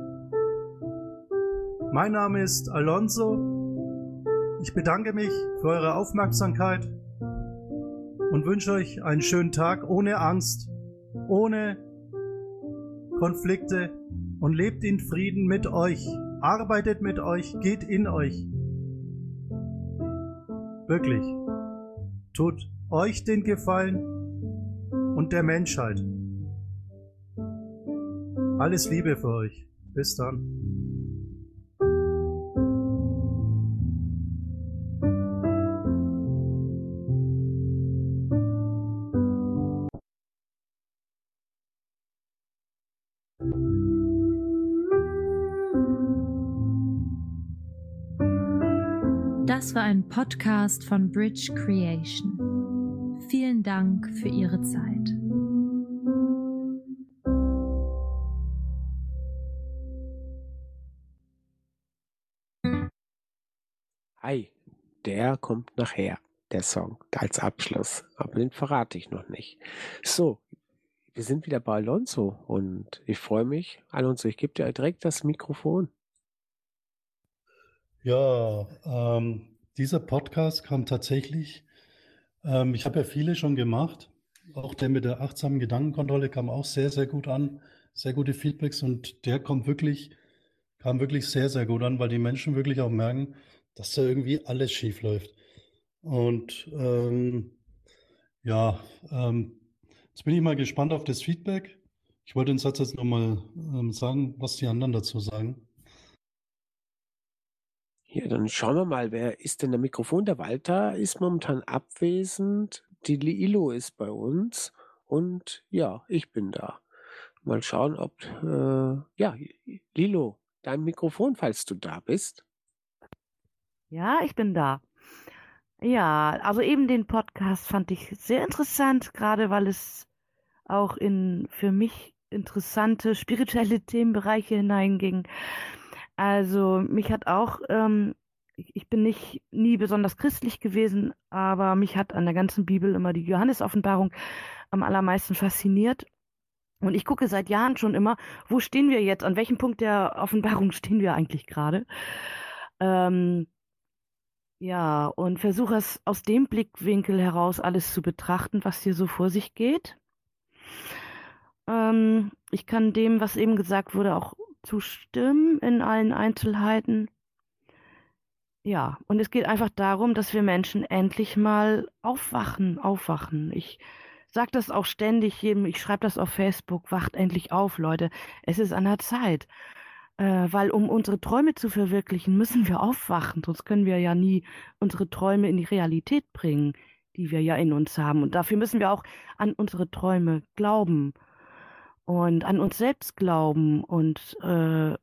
Speaker 2: Mein Name ist Alonso. Ich bedanke mich für eure Aufmerksamkeit und wünsche euch einen schönen Tag ohne Angst, ohne Konflikte und lebt in Frieden mit euch. Arbeitet mit euch, geht in euch. Wirklich. Tut euch den Gefallen und der Menschheit. Alles Liebe für euch. Bis dann.
Speaker 1: Ein Podcast von Bridge Creation. Vielen Vielen Dank für Ihre Zeit.
Speaker 3: Hi, der kommt nachher, der Song, als Abschluss. Aber den verrate ich noch nicht. So, wir sind wieder bei Alonso und ich freue mich. Alonso, ich gebe dir direkt das Mikrofon.
Speaker 2: Ja, ähm, dieser Podcast kam tatsächlich, ähm, ich habe ja viele schon gemacht. Auch der mit der achtsamen Gedankenkontrolle kam auch sehr, sehr gut an. Sehr gute Feedbacks und der kommt wirklich, kam wirklich sehr, sehr gut an, weil die Menschen wirklich auch merken, dass da irgendwie alles schief läuft. Und ähm, ja, ähm, jetzt bin ich mal gespannt auf das Feedback. Ich wollte den Satz jetzt nochmal ähm, sagen, was die anderen dazu sagen.
Speaker 3: Ja, dann schauen wir mal, wer ist denn der Mikrofon? Der Walter ist momentan abwesend. Die Lilo ist bei uns. Und ja, ich bin da. Mal schauen, ob, äh, ja, Lilo, dein Mikrofon, falls du da bist.
Speaker 8: Ja, ich bin da. Ja, also eben den Podcast fand ich sehr interessant, gerade weil es auch in für mich interessante spirituelle Themenbereiche hineinging. Also mich hat auch, ähm, ich, bin nicht nie besonders christlich gewesen, aber mich hat an der ganzen Bibel immer die Johannes-Offenbarung am allermeisten fasziniert. Und ich gucke seit Jahren schon immer, wo stehen wir jetzt, an welchem Punkt der Offenbarung stehen wir eigentlich gerade. Ähm, ja, und versuche es aus dem Blickwinkel heraus alles zu betrachten, was hier so vor sich geht. Ähm, ich kann dem, was eben gesagt wurde, auch zustimmen in allen Einzelheiten. Ja, und es geht einfach darum, dass wir Menschen endlich mal aufwachen, aufwachen. Ich sage das auch ständig jedem, ich schreibe das auf Facebook, wacht endlich auf, Leute. Es ist an der Zeit. Äh, weil um unsere Träume zu verwirklichen, müssen wir aufwachen, sonst können wir ja nie unsere Träume in die Realität bringen, die wir ja in uns haben. Und dafür müssen wir auch an unsere Träume glauben und an uns selbst glauben. Und äh,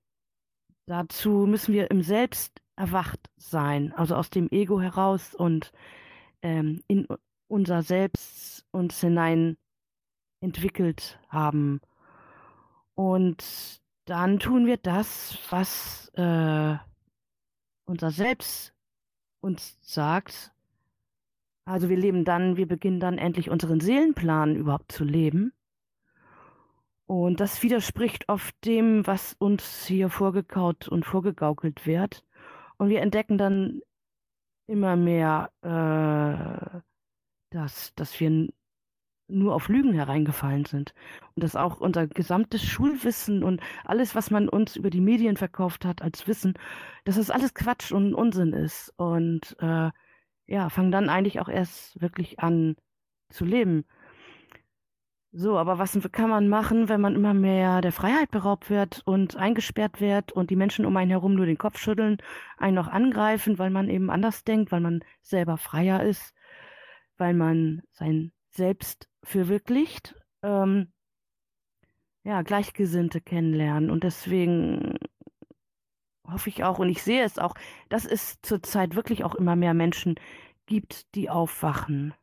Speaker 8: dazu müssen wir im Selbst erwacht sein, also aus dem Ego heraus und ähm, in unser Selbst uns hinein entwickelt haben. Und dann tun wir das, was äh, unser Selbst uns sagt. Also wir leben dann, wir beginnen dann endlich unseren Seelenplan überhaupt zu leben. Und das widerspricht oft dem, was uns hier vorgekaut und vorgegaukelt wird. Und wir entdecken dann immer mehr, äh, dass, dass wir nur auf Lügen hereingefallen sind. Und dass auch unser gesamtes Schulwissen und alles, was man uns über die Medien verkauft hat als Wissen, dass das alles Quatsch und Unsinn ist. Und äh, ja, fangen dann eigentlich auch erst wirklich an zu leben. So, aber was kann man machen, wenn man immer mehr der Freiheit beraubt wird und eingesperrt wird und die Menschen um einen herum nur den Kopf schütteln, einen noch angreifen, weil man eben anders denkt, weil man selber freier ist, weil man sein Selbst verwirklicht, ähm, ja, Gleichgesinnte kennenlernen. Und deswegen hoffe ich auch und ich sehe es auch, dass es zurzeit wirklich auch immer mehr Menschen gibt, die aufwachen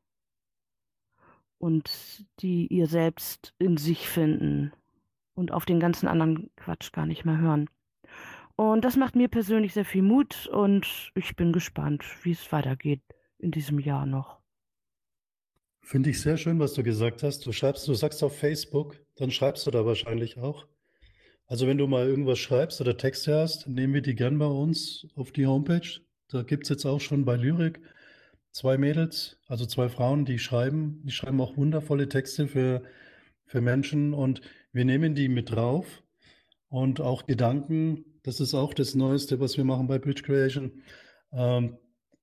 Speaker 8: und die ihr selbst in sich finden und auf den ganzen anderen Quatsch gar nicht mehr hören. Und das macht mir persönlich sehr viel Mut und ich bin gespannt, wie es weitergeht in diesem Jahr noch.
Speaker 2: Finde ich sehr schön, was du gesagt hast. Du schreibst, du sagst auf Facebook, dann schreibst du da wahrscheinlich auch. Also wenn du mal irgendwas schreibst oder Texte hast, nehmen wir die gern bei uns auf die Homepage. Da gibt es jetzt auch schon bei Lyrik zwei Mädels, also zwei Frauen, die schreiben, die schreiben auch wundervolle Texte für, für Menschen und wir nehmen die mit drauf und auch Gedanken, das ist auch das Neueste, was wir machen bei Bridge Creation. Ähm,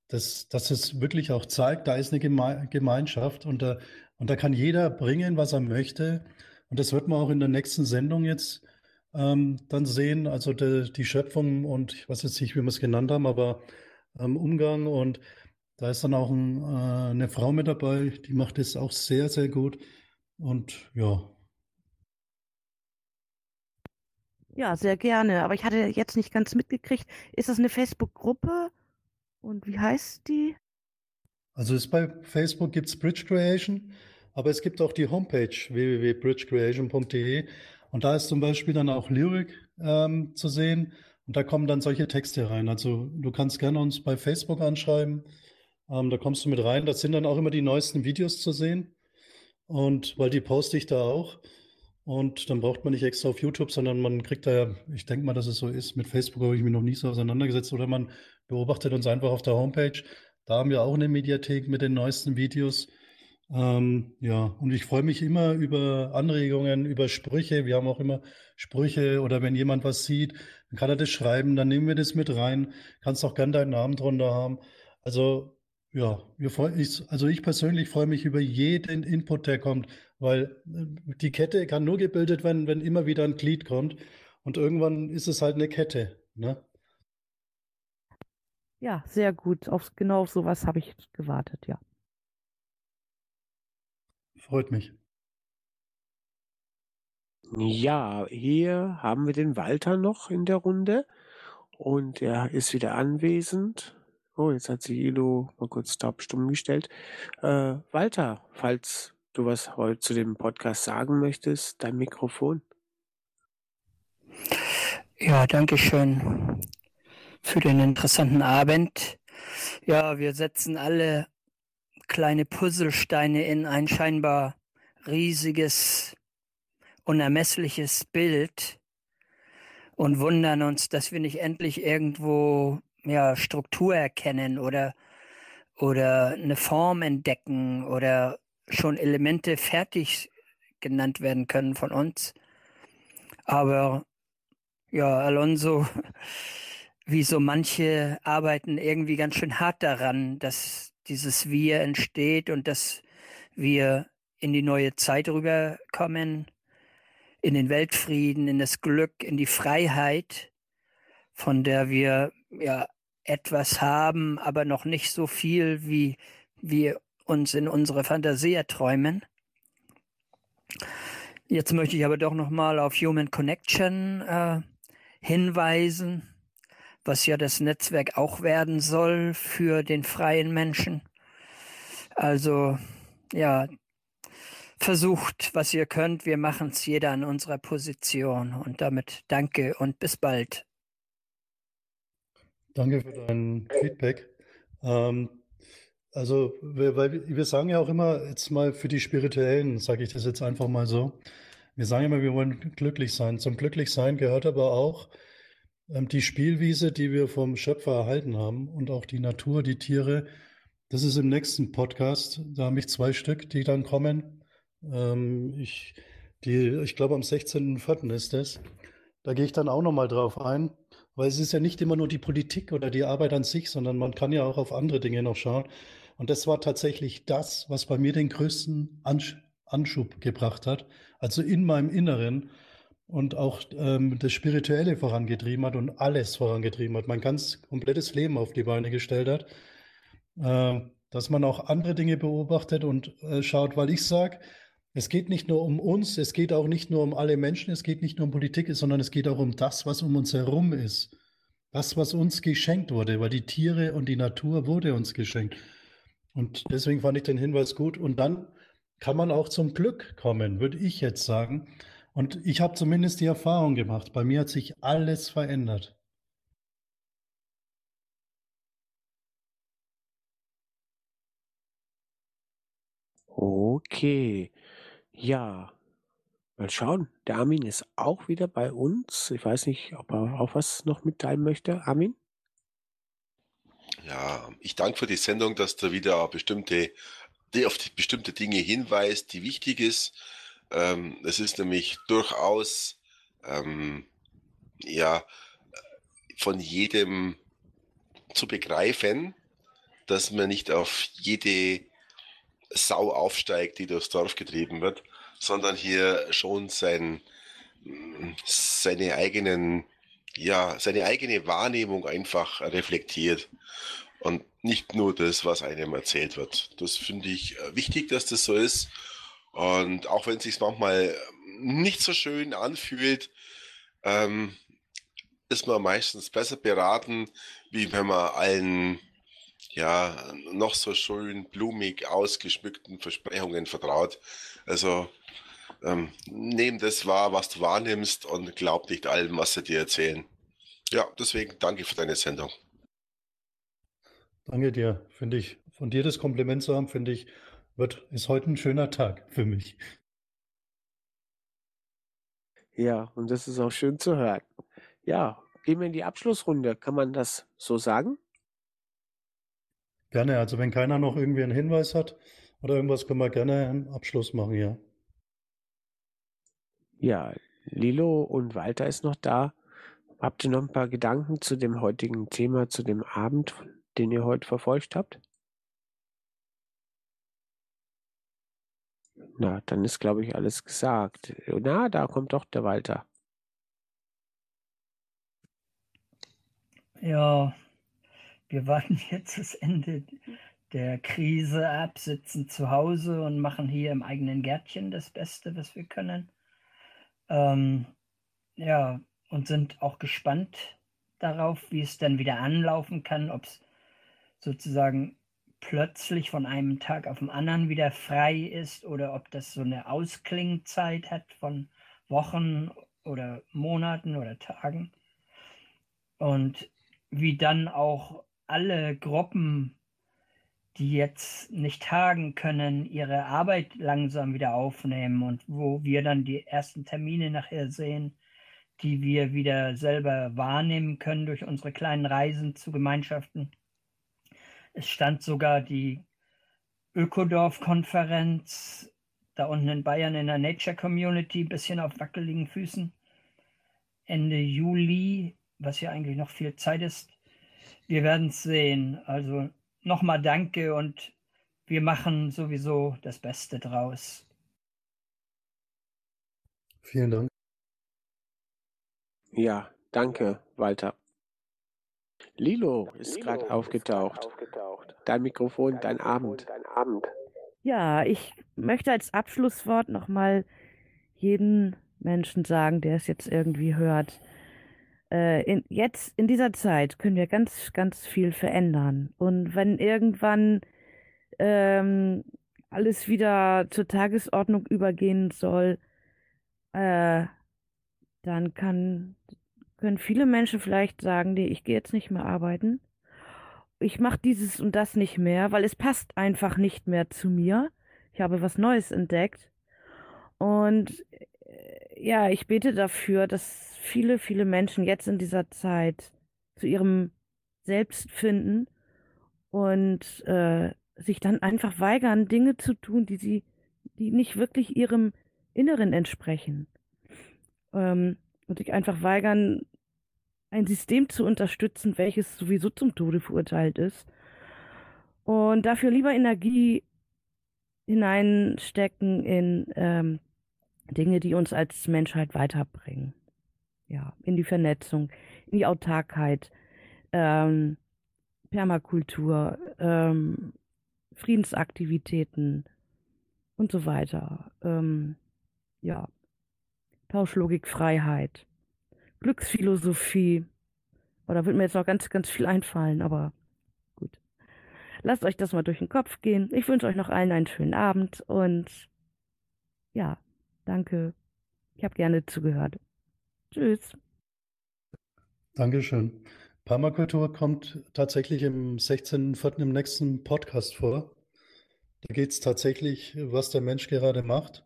Speaker 2: dass, dass es wirklich auch zeigt, da ist eine Geme Gemeinschaft und da, und da kann jeder bringen, was er möchte. Und das wird man auch in der nächsten Sendung jetzt ähm, dann sehen. Also de, die Schöpfung und ich weiß jetzt nicht, wie wir es genannt haben, aber ähm, Umgang. Und da ist dann auch ein, äh, eine Frau mit dabei, die macht das auch sehr, sehr gut. Und ja.
Speaker 8: Ja, sehr gerne. Aber ich hatte jetzt nicht ganz mitgekriegt, ist das eine Facebook-Gruppe? Und wie heißt die?
Speaker 2: Also ist bei Facebook gibt es Bridge Creation, aber es gibt auch die Homepage www.bridgecreation.de und da ist zum Beispiel dann auch Lyrik ähm, zu sehen und da kommen dann solche Texte rein. Also du kannst gerne uns bei Facebook anschreiben, ähm, da kommst du mit rein. Da sind dann auch immer die neuesten Videos zu sehen und weil die poste ich da auch. Und dann braucht man nicht extra auf YouTube, sondern man kriegt da ja, ich denke mal, dass es so ist. Mit Facebook habe ich mich noch nie so auseinandergesetzt. Oder man beobachtet uns einfach auf der Homepage. Da haben wir auch eine Mediathek mit den neuesten Videos. Ähm, ja, und ich freue mich immer über Anregungen, über Sprüche. Wir haben auch immer Sprüche oder wenn jemand was sieht, dann kann er das schreiben, dann nehmen wir das mit rein. Kannst auch gern deinen Namen drunter haben. Also ja, wir freu, ich, also ich persönlich freue mich über jeden Input, der kommt, weil äh, die Kette kann nur gebildet werden, wenn immer wieder ein Glied kommt. Und irgendwann ist es halt eine Kette. Ne?
Speaker 8: Ja, sehr gut. Auf, genau auf sowas habe ich gewartet, ja.
Speaker 2: Freut mich.
Speaker 3: Ja, hier haben wir den Walter noch in der Runde und er ist wieder anwesend. Oh, jetzt hat sich Ilo mal kurz taubstumm gestellt. Äh, Walter, falls du was heute zu dem Podcast sagen möchtest, dein Mikrofon.
Speaker 4: Ja, danke schön für den interessanten Abend. Ja, wir setzen alle kleine Puzzlesteine in ein scheinbar riesiges, unermessliches Bild und wundern uns, dass wir nicht endlich irgendwo ja, Struktur erkennen oder, oder eine Form entdecken oder schon Elemente fertig genannt werden können von uns. Aber ja, Alonso, wie so manche arbeiten irgendwie ganz schön hart daran, dass dieses Wir entsteht und dass wir in die neue Zeit rüberkommen, in den Weltfrieden, in das Glück, in die Freiheit, von der wir ja etwas haben, aber noch nicht so viel, wie wir uns in unsere Fantasie erträumen. Jetzt möchte ich aber doch noch mal auf Human Connection äh, hinweisen, was ja das Netzwerk auch werden soll für den freien Menschen. Also ja, versucht, was ihr könnt. Wir machen es jeder an unserer Position. Und damit danke und bis bald.
Speaker 2: Danke für dein Feedback. Ähm, also, weil wir sagen ja auch immer, jetzt mal für die Spirituellen, sage ich das jetzt einfach mal so. Wir sagen immer, wir wollen glücklich sein. Zum Glücklichsein gehört aber auch ähm, die Spielwiese, die wir vom Schöpfer erhalten haben und auch die Natur, die Tiere. Das ist im nächsten Podcast. Da habe ich zwei Stück, die dann kommen. Ähm, ich, ich glaube, am 16.04. ist das. Da gehe ich dann auch nochmal drauf ein. Weil es ist ja nicht immer nur die Politik oder die Arbeit an sich, sondern man kann ja auch auf andere Dinge noch schauen. Und das war tatsächlich das, was bei mir den größten Ansch Anschub gebracht hat. Also in meinem Inneren und auch ähm, das Spirituelle vorangetrieben hat und alles vorangetrieben hat, mein ganz komplettes Leben auf die Beine gestellt hat. Äh, dass man auch andere Dinge beobachtet und äh, schaut, weil ich sage, es geht nicht nur um uns, es geht auch nicht nur um alle Menschen, es geht nicht nur um Politik, sondern es geht auch um das, was um uns herum ist. Das, was uns geschenkt wurde, weil die Tiere und die Natur wurde uns geschenkt. Und deswegen fand ich den Hinweis gut. Und dann kann man auch zum Glück kommen, würde ich jetzt sagen. Und ich habe zumindest die Erfahrung gemacht. Bei mir hat sich alles verändert.
Speaker 3: Okay. Ja, mal schauen. Der Armin ist auch wieder bei uns. Ich weiß nicht, ob er auch was noch mitteilen möchte. Armin?
Speaker 6: Ja, ich danke für die Sendung, dass du wieder bestimmte, auf bestimmte Dinge hinweist, die wichtig ist. Ähm, es ist nämlich durchaus ähm, ja von jedem zu begreifen, dass man nicht auf jede Sau aufsteigt, die durchs Dorf getrieben wird, sondern hier schon sein, seine eigenen, ja, seine eigene Wahrnehmung einfach reflektiert und nicht nur das, was einem erzählt wird. Das finde ich äh, wichtig, dass das so ist. Und auch wenn es sich manchmal nicht so schön anfühlt, ähm, ist man meistens besser beraten, wie wenn man allen ja, noch so schön blumig ausgeschmückten Versprechungen vertraut. Also ähm, nehm das wahr, was du wahrnimmst und glaub nicht allem, was sie dir erzählen. Ja, deswegen danke für deine Sendung.
Speaker 2: Danke dir. Finde ich, von dir das Kompliment zu haben, finde ich, wird, ist heute ein schöner Tag für mich.
Speaker 3: Ja, und das ist auch schön zu hören. Ja, gehen wir in die Abschlussrunde. Kann man das so sagen?
Speaker 2: Gerne. Also wenn keiner noch irgendwie einen Hinweis hat oder irgendwas, können wir gerne einen Abschluss machen, ja.
Speaker 3: Ja, Lilo und Walter ist noch da. Habt ihr noch ein paar Gedanken zu dem heutigen Thema, zu dem Abend, den ihr heute verfolgt habt? Na, dann ist, glaube ich, alles gesagt. Na, da kommt doch der Walter.
Speaker 4: Ja, wir warten jetzt das Ende der Krise ab, sitzen zu Hause und machen hier im eigenen Gärtchen das Beste, was wir können. Ähm, ja, und sind auch gespannt darauf, wie es dann wieder anlaufen kann, ob es sozusagen plötzlich von einem Tag auf den anderen wieder frei ist oder ob das so eine Ausklingzeit hat von Wochen oder Monaten oder Tagen. Und wie dann auch alle Gruppen, die jetzt nicht tagen können, ihre Arbeit langsam wieder aufnehmen und wo wir dann die ersten Termine nachher sehen, die wir wieder selber wahrnehmen können durch unsere kleinen Reisen zu Gemeinschaften. Es stand sogar die Ökodorf-Konferenz da unten in Bayern in der Nature Community, bisschen auf wackeligen Füßen. Ende Juli, was ja eigentlich noch viel Zeit ist. Wir werden es sehen. Also nochmal danke und wir machen sowieso das Beste draus.
Speaker 2: Vielen Dank.
Speaker 3: Ja, danke, Walter. Lilo ist gerade aufgetaucht. Dein Mikrofon, dein Abend.
Speaker 8: Ja, ich möchte als Abschlusswort nochmal jeden Menschen sagen, der es jetzt irgendwie hört. Äh, in, jetzt in dieser Zeit können wir ganz, ganz viel verändern. Und wenn irgendwann ähm, alles wieder zur Tagesordnung übergehen soll, äh, dann kann können viele Menschen vielleicht sagen, nee, ich gehe jetzt nicht mehr arbeiten. Ich mache dieses und das nicht mehr, weil es passt einfach nicht mehr zu mir. Ich habe was Neues entdeckt. Und ja, ich bete dafür, dass viele, viele Menschen jetzt in dieser Zeit zu ihrem Selbst finden und äh, sich dann einfach weigern, Dinge zu tun, die sie, die nicht wirklich ihrem Inneren entsprechen. Ähm, und sich einfach weigern, ein System zu unterstützen, welches sowieso zum Tode verurteilt ist. Und dafür lieber Energie hineinstecken in ähm, Dinge, die uns als Menschheit weiterbringen. Ja, in die Vernetzung, in die Autarkheit, ähm, Permakultur, ähm, Friedensaktivitäten und so weiter. Ähm, ja, Tauschlogik, Freiheit. Glücksphilosophie. Oh, da wird mir jetzt noch ganz, ganz viel einfallen, aber gut. Lasst euch das mal durch den Kopf gehen. Ich wünsche euch noch allen einen schönen Abend und ja, danke. Ich habe gerne zugehört. Tschüss.
Speaker 2: Dankeschön. Permakultur kommt tatsächlich im 16.04. im nächsten Podcast vor. Da geht es tatsächlich, was der Mensch gerade macht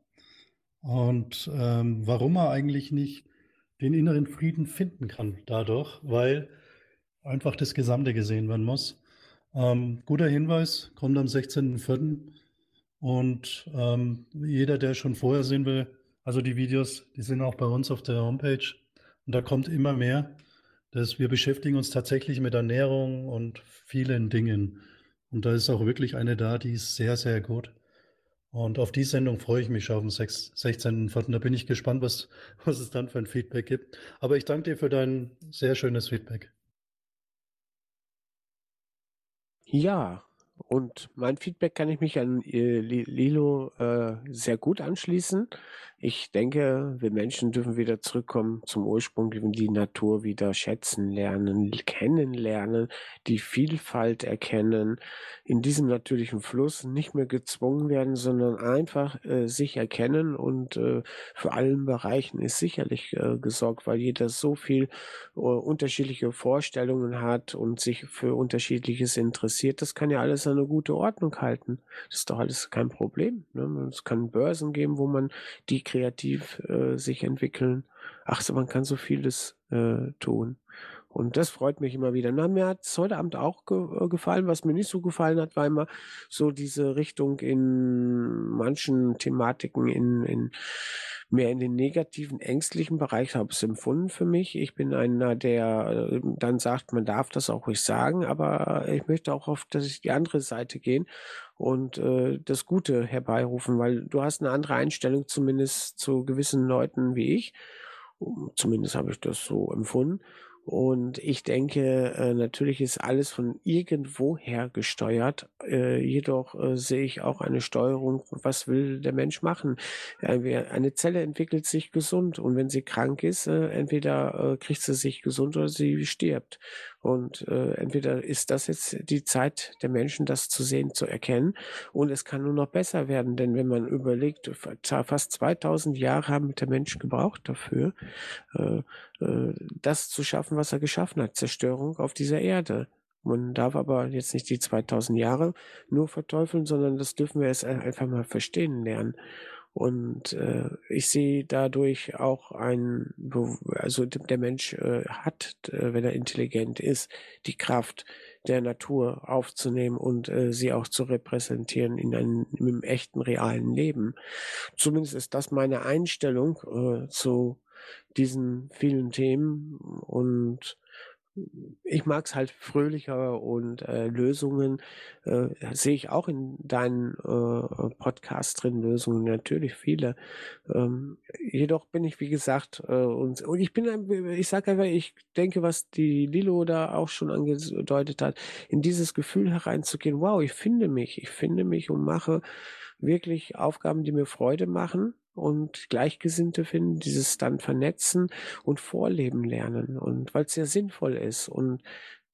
Speaker 2: und ähm, warum er eigentlich nicht den inneren Frieden finden kann dadurch, weil einfach das Gesamte gesehen werden muss. Ähm, guter Hinweis, kommt am 16.04. Und ähm, jeder, der schon vorher sehen will, also die Videos, die sind auch bei uns auf der Homepage. Und da kommt immer mehr. dass wir beschäftigen uns tatsächlich mit Ernährung und vielen Dingen. Und da ist auch wirklich eine da, die ist sehr, sehr gut. Und auf die Sendung freue ich mich schon auf den 16.04. Da bin ich gespannt, was, was es dann für ein Feedback gibt. Aber ich danke dir für dein sehr schönes Feedback.
Speaker 3: Ja, Und mein Feedback kann ich mich an äh, Lilo äh, sehr gut anschließen. Ich denke, wir Menschen dürfen wieder zurückkommen zum Ursprung, die Natur wieder schätzen lernen, kennenlernen, die Vielfalt erkennen, in diesem natürlichen Fluss nicht mehr gezwungen werden, sondern einfach äh, sich erkennen und äh, für allen Bereichen ist sicherlich äh, gesorgt, weil jeder so viel äh, unterschiedliche Vorstellungen hat und sich für unterschiedliches interessiert. Das kann ja alles eine gute Ordnung halten. Das ist doch alles kein Problem. Ne? Es kann Börsen geben, wo man die kreativ äh, sich entwickeln. Ach so, man kann so vieles äh, tun. Und das freut mich immer wieder. Na, mir hat es heute Abend auch ge äh, gefallen. Was mir nicht so gefallen hat, war immer so diese Richtung in manchen Thematiken in, in mehr in den negativen, ängstlichen Bereich habe es empfunden für mich. Ich bin einer, der äh, dann sagt, man darf das auch ruhig sagen, aber ich möchte auch auf dass ich die andere Seite gehen und äh, das Gute herbeirufen, weil du hast eine andere Einstellung zumindest zu gewissen Leuten wie ich. Zumindest habe ich das so empfunden. Und ich denke, äh, natürlich ist alles von irgendwoher gesteuert. Äh, jedoch äh, sehe ich auch eine Steuerung, was will der Mensch machen? Eine Zelle entwickelt sich gesund und wenn sie krank ist, entweder kriegt sie sich gesund oder sie stirbt. Und äh, entweder ist das jetzt die Zeit der Menschen, das zu sehen, zu erkennen, und es kann nur noch besser werden, denn wenn man überlegt, fast 2000 Jahre haben der Mensch gebraucht dafür, äh, äh, das zu schaffen, was er geschaffen hat, Zerstörung auf dieser Erde. Man darf aber jetzt nicht die 2000 Jahre nur verteufeln, sondern das dürfen wir jetzt einfach mal verstehen lernen. Und äh, ich sehe dadurch auch ein, also der Mensch äh, hat, äh, wenn er intelligent ist, die Kraft der Natur aufzunehmen und äh, sie auch zu repräsentieren in einem, in echten, realen Leben. Zumindest ist das meine Einstellung äh, zu diesen vielen Themen und ich mag es halt fröhlicher und äh, Lösungen äh, sehe ich auch in deinen äh, Podcast drin, Lösungen natürlich viele. Ähm, jedoch bin ich, wie gesagt, äh, und, und ich bin, ich sage einfach, ich denke, was die Lilo da auch schon angedeutet hat, in dieses Gefühl hereinzugehen, wow, ich finde mich, ich finde mich und mache wirklich Aufgaben, die mir Freude machen und Gleichgesinnte finden, dieses dann vernetzen und vorleben lernen und weil es sehr sinnvoll ist und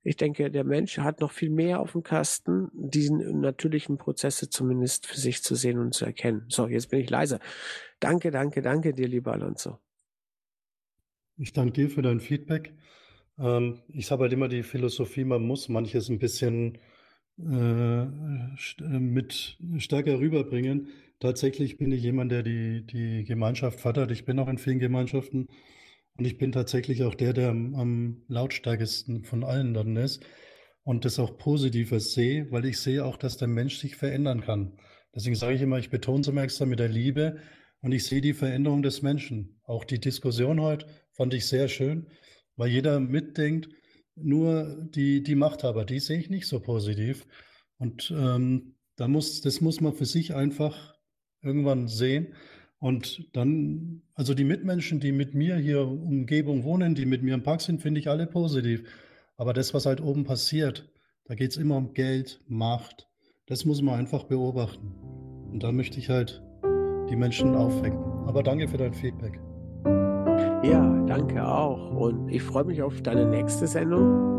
Speaker 3: ich denke, der Mensch hat noch viel mehr auf dem Kasten, diesen natürlichen Prozesse zumindest für sich zu sehen und zu erkennen. So, jetzt bin ich leiser. Danke, danke, danke dir, lieber Alonso.
Speaker 2: Ich danke dir für dein Feedback. Ähm, ich habe halt immer die Philosophie, man muss manches ein bisschen äh, mit stärker rüberbringen, Tatsächlich bin ich jemand, der die, die Gemeinschaft fördert. Ich bin auch in vielen Gemeinschaften und ich bin tatsächlich auch der, der am, am lautstärksten von allen dann ist und das auch Positives sehe, weil ich sehe auch, dass der Mensch sich verändern kann. Deswegen sage ich immer, ich betone es immer extra mit der Liebe und ich sehe die Veränderung des Menschen. Auch die Diskussion heute fand ich sehr schön, weil jeder mitdenkt, nur die, die Machthaber, die sehe ich nicht so positiv. Und ähm, da muss, das muss man für sich einfach irgendwann sehen. Und dann, also die Mitmenschen, die mit mir hier Umgebung wohnen, die mit mir im Park sind, finde ich alle positiv. Aber das, was halt oben passiert, da geht es immer um Geld, Macht. Das muss man einfach beobachten. Und da möchte ich halt die Menschen aufwecken. Aber danke für dein Feedback.
Speaker 3: Ja, danke auch. Und ich freue mich auf deine nächste Sendung.